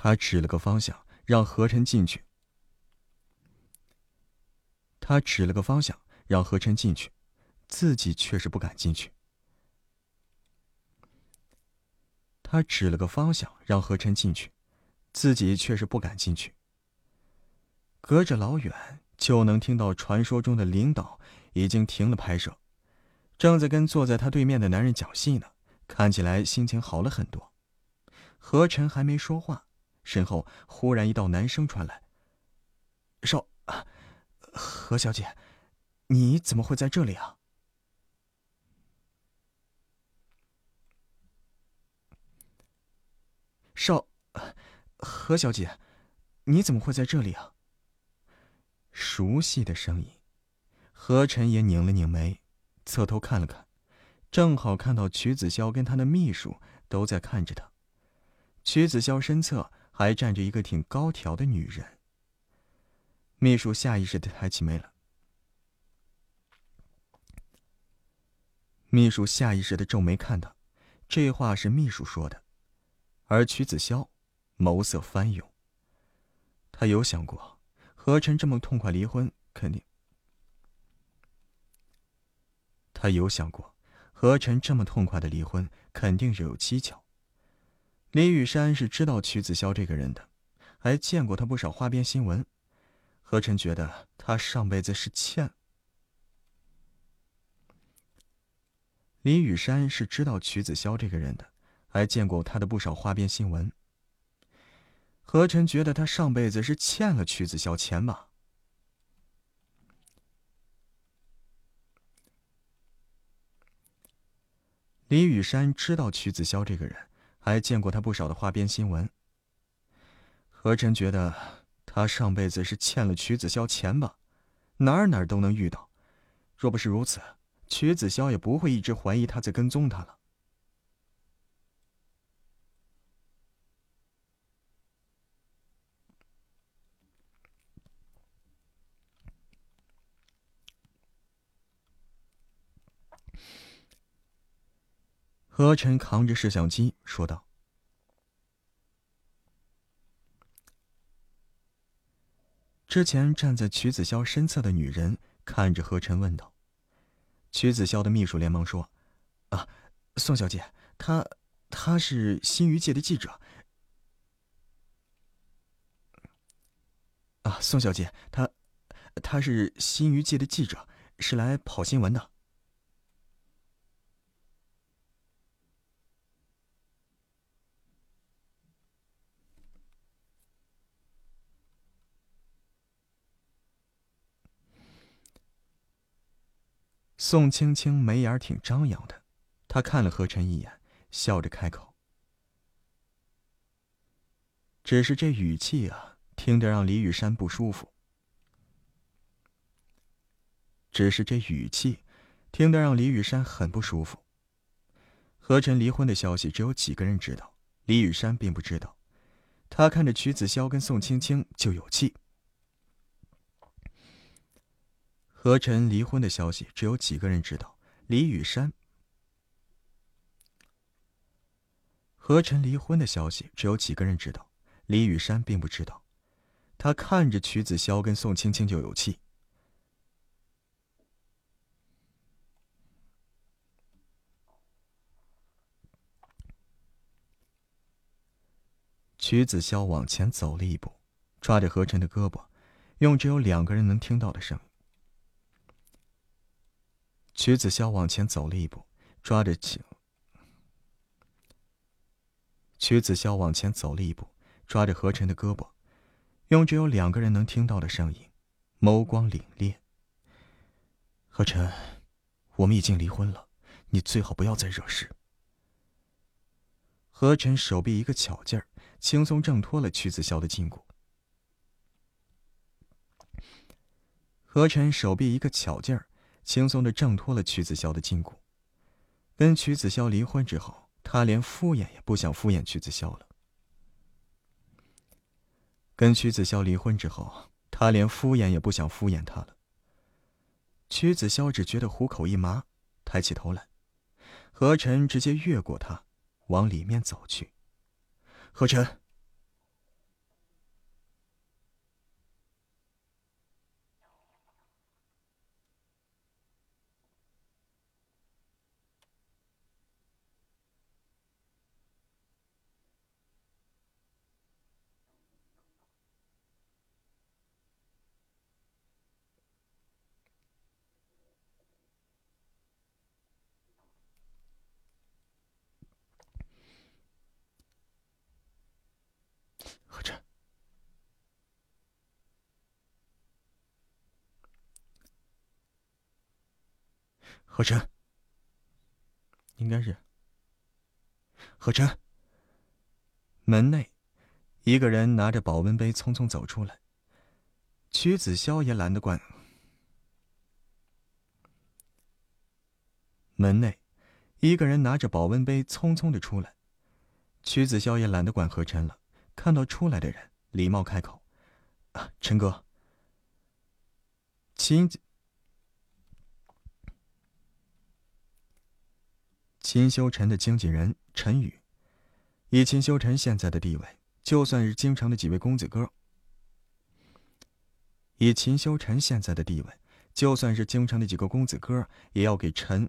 他指了个方向，让何晨进去。他指了个方向，让何晨进去，自己却是不敢进去。他指了个方向，让何晨进去，自己却是不敢进去。隔着老远就能听到传说中的领导已经停了拍摄，正在跟坐在他对面的男人讲戏呢，看起来心情好了很多。何晨还没说话。身后忽然一道男声传来：“少，何小姐，你怎么会在这里啊？”少，何小姐，你怎么会在这里啊？熟悉的声音，何晨也拧了拧眉，侧头看了看，正好看到曲子潇跟他的秘书都在看着他。曲子潇身侧。还站着一个挺高挑的女人。秘书下意识的抬起眉来。秘书下意识的皱眉看他，这话是秘书说的，而曲子潇眸色翻涌。他有想过，何晨这么痛快离婚，肯定。他有想过，何晨这么痛快的离婚，肯定是有蹊跷。李雨山是知道曲子潇这个人的，还见过他不少花边新闻。何晨觉得他上辈子是欠。李雨山是知道曲子潇这个人的，还见过他的不少花边新闻。何晨觉得他上辈子是欠了曲子潇钱吧。李雨山知道曲子潇这个人。还见过他不少的花边新闻。何晨觉得他上辈子是欠了曲子潇钱吧，哪儿哪儿都能遇到。若不是如此，曲子潇也不会一直怀疑他在跟踪他了。何晨扛着摄像机说道：“之前站在曲子潇身侧的女人看着何晨问道。”曲子潇的秘书连忙说：“啊，宋小姐，她她是新娱界的记者。啊，宋小姐，她她是新娱界的记者，是来跑新闻的。宋青青眉眼挺张扬的，她看了何晨一眼，笑着开口。只是这语气啊，听得让李雨山不舒服。只是这语气，听得让李雨山很不舒服。何晨离婚的消息只有几个人知道，李雨山并不知道。他看着曲子潇跟宋青青就有气。何晨离婚的消息只有几个人知道，李雨山。何晨离婚的消息只有几个人知道，李雨山并不知道。他看着曲子潇跟宋青青就有气。曲子潇往前走了一步，抓着何晨的胳膊，用只有两个人能听到的声音。曲子潇往前走了一步，抓着曲。曲子潇往前走了一步，抓着何晨的胳膊，用只有两个人能听到的声音，眸光凛冽。何晨，我们已经离婚了，你最好不要再惹事。何晨手臂一个巧劲儿。轻松挣脱了曲子潇的禁锢。何晨手臂一个巧劲儿，轻松的挣脱了曲子潇的禁锢。跟曲子潇离婚之后，他连敷衍也不想敷衍曲子潇了。跟曲子潇离婚之后，他连敷衍也不想敷衍他了。曲子潇只觉得虎口一麻，抬起头来，何晨直接越过他，往里面走去。何晨，何晨，应该是何晨。门内，一个人拿着保温杯匆匆走出来。曲子潇也懒得管。门内，一个人拿着保温杯匆匆的出来。曲子潇也懒得管何晨了，看到出来的人，礼貌开口：“啊，陈哥。”秦。秦修尘的经纪人陈宇，以秦修尘现在的地位，就算是京城的几位公子哥；以秦修尘现在的地位，就算是京城的几个公子哥，也要给陈；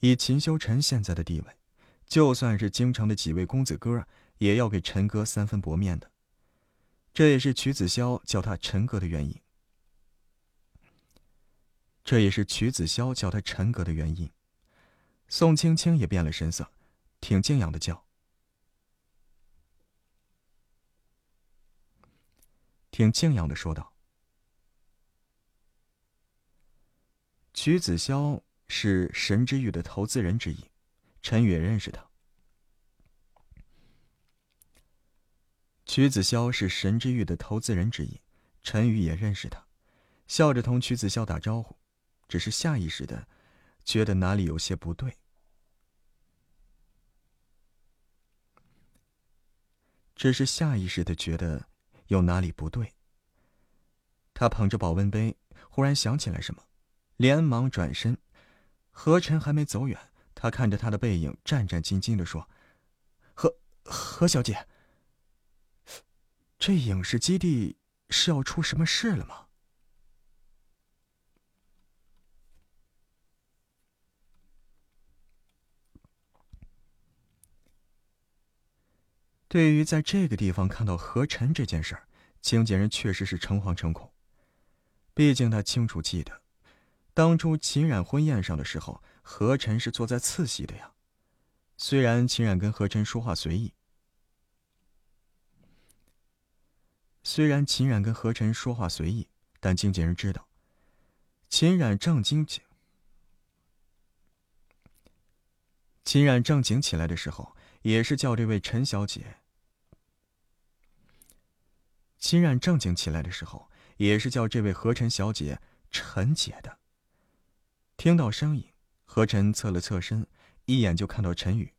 以秦修尘现在的地位，就算是京城的几位公子哥，也要给陈哥三分薄面的。这也是曲子潇叫他陈哥的原因。这也是曲子潇叫他陈哥的原因。宋青青也变了神色，挺敬仰的叫，挺敬仰的说道：“曲子潇是神之玉的投资人之一，陈宇也认识他。曲子潇是神之玉的投资人之一，陈宇也认识他，笑着同曲子潇打招呼。”只是下意识的，觉得哪里有些不对。只是下意识的觉得有哪里不对。他捧着保温杯，忽然想起来什么，连忙转身。何晨还没走远，他看着他的背影，战战兢兢的说：“何何小姐，这影视基地是要出什么事了吗？”对于在这个地方看到何晨这件事儿，经纪人确实是诚惶诚恐。毕竟他清楚记得，当初秦冉婚宴上的时候，何晨是坐在次席的呀。虽然秦冉跟何晨说话随意，虽然秦冉跟何晨说话随意，但经纪人知道，秦冉正经起，秦冉正经起来的时候，也是叫这位陈小姐。秦冉正经起来的时候。也是叫这位何晨小姐陈姐的。听到声音，何晨侧了侧身，一眼就看到陈宇。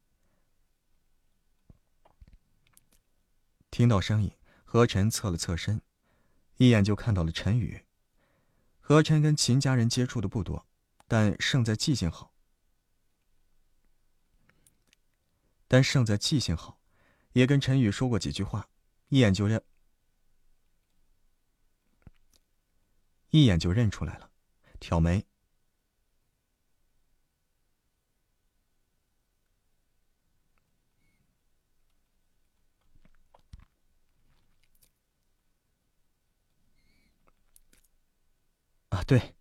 听到声音，何晨侧了侧身，一眼就看到了陈宇。何晨跟秦家人接触的不多，但胜在记性好。但胜在记性好，也跟陈宇说过几句话，一眼就认。一眼就认出来了，挑眉。啊，对，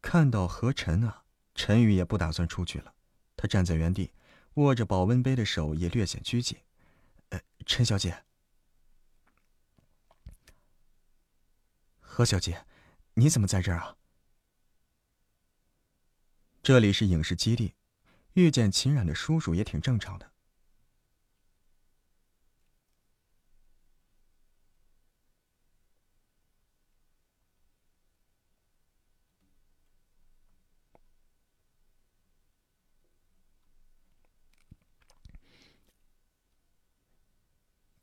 看到何晨啊，陈宇也不打算出去了，他站在原地，握着保温杯的手也略显拘谨。呃，陈小姐，何小姐。你怎么在这儿啊？这里是影视基地，遇见秦冉的叔叔也挺正常的。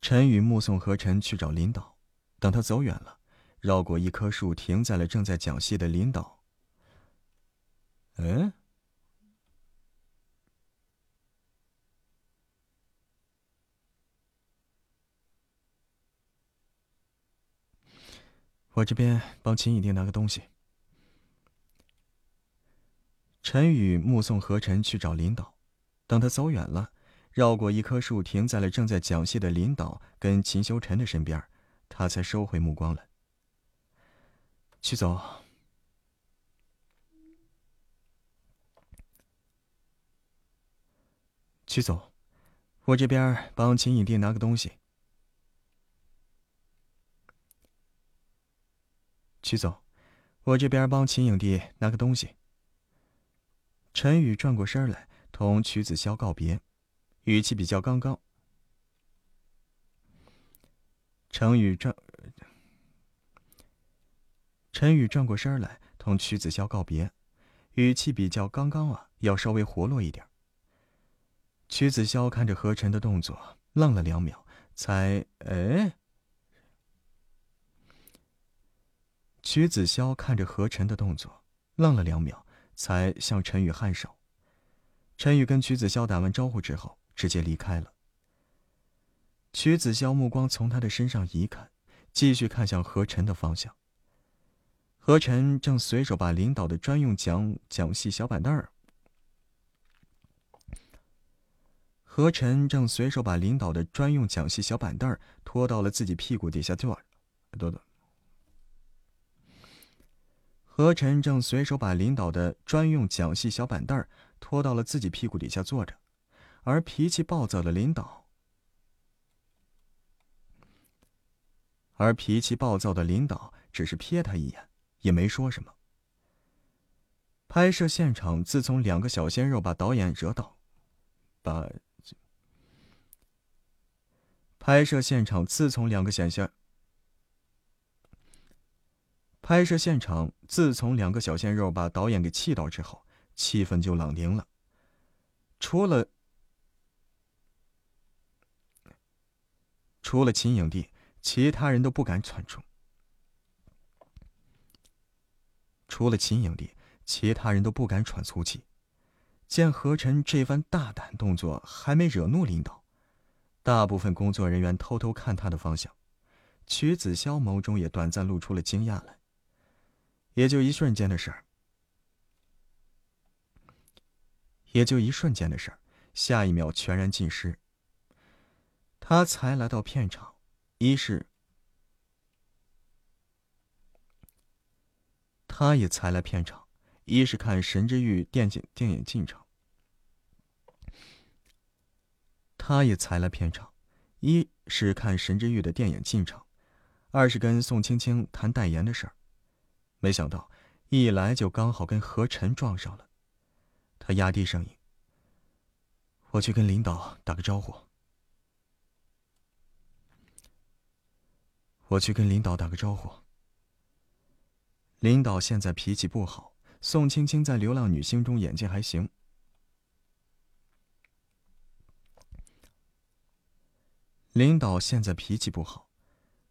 陈宇目送何晨去找领导，等他走远了。绕过一棵树，停在了正在讲戏的领导。嗯，我这边帮秦以定拿个东西。陈宇目送何晨去找领导，等他走远了，绕过一棵树，停在了正在讲戏的领导跟秦修晨的身边，他才收回目光来。曲总，曲总，我这边帮秦影帝拿个东西。曲总，我这边帮秦影帝拿个东西。陈宇转过身来，同曲子潇告别，语气比较刚刚。陈宇转。陈宇转过身来，同曲子潇告别，语气比较刚刚啊，要稍微活络一点。曲子潇看着何晨的动作，愣了两秒，才哎。曲子潇看着何晨的动作，愣了两秒，才向陈宇颔首。陈宇跟曲子潇打完招呼之后，直接离开了。曲子潇目光从他的身上移开，继续看向何晨的方向。何晨正随手把领导的专用讲讲戏小板凳儿。何晨正随手把领导的专用讲戏小板凳儿拖到了自己屁股底下坐。等等。何晨正随手把领导的专用讲戏小板凳儿拖到了自己屁股底下坐着，而脾气暴躁的领导，而脾气暴躁的领导只是瞥他一眼。也没说什么。拍摄现场自从两个小鲜肉把导演惹到，把拍摄现场自从两个小鲜拍摄现场自从两个小鲜肉把导演给气到之后，气氛就冷凝了。除了除了秦影帝，其他人都不敢喘出。除了秦影帝，其他人都不敢喘粗气。见何晨这番大胆动作还没惹怒领导，大部分工作人员偷偷看他的方向。曲子潇眸中也短暂露出了惊讶来。也就一瞬间的事儿，也就一瞬间的事儿，下一秒全然尽失。他才来到片场，一是。他也才来片场，一是看神之玉电影电影进程，他也才来片场，一是看神之玉的电影进程，二是跟宋青青谈代言的事儿。没想到一来就刚好跟何晨撞上了，他压低声音：“我去跟领导打个招呼。”我去跟领导打个招呼。领导现在脾气不好，宋青青在流浪女星中演技还行。领导现在脾气不好，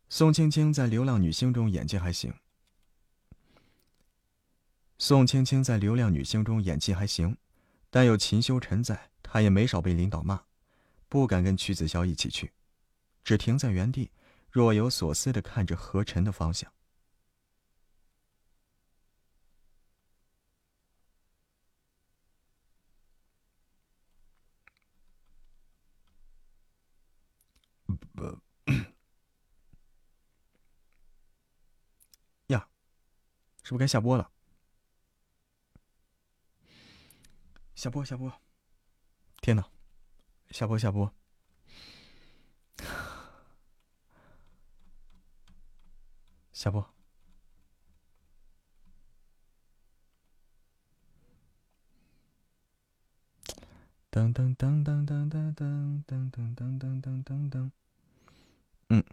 宋青青在流浪女星中演技还行。宋青青在流量女星中演技还行，但有秦修晨在，她也没少被领导骂，不敢跟曲子潇一起去，只停在原地。若有所思的看着何晨的方向。呀，是不是该下播了？下播，下播！天哪，下播，下播！下播。噔噔噔噔噔噔噔噔噔噔噔噔噔噔。嗯，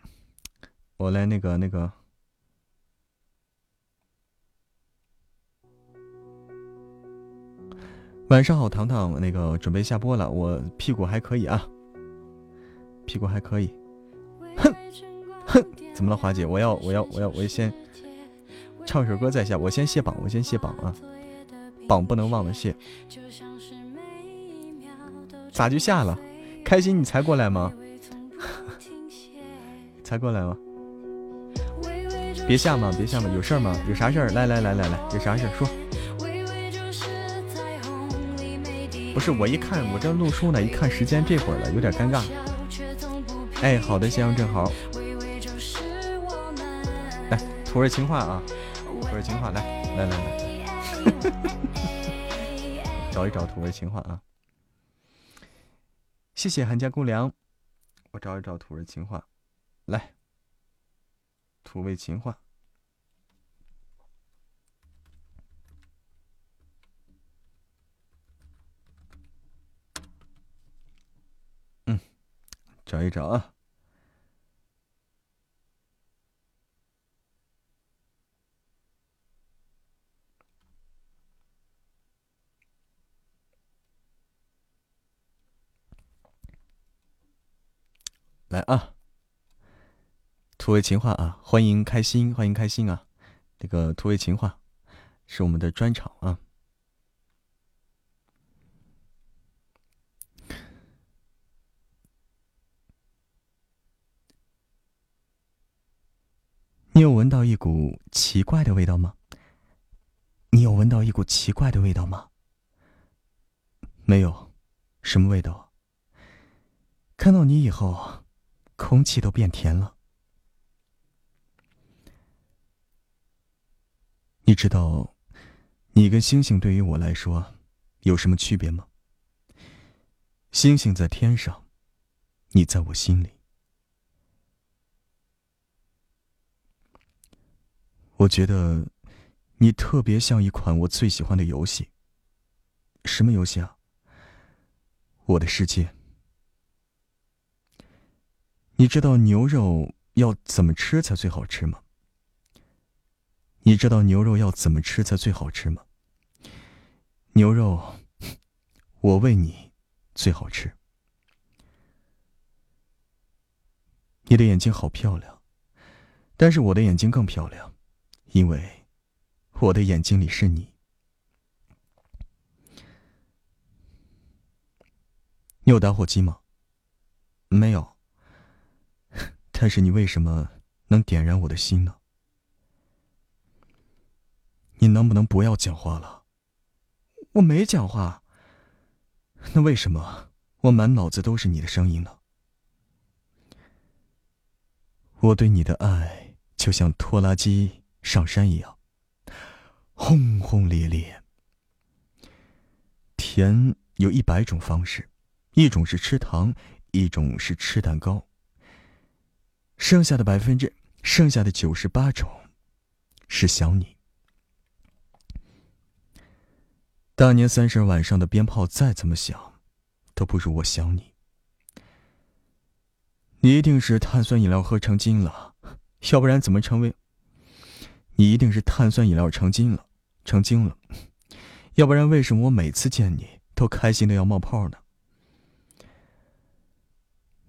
我来那个那个。晚上好，糖糖，那个准备下播了，我屁股还可以啊，屁股还可以。哼，哼。怎么了，华姐？我要，我要，我要，我先唱首歌再下。我先卸榜，我先卸榜啊！榜不能忘了卸。咋就下了？开心，你才过来吗？才过来吗？别下嘛，别下嘛，有事吗？有啥事儿？来来来来来，有啥事儿说。不是，我一看我这录书呢，一看时间这会儿了，有点尴尬。哎，好的，先生正好。来土味情话啊，土味情话，来来来来，找一找土味情话啊！谢谢韩家姑娘，我找一找土味情话，来，土味情话，嗯，找一找啊。来啊！土味情话啊，欢迎开心，欢迎开心啊！那个土味情话是我们的专场啊。你有闻到一股奇怪的味道吗？你有闻到一股奇怪的味道吗？没有，什么味道？看到你以后。空气都变甜了。你知道，你跟星星对于我来说有什么区别吗？星星在天上，你在我心里。我觉得，你特别像一款我最喜欢的游戏。什么游戏啊？我的世界。你知道牛肉要怎么吃才最好吃吗？你知道牛肉要怎么吃才最好吃吗？牛肉，我喂你，最好吃。你的眼睛好漂亮，但是我的眼睛更漂亮，因为我的眼睛里是你。你有打火机吗？没有。但是你为什么能点燃我的心呢？你能不能不要讲话了？我没讲话。那为什么我满脑子都是你的声音呢？我对你的爱就像拖拉机上山一样，轰轰烈烈。甜有一百种方式，一种是吃糖，一种是吃蛋糕。剩下的百分之，剩下的九十八种，是想你。大年三十晚上的鞭炮再怎么响，都不如我想你。你一定是碳酸饮料喝成精了，要不然怎么成为？你一定是碳酸饮料成精了，成精了，要不然为什么我每次见你都开心的要冒泡呢？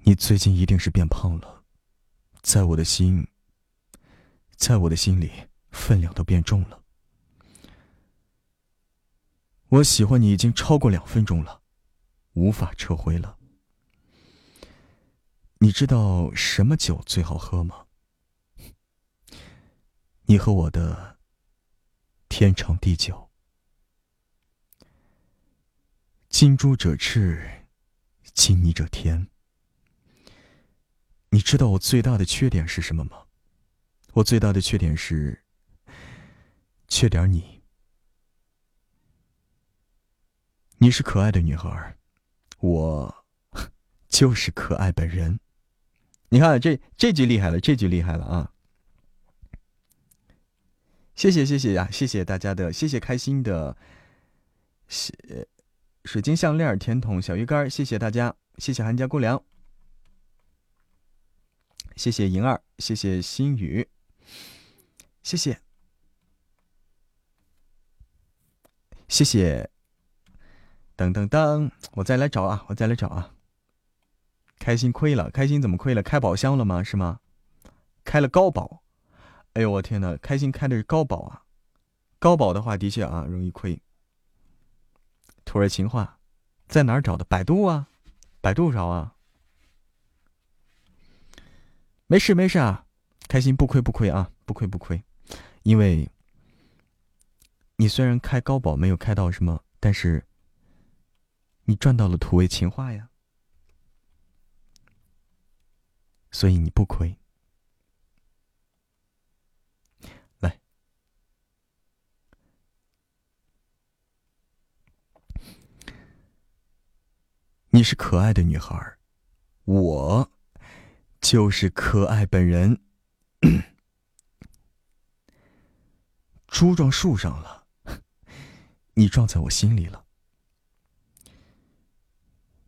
你最近一定是变胖了，在我的心，在我的心里分量都变重了。我喜欢你已经超过两分钟了，无法撤回了。你知道什么酒最好喝吗？你和我的天长地久。近朱者赤，近你者甜。你知道我最大的缺点是什么吗？我最大的缺点是缺点你。你是可爱的女孩，我就是可爱本人。你看这这句厉害了，这句厉害了啊！谢谢谢谢呀，谢谢大家的，谢谢开心的，谢水晶项链、甜筒、小鱼干，谢谢大家，谢谢韩家姑娘，谢谢莹儿，谢谢心雨，谢谢，谢谢。噔噔噔，我再来找啊，我再来找啊。开心亏了，开心怎么亏了？开宝箱了吗？是吗？开了高宝。哎呦我天哪，开心开的是高保啊！高保的话的确啊容易亏。土味情话，在哪儿找的？百度啊，百度找啊。没事没事啊，开心不亏不亏啊，不亏不亏。因为，你虽然开高保没有开到什么，但是。你赚到了土味情话呀，所以你不亏。来，你是可爱的女孩我就是可爱本人。猪撞树上了，你撞在我心里了。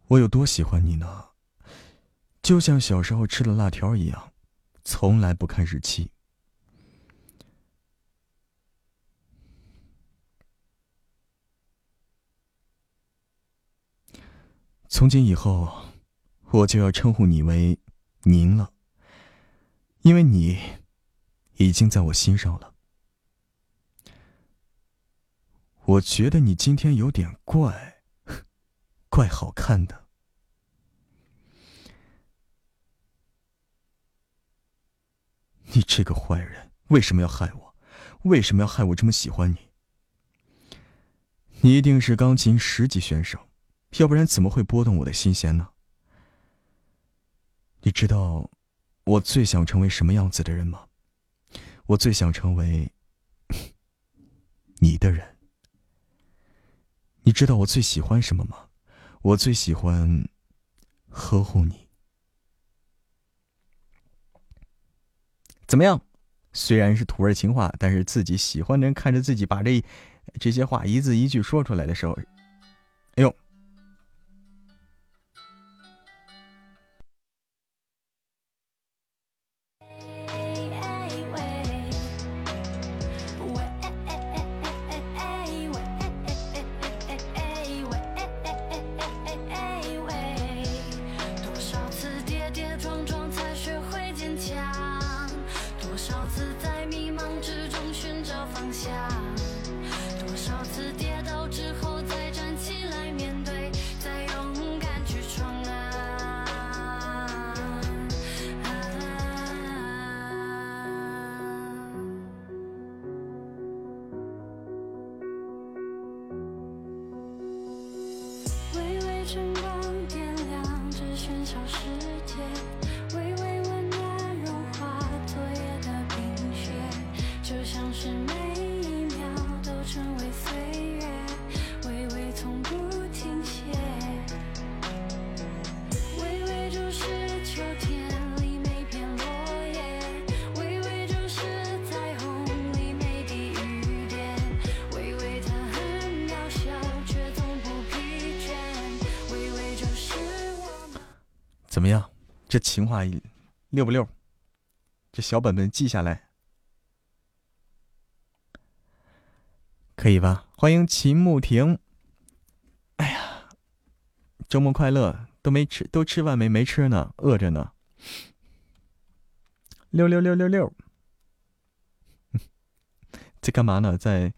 我有多喜欢你呢？就像小时候吃的辣条一样，从来不看日期。从今以后，我就要称呼你为“您”了，因为你已经在我心上了。我觉得你今天有点怪，怪好看的。你这个坏人，为什么要害我？为什么要害我这么喜欢你？你一定是钢琴十级选手，要不然怎么会拨动我的心弦呢？你知道我最想成为什么样子的人吗？我最想成为你的人。你知道我最喜欢什么吗？我最喜欢呵护你。怎么样？虽然是土味情话，但是自己喜欢的人看着自己把这这些话一字一句说出来的时候，这情话一溜不溜？这小本本记下来，可以吧？欢迎秦慕婷。哎呀，周末快乐！都没吃，都吃饭没？没吃呢，饿着呢。六六六六六，在干嘛呢？在，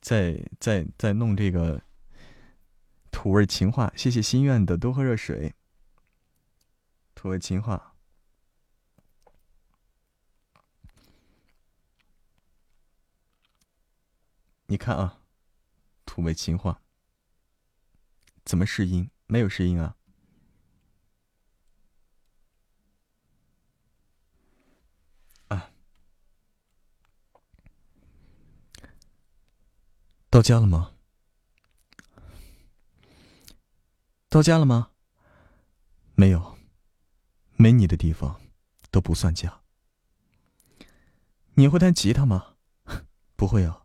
在在在弄这个土味情话。谢谢心愿的多喝热水。土味情话，你看啊，土味情话怎么试音？没有试音啊！啊，到家了吗？到家了吗？没有。没你的地方，都不算家。你会弹吉他吗？不会啊。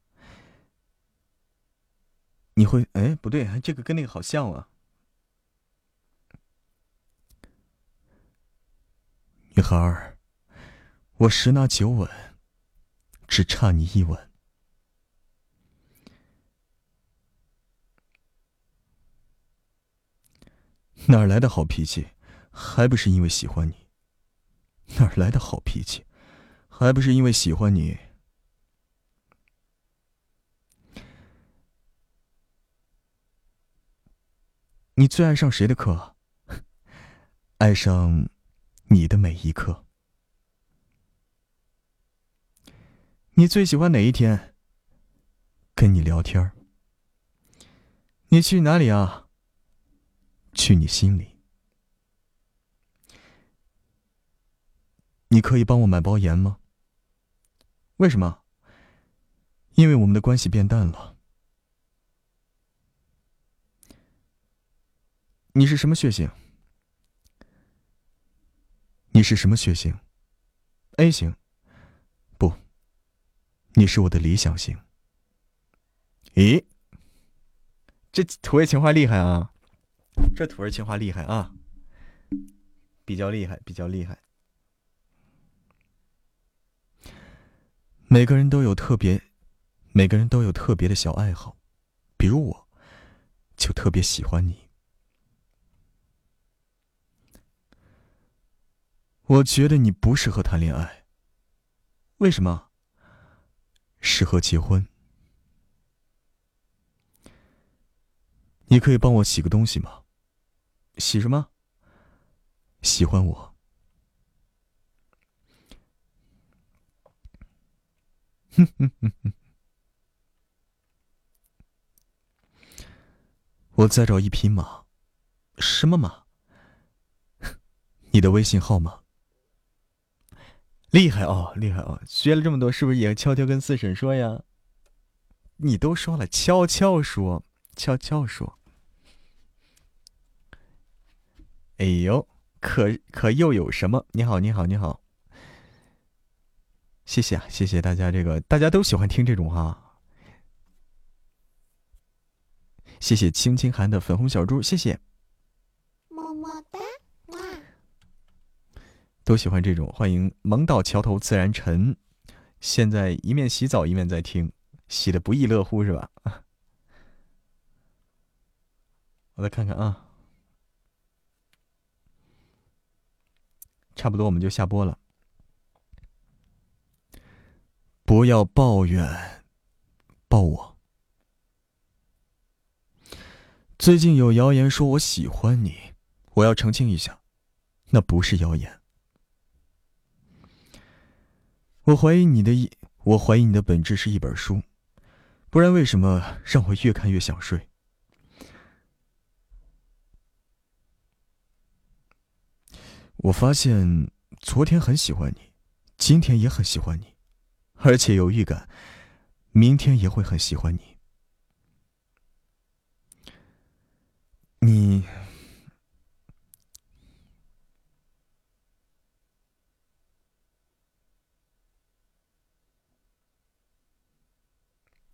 你会？哎，不对，这个跟那个好像啊。女孩儿，我十拿九稳，只差你一吻。哪来的好脾气？还不是因为喜欢你，哪来的好脾气？还不是因为喜欢你。你最爱上谁的课？爱上你的每一课。你最喜欢哪一天？跟你聊天你去哪里啊？去你心里。你可以帮我买包盐吗？为什么？因为我们的关系变淡了。你是什么血型？你是什么血型？A 型。不，你是我的理想型。咦，这土味情话厉害啊！这土味情话厉害啊！比较厉害，比较厉害。每个人都有特别，每个人都有特别的小爱好，比如我，就特别喜欢你。我觉得你不适合谈恋爱。为什么？适合结婚。你可以帮我洗个东西吗？洗什么？喜欢我。哼哼哼哼，我在找一匹马，什么马？你的微信号码？厉害哦，厉害哦！学了这么多，是不是也悄悄跟四婶说呀？你都说了，悄悄说，悄悄说。哎呦，可可又有什么？你好，你好，你好。谢谢啊，谢谢大家，这个大家都喜欢听这种哈。谢谢青青寒的粉红小猪，谢谢，么么哒，哇都喜欢这种。欢迎萌到桥头自然沉，现在一面洗澡一面在听，洗的不亦乐乎是吧？我再看看啊，差不多我们就下播了。不要抱怨，抱我。最近有谣言说我喜欢你，我要澄清一下，那不是谣言。我怀疑你的一，我怀疑你的本质是一本书，不然为什么让我越看越想睡？我发现昨天很喜欢你，今天也很喜欢你。而且有预感，明天也会很喜欢你。你。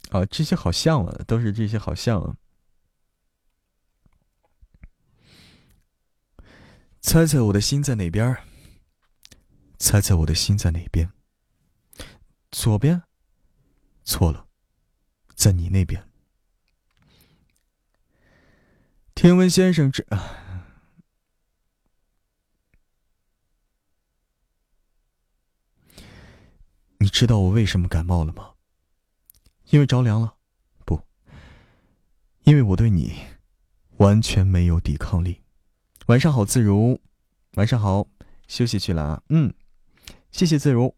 啊，这些好像啊，都是这些好像啊。猜猜我的心在哪边？猜猜我的心在哪边？左边？错了，在你那边。天文先生，这，你知道我为什么感冒了吗？因为着凉了？不，因为我对你完全没有抵抗力。晚上好，自如。晚上好，休息去了啊。嗯，谢谢自如，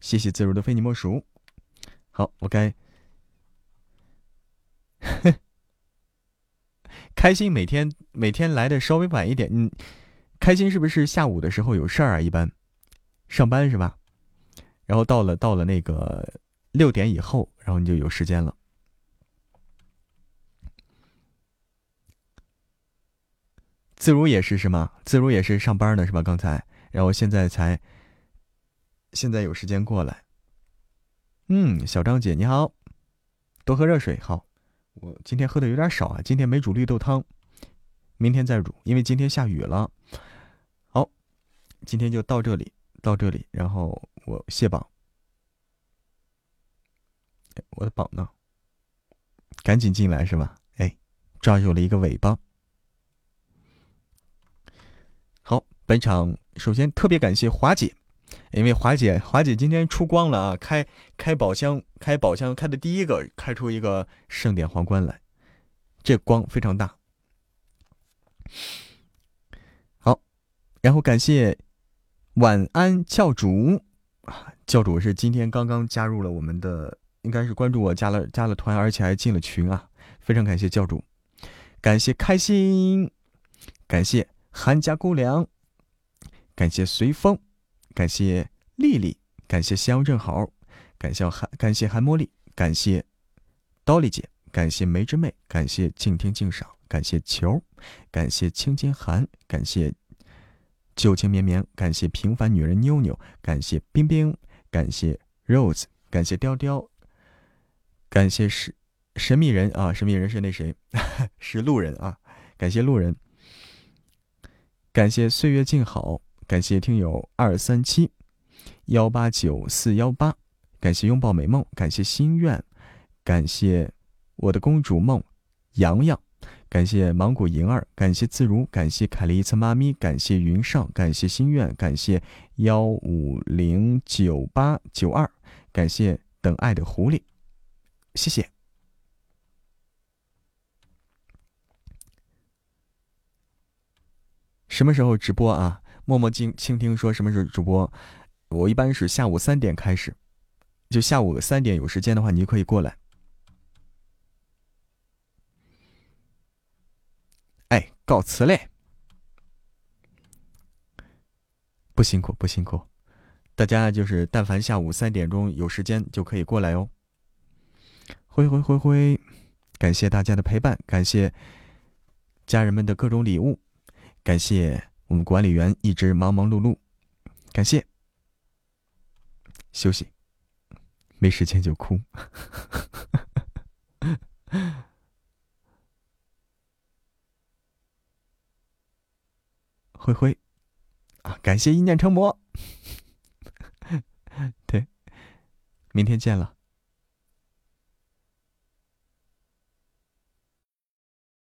谢谢自如的非你莫属。好，我该 开心。每天每天来的稍微晚一点。嗯，开心是不是下午的时候有事儿啊？一般上班是吧？然后到了到了那个六点以后，然后你就有时间了。自如也是是吗？自如也是上班呢是吧？刚才，然后现在才，现在有时间过来。嗯，小张姐你好，多喝热水。好，我今天喝的有点少啊，今天没煮绿豆汤，明天再煮，因为今天下雨了。好，今天就到这里，到这里，然后我卸榜。我的榜呢？赶紧进来是吧？哎，抓住了一个尾巴。好本场首先特别感谢华姐，因为华姐华姐今天出光了啊！开开宝箱，开宝箱开的第一个，开出一个盛典皇冠来，这光非常大。好，然后感谢晚安教主啊，教主是今天刚刚加入了我们的，应该是关注我加了加了团，而且还进了群啊！非常感谢教主，感谢开心，感谢韩家姑娘。感谢随风，感谢丽丽，感谢肖正好，感谢韩，感谢韩茉莉，感谢刀丽姐，感谢梅之妹，感谢静听静赏，感谢球，感谢青金寒，感谢旧情绵绵，感谢平凡女人妞妞，感谢冰冰，感谢 Rose，感谢雕雕，感谢神神秘人啊，神秘人是那谁？是路人啊，感谢路人，感谢岁月静好。感谢听友二三七幺八九四幺八，感谢拥抱美梦，感谢心愿，感谢我的公主梦洋洋，感谢芒果莹儿，感谢自如，感谢凯丽一次妈咪，感谢云上，感谢心愿，感谢幺五零九八九二，感谢等爱的狐狸，谢谢。什么时候直播啊？默默静倾听，说什么是主播？我一般是下午三点开始，就下午三点有时间的话，你就可以过来。哎，告辞嘞！不辛苦，不辛苦。大家就是，但凡下午三点钟有时间就可以过来哦。挥挥挥挥，感谢大家的陪伴，感谢家人们的各种礼物，感谢。我们管理员一直忙忙碌碌，感谢。休息，没时间就哭。灰灰，啊，感谢一念成魔。对，明天见了。